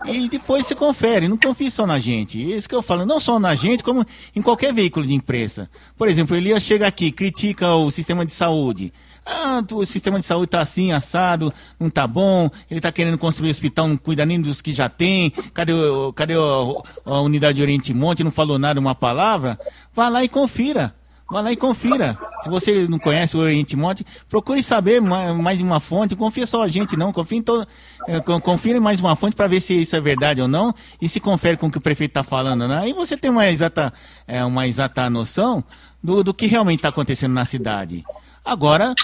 E depois você confere, não confie só na gente. Isso que eu falo, não só na gente, como em qualquer veículo de imprensa. Por exemplo, Elias chega aqui, critica o sistema de saúde. Ah, o sistema de saúde está assim, assado, não está bom, ele está querendo construir hospital, não cuida nem dos que já tem, cadê, cadê a, a unidade de Oriente Monte, não falou nada, uma palavra? Vá lá e confira. Vá lá e confira. Se você não conhece o Oriente Monte, procure saber mais de uma fonte. Confia só a gente, não. Confia em todo, é, confira em mais uma fonte para ver se isso é verdade ou não. E se confere com o que o prefeito está falando. Né? Aí você tem uma exata, é, uma exata noção do, do que realmente está acontecendo na cidade. Agora,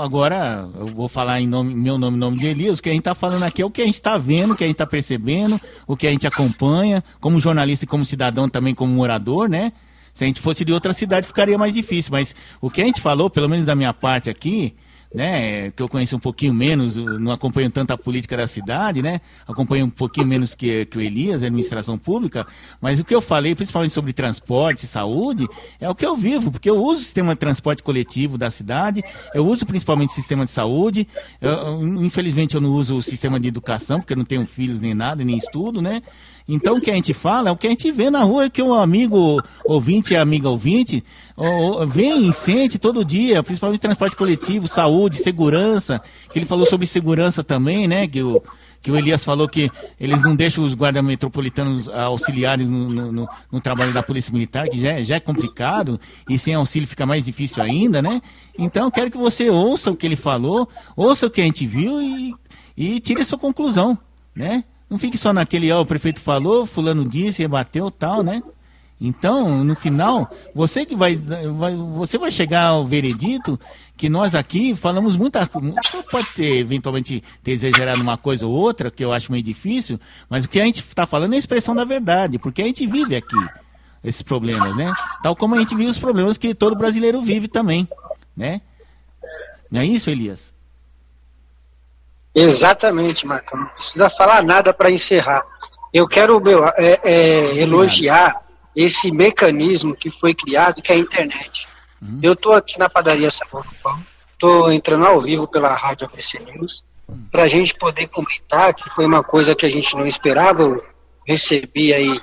agora eu vou falar em nome, meu nome, nome de Elias. O que a gente está falando aqui é o que a gente está vendo, o que a gente está percebendo, o que a gente acompanha, como jornalista e como cidadão também, como morador, né? Se a gente fosse de outra cidade, ficaria mais difícil. Mas o que a gente falou, pelo menos da minha parte aqui, né, que eu conheço um pouquinho menos, não acompanho tanto a política da cidade, né, acompanho um pouquinho menos que, que o Elias, a administração pública, mas o que eu falei, principalmente sobre transporte saúde, é o que eu vivo, porque eu uso o sistema de transporte coletivo da cidade, eu uso principalmente o sistema de saúde, eu, infelizmente eu não uso o sistema de educação, porque eu não tenho filhos nem nada, nem estudo, né, então o que a gente fala é o que a gente vê na rua, que o amigo ouvinte e amiga ouvinte vem e sente todo dia, principalmente transporte coletivo, saúde, segurança, que ele falou sobre segurança também, né? Que o, que o Elias falou que eles não deixam os guardas metropolitanos auxiliares no, no, no, trabalho da Polícia Militar, que já, é, já é complicado, e sem auxílio fica mais difícil ainda, né? Então quero que você ouça o que ele falou, ouça o que a gente viu e, e tire a sua conclusão, né? Não fique só naquele, ó, o prefeito falou, fulano disse, rebateu, tal, né? Então, no final, você que vai, vai, você vai chegar ao veredito que nós aqui falamos muita. Pode ter, eventualmente, ter exagerado uma coisa ou outra, que eu acho meio difícil, mas o que a gente está falando é a expressão da verdade, porque a gente vive aqui esses problemas, né? Tal como a gente vive os problemas que todo brasileiro vive também, né? Não é isso, Elias? Exatamente, Marcão. Não precisa falar nada para encerrar. Eu quero meu, é, é, elogiar esse mecanismo que foi criado, que é a internet. Uhum. Eu estou aqui na padaria Sabor do Pão, estou entrando ao vivo pela Rádio ABC News, uhum. para a gente poder comentar, que foi uma coisa que a gente não esperava. Eu recebi aí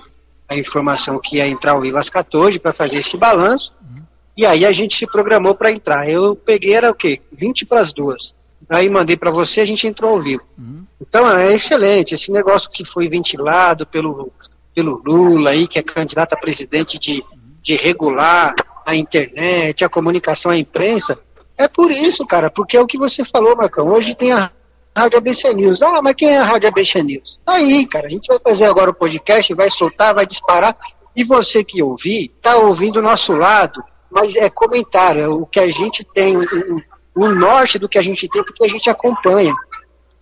a informação que ia entrar ao vivo às 14 para fazer esse balanço, uhum. e aí a gente se programou para entrar. Eu peguei, era o quê? 20 para as duas aí mandei para você, a gente entrou ao vivo. Uhum. Então é excelente, esse negócio que foi ventilado pelo, pelo Lula aí, que é candidato a presidente de, de regular a internet, a comunicação, a imprensa, é por isso, cara, porque é o que você falou, Marcão. Hoje tem a Rádio ABC News. Ah, mas quem é a Rádio ABC News? Tá aí, cara. A gente vai fazer agora o podcast, vai soltar, vai disparar. E você que ouvir, tá ouvindo o nosso lado, mas é comentário, é o que a gente tem, o norte do que a gente tem, porque a gente acompanha,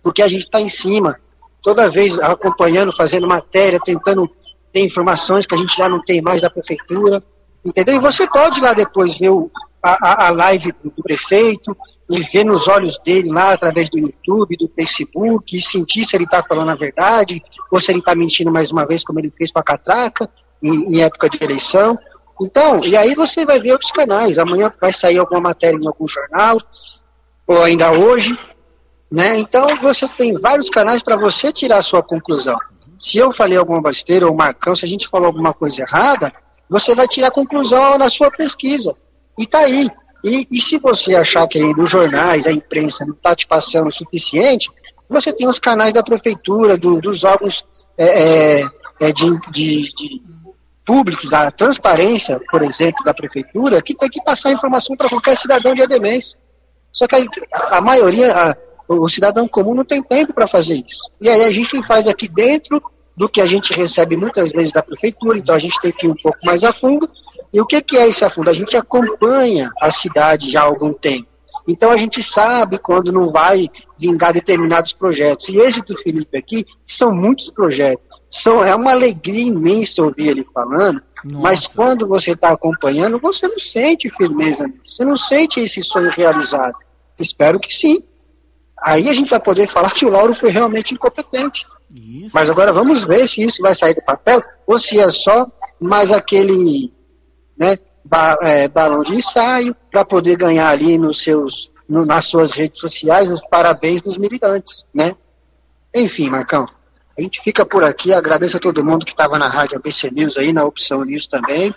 porque a gente está em cima, toda vez acompanhando, fazendo matéria, tentando ter informações que a gente já não tem mais da prefeitura, entendeu? E você pode ir lá depois ver o, a, a live do, prefeito, e ver nos olhos dele lá através do YouTube, do Facebook, e sentir se ele está falando a verdade, ou se ele está mentindo mais uma vez, como ele fez com a Catraca, em, em época de eleição. Então, e aí você vai ver outros canais. Amanhã vai sair alguma matéria em algum jornal, ou ainda hoje, né? Então você tem vários canais para você tirar a sua conclusão. Se eu falei alguma besteira ou Marcão, se a gente falou alguma coisa errada, você vai tirar a conclusão na sua pesquisa. E tá aí. E, e se você achar que aí nos jornais, a imprensa não está te passando o suficiente, você tem os canais da prefeitura, do, dos órgãos é, é, é de, de, de públicos, da transparência, por exemplo, da prefeitura, que tem que passar informação para qualquer cidadão de Ademês. Só que a, a maioria, a, o cidadão comum não tem tempo para fazer isso. E aí a gente faz aqui dentro do que a gente recebe muitas vezes da prefeitura, então a gente tem que ir um pouco mais a fundo. E o que, que é esse a fundo? A gente acompanha a cidade já há algum tempo. Então a gente sabe quando não vai vingar determinados projetos. E esse do Felipe aqui são muitos projetos. São, é uma alegria imensa ouvir ele falando, Nossa. mas quando você está acompanhando, você não sente firmeza, você não sente esse sonho realizado. Espero que sim. Aí a gente vai poder falar que o Lauro foi realmente incompetente. Isso. Mas agora vamos ver se isso vai sair do papel ou se é só mais aquele né, ba é, balão de ensaio para poder ganhar ali nos seus, no, nas suas redes sociais os parabéns dos militantes, né? Enfim, Marcão, a gente fica por aqui, agradeço a todo mundo que estava na rádio ABC News aí, na Opção News também.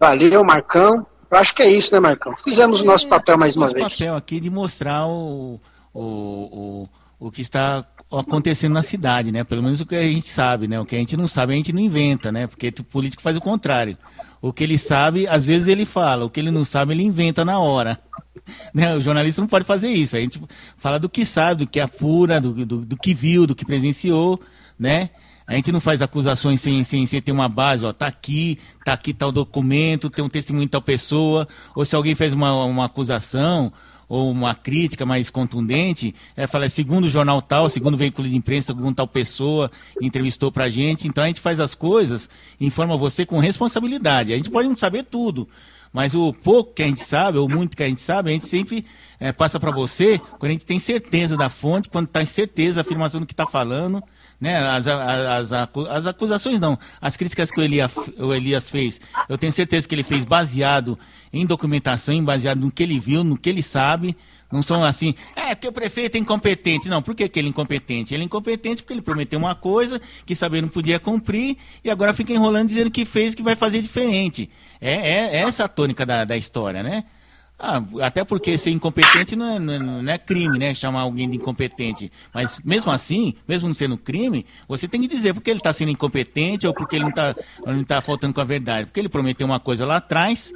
Valeu, Marcão. Eu acho que é isso, né, Marcão? Fizemos o nosso é, papel mais uma vez. papel aqui de mostrar o, o, o, o que está acontecendo na cidade, né? Pelo menos o que a gente sabe, né? O que a gente não sabe, a gente não inventa, né? Porque o político faz o contrário. O que ele sabe, às vezes ele fala. O que ele não sabe, ele inventa na hora. *laughs* Né? O jornalista não pode fazer isso. A gente fala do que sabe, do que apura, do, do, do que viu, do que presenciou, né? A gente não faz acusações sem, sem, sem ter uma base, ó, tá aqui, tá aqui tal documento, tem um testemunho de tal pessoa, ou se alguém fez uma, uma acusação, ou uma crítica mais contundente, é, fala, segundo o jornal tal, segundo o veículo de imprensa, segundo tal pessoa, entrevistou pra gente. Então a gente faz as coisas, informa você com responsabilidade. A gente pode não saber tudo, mas o pouco que a gente sabe, ou muito que a gente sabe, a gente sempre é, passa para você quando a gente tem certeza da fonte, quando está em certeza a afirmação do que está falando né? As, as, as, acusações não, as críticas que o Elias, o Elias fez, eu tenho certeza que ele fez baseado em documentação, baseado no que ele viu, no que ele sabe. Não são assim, é porque o prefeito é incompetente. Não, por que, que ele é incompetente? Ele é incompetente porque ele prometeu uma coisa que sabia não podia cumprir e agora fica enrolando dizendo que fez que vai fazer diferente. É, é, é essa a tônica da, da história, né? Ah, até porque ser incompetente não é, não é, crime, né? Chamar alguém de incompetente. Mas mesmo assim, mesmo não sendo crime, você tem que dizer porque ele está sendo incompetente ou porque ele não está não tá faltando com a verdade. Porque ele prometeu uma coisa lá atrás,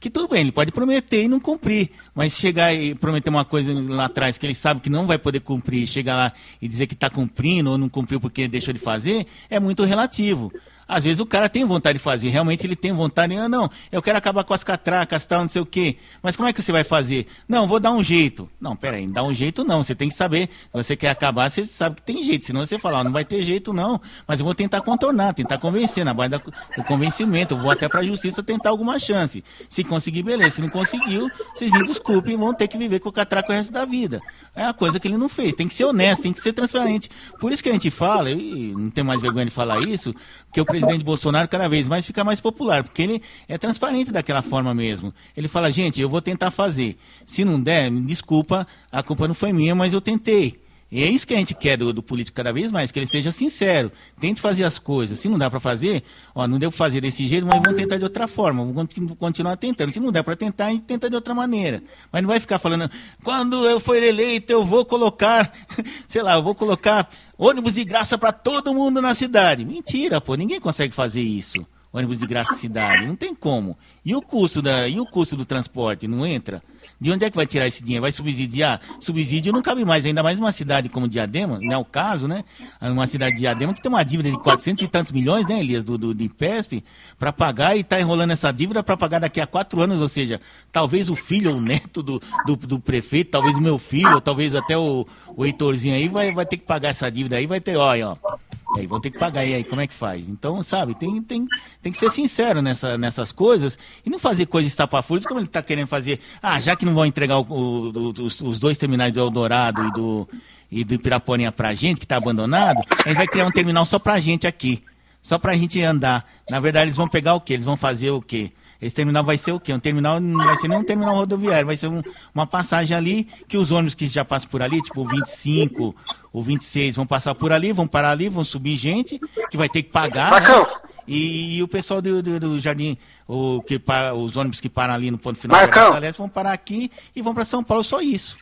que tudo bem, ele pode prometer e não cumprir. Mas chegar e prometer uma coisa lá atrás que ele sabe que não vai poder cumprir, chegar lá e dizer que está cumprindo ou não cumpriu porque deixou de fazer, é muito relativo. Às vezes o cara tem vontade de fazer, realmente ele tem vontade, ah, não, eu quero acabar com as catracas, tal, não sei o quê. Mas como é que você vai fazer? Não, vou dar um jeito. Não, peraí, dá um jeito não, você tem que saber. Se você quer acabar, você sabe que tem jeito, senão você fala, não vai ter jeito não, mas eu vou tentar contornar, tentar convencer, na base do convencimento, eu vou até para a justiça tentar alguma chance. Se conseguir, beleza, se não conseguiu, vocês me desculpem, vão ter que viver com o catraco o resto da vida. É a coisa que ele não fez, tem que ser honesto, tem que ser transparente. Por isso que a gente fala, e não tem mais vergonha de falar isso, que o presidente Bolsonaro cada vez mais fica mais popular, porque ele é transparente daquela forma mesmo. Ele fala, gente, eu vou tentar fazer. Se não der, desculpa, a culpa não foi minha, mas eu tentei. E é isso que a gente quer do, do, político cada vez mais, que ele seja sincero, tente fazer as coisas. Se não dá para fazer, ó, não deu para fazer desse jeito, mas vamos tentar de outra forma, vamos continuar tentando. Se não der para tentar, a gente tenta de outra maneira. Mas não vai ficar falando, quando eu for eleito, eu vou colocar, *laughs* sei lá, eu vou colocar ônibus de graça para todo mundo na cidade. Mentira, pô, ninguém consegue fazer isso. Ônibus de graça na cidade, não tem como. E o custo da, e o custo do transporte não entra? De onde é que vai tirar esse dinheiro? Vai subsidiar? Subsídio não cabe mais, ainda mais numa cidade como Diadema, não é o caso, né? Uma cidade de Diadema que tem uma dívida de 400 e tantos milhões, né, Elias, do, do, do IPESP, para pagar e está enrolando essa dívida para pagar daqui a quatro anos, ou seja, talvez o filho ou o neto do, do, do prefeito, talvez o meu filho, talvez até o, o Heitorzinho aí vai, vai ter que pagar essa dívida aí, vai ter, olha, ó aí vão ter que pagar, e aí como é que faz? Então, sabe, tem, tem, tem que ser sincero nessa, nessas coisas e não fazer coisas estapafúrdias como ele está querendo fazer. Ah, já que não vão entregar o, o, os, os, dois terminais do Eldorado e do, e do Ipiraporinha pra gente, que está abandonado, a gente vai criar um terminal só pra gente aqui. Só pra gente andar. Na verdade, eles vão pegar o quê? Eles vão fazer o quê? Esse terminal vai ser o quê? Um terminal não vai ser nem um terminal rodoviário, vai ser um, uma passagem ali que os ônibus que já passam por ali, tipo o 25, o 26, vão passar por ali, vão parar ali, vão subir gente, que vai ter que pagar. Né? E, e, o pessoal do, do, do jardim, o, que, os ônibus que param ali no ponto final Marcão. da vão parar aqui e vão para São Paulo, só isso.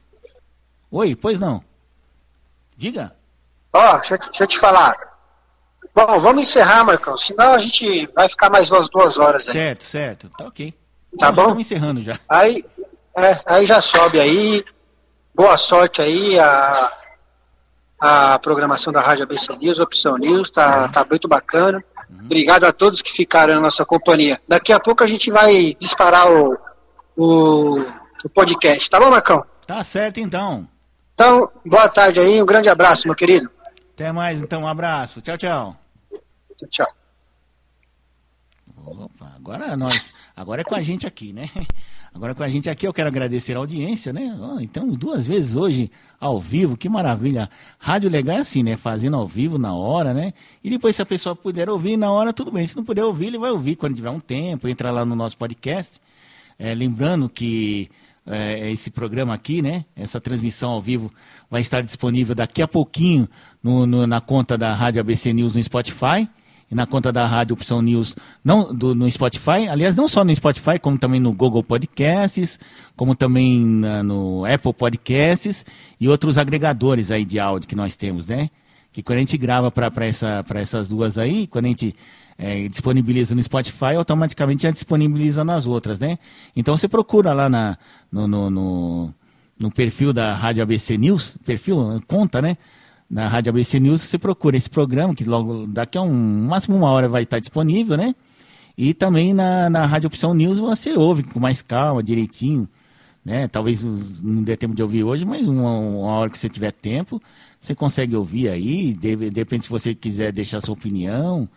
Oi, pois não. Diga. Ó, oh, deixa, deixa eu te falar. Bom, vamos encerrar, Marcão. Senão a gente vai ficar mais umas duas horas aí. Certo, certo. Tá ok. Tá bom? Estamos encerrando já. Aí, é, aí já sobe aí. Boa sorte aí a, a programação da Rádio ABC News, Opção News. Tá, uhum. tá muito bacana. Uhum. Obrigado a todos que ficaram na nossa companhia. Daqui a pouco a gente vai disparar o, o, o podcast. Tá bom, Marcão? Tá certo, então. Então, boa tarde aí. Um grande abraço, meu querido. Até mais, então. Um abraço. Tchau, tchau. Tchau. Opa, agora nós, agora é com a gente aqui, né? Agora com a gente aqui eu quero agradecer a audiência, né? Oh, então, duas vezes hoje ao vivo, que maravilha. Rádio legal é assim, né? Fazendo ao vivo na hora, né? E depois se a pessoa puder ouvir na hora, tudo bem. Se não puder ouvir, ele vai ouvir quando tiver um tempo, entra lá no nosso podcast. É, lembrando que é, esse programa aqui, né? Essa transmissão ao vivo vai estar disponível daqui a pouquinho no, no, na conta da Rádio ABC News no Spotify e na conta da Rádio Opção News não, do, no Spotify. Aliás, não só no Spotify, como também no Google Podcasts, como também na, no Apple Podcasts e outros agregadores aí de áudio que nós temos, né? Que quando a gente grava para essa, essas duas aí, quando a gente é, disponibiliza no Spotify, automaticamente já disponibiliza nas outras, né? Então você procura lá na, no, no, no, no perfil da Rádio ABC News, perfil, conta, né? na Rádio ABC News, você procura esse programa, que logo daqui a um máximo uma hora vai estar disponível, né? E também na, na Rádio Opção News você ouve com mais calma, direitinho, né? Talvez não dê tempo de ouvir hoje, mas uma, uma hora que você tiver tempo, você consegue ouvir aí. De, se você quiser deixar sua opinião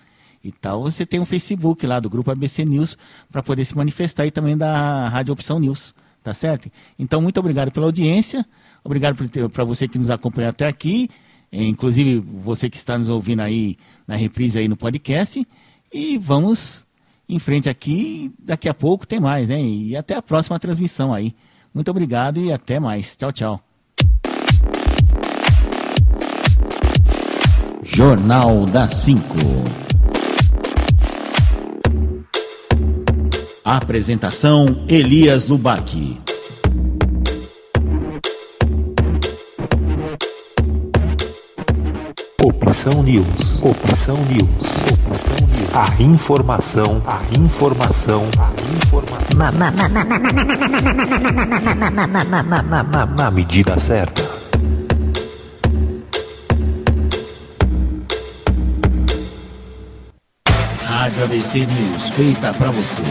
e tal, você tem um Facebook lá do Grupo ABC News para poder se manifestar e também da Rádio Opção News, tá certo? Então, muito obrigado pela audiência, obrigado para você que nos acompanhou até aqui, inclusive você que está nos ouvindo aí na reprise aí no podcast, e vamos em frente aqui, daqui a pouco tem mais, né? E até a próxima transmissão aí. Muito obrigado e até mais. Tchau, tchau. Jornal da 5. Apresentação Elias Lubac. Opção News. Opção News. Opção News. A informação. A informação. A informação. Na, na, na, na, na, na, na, na, na, na, na, na medida certa. Rádio ABC News, feita para você.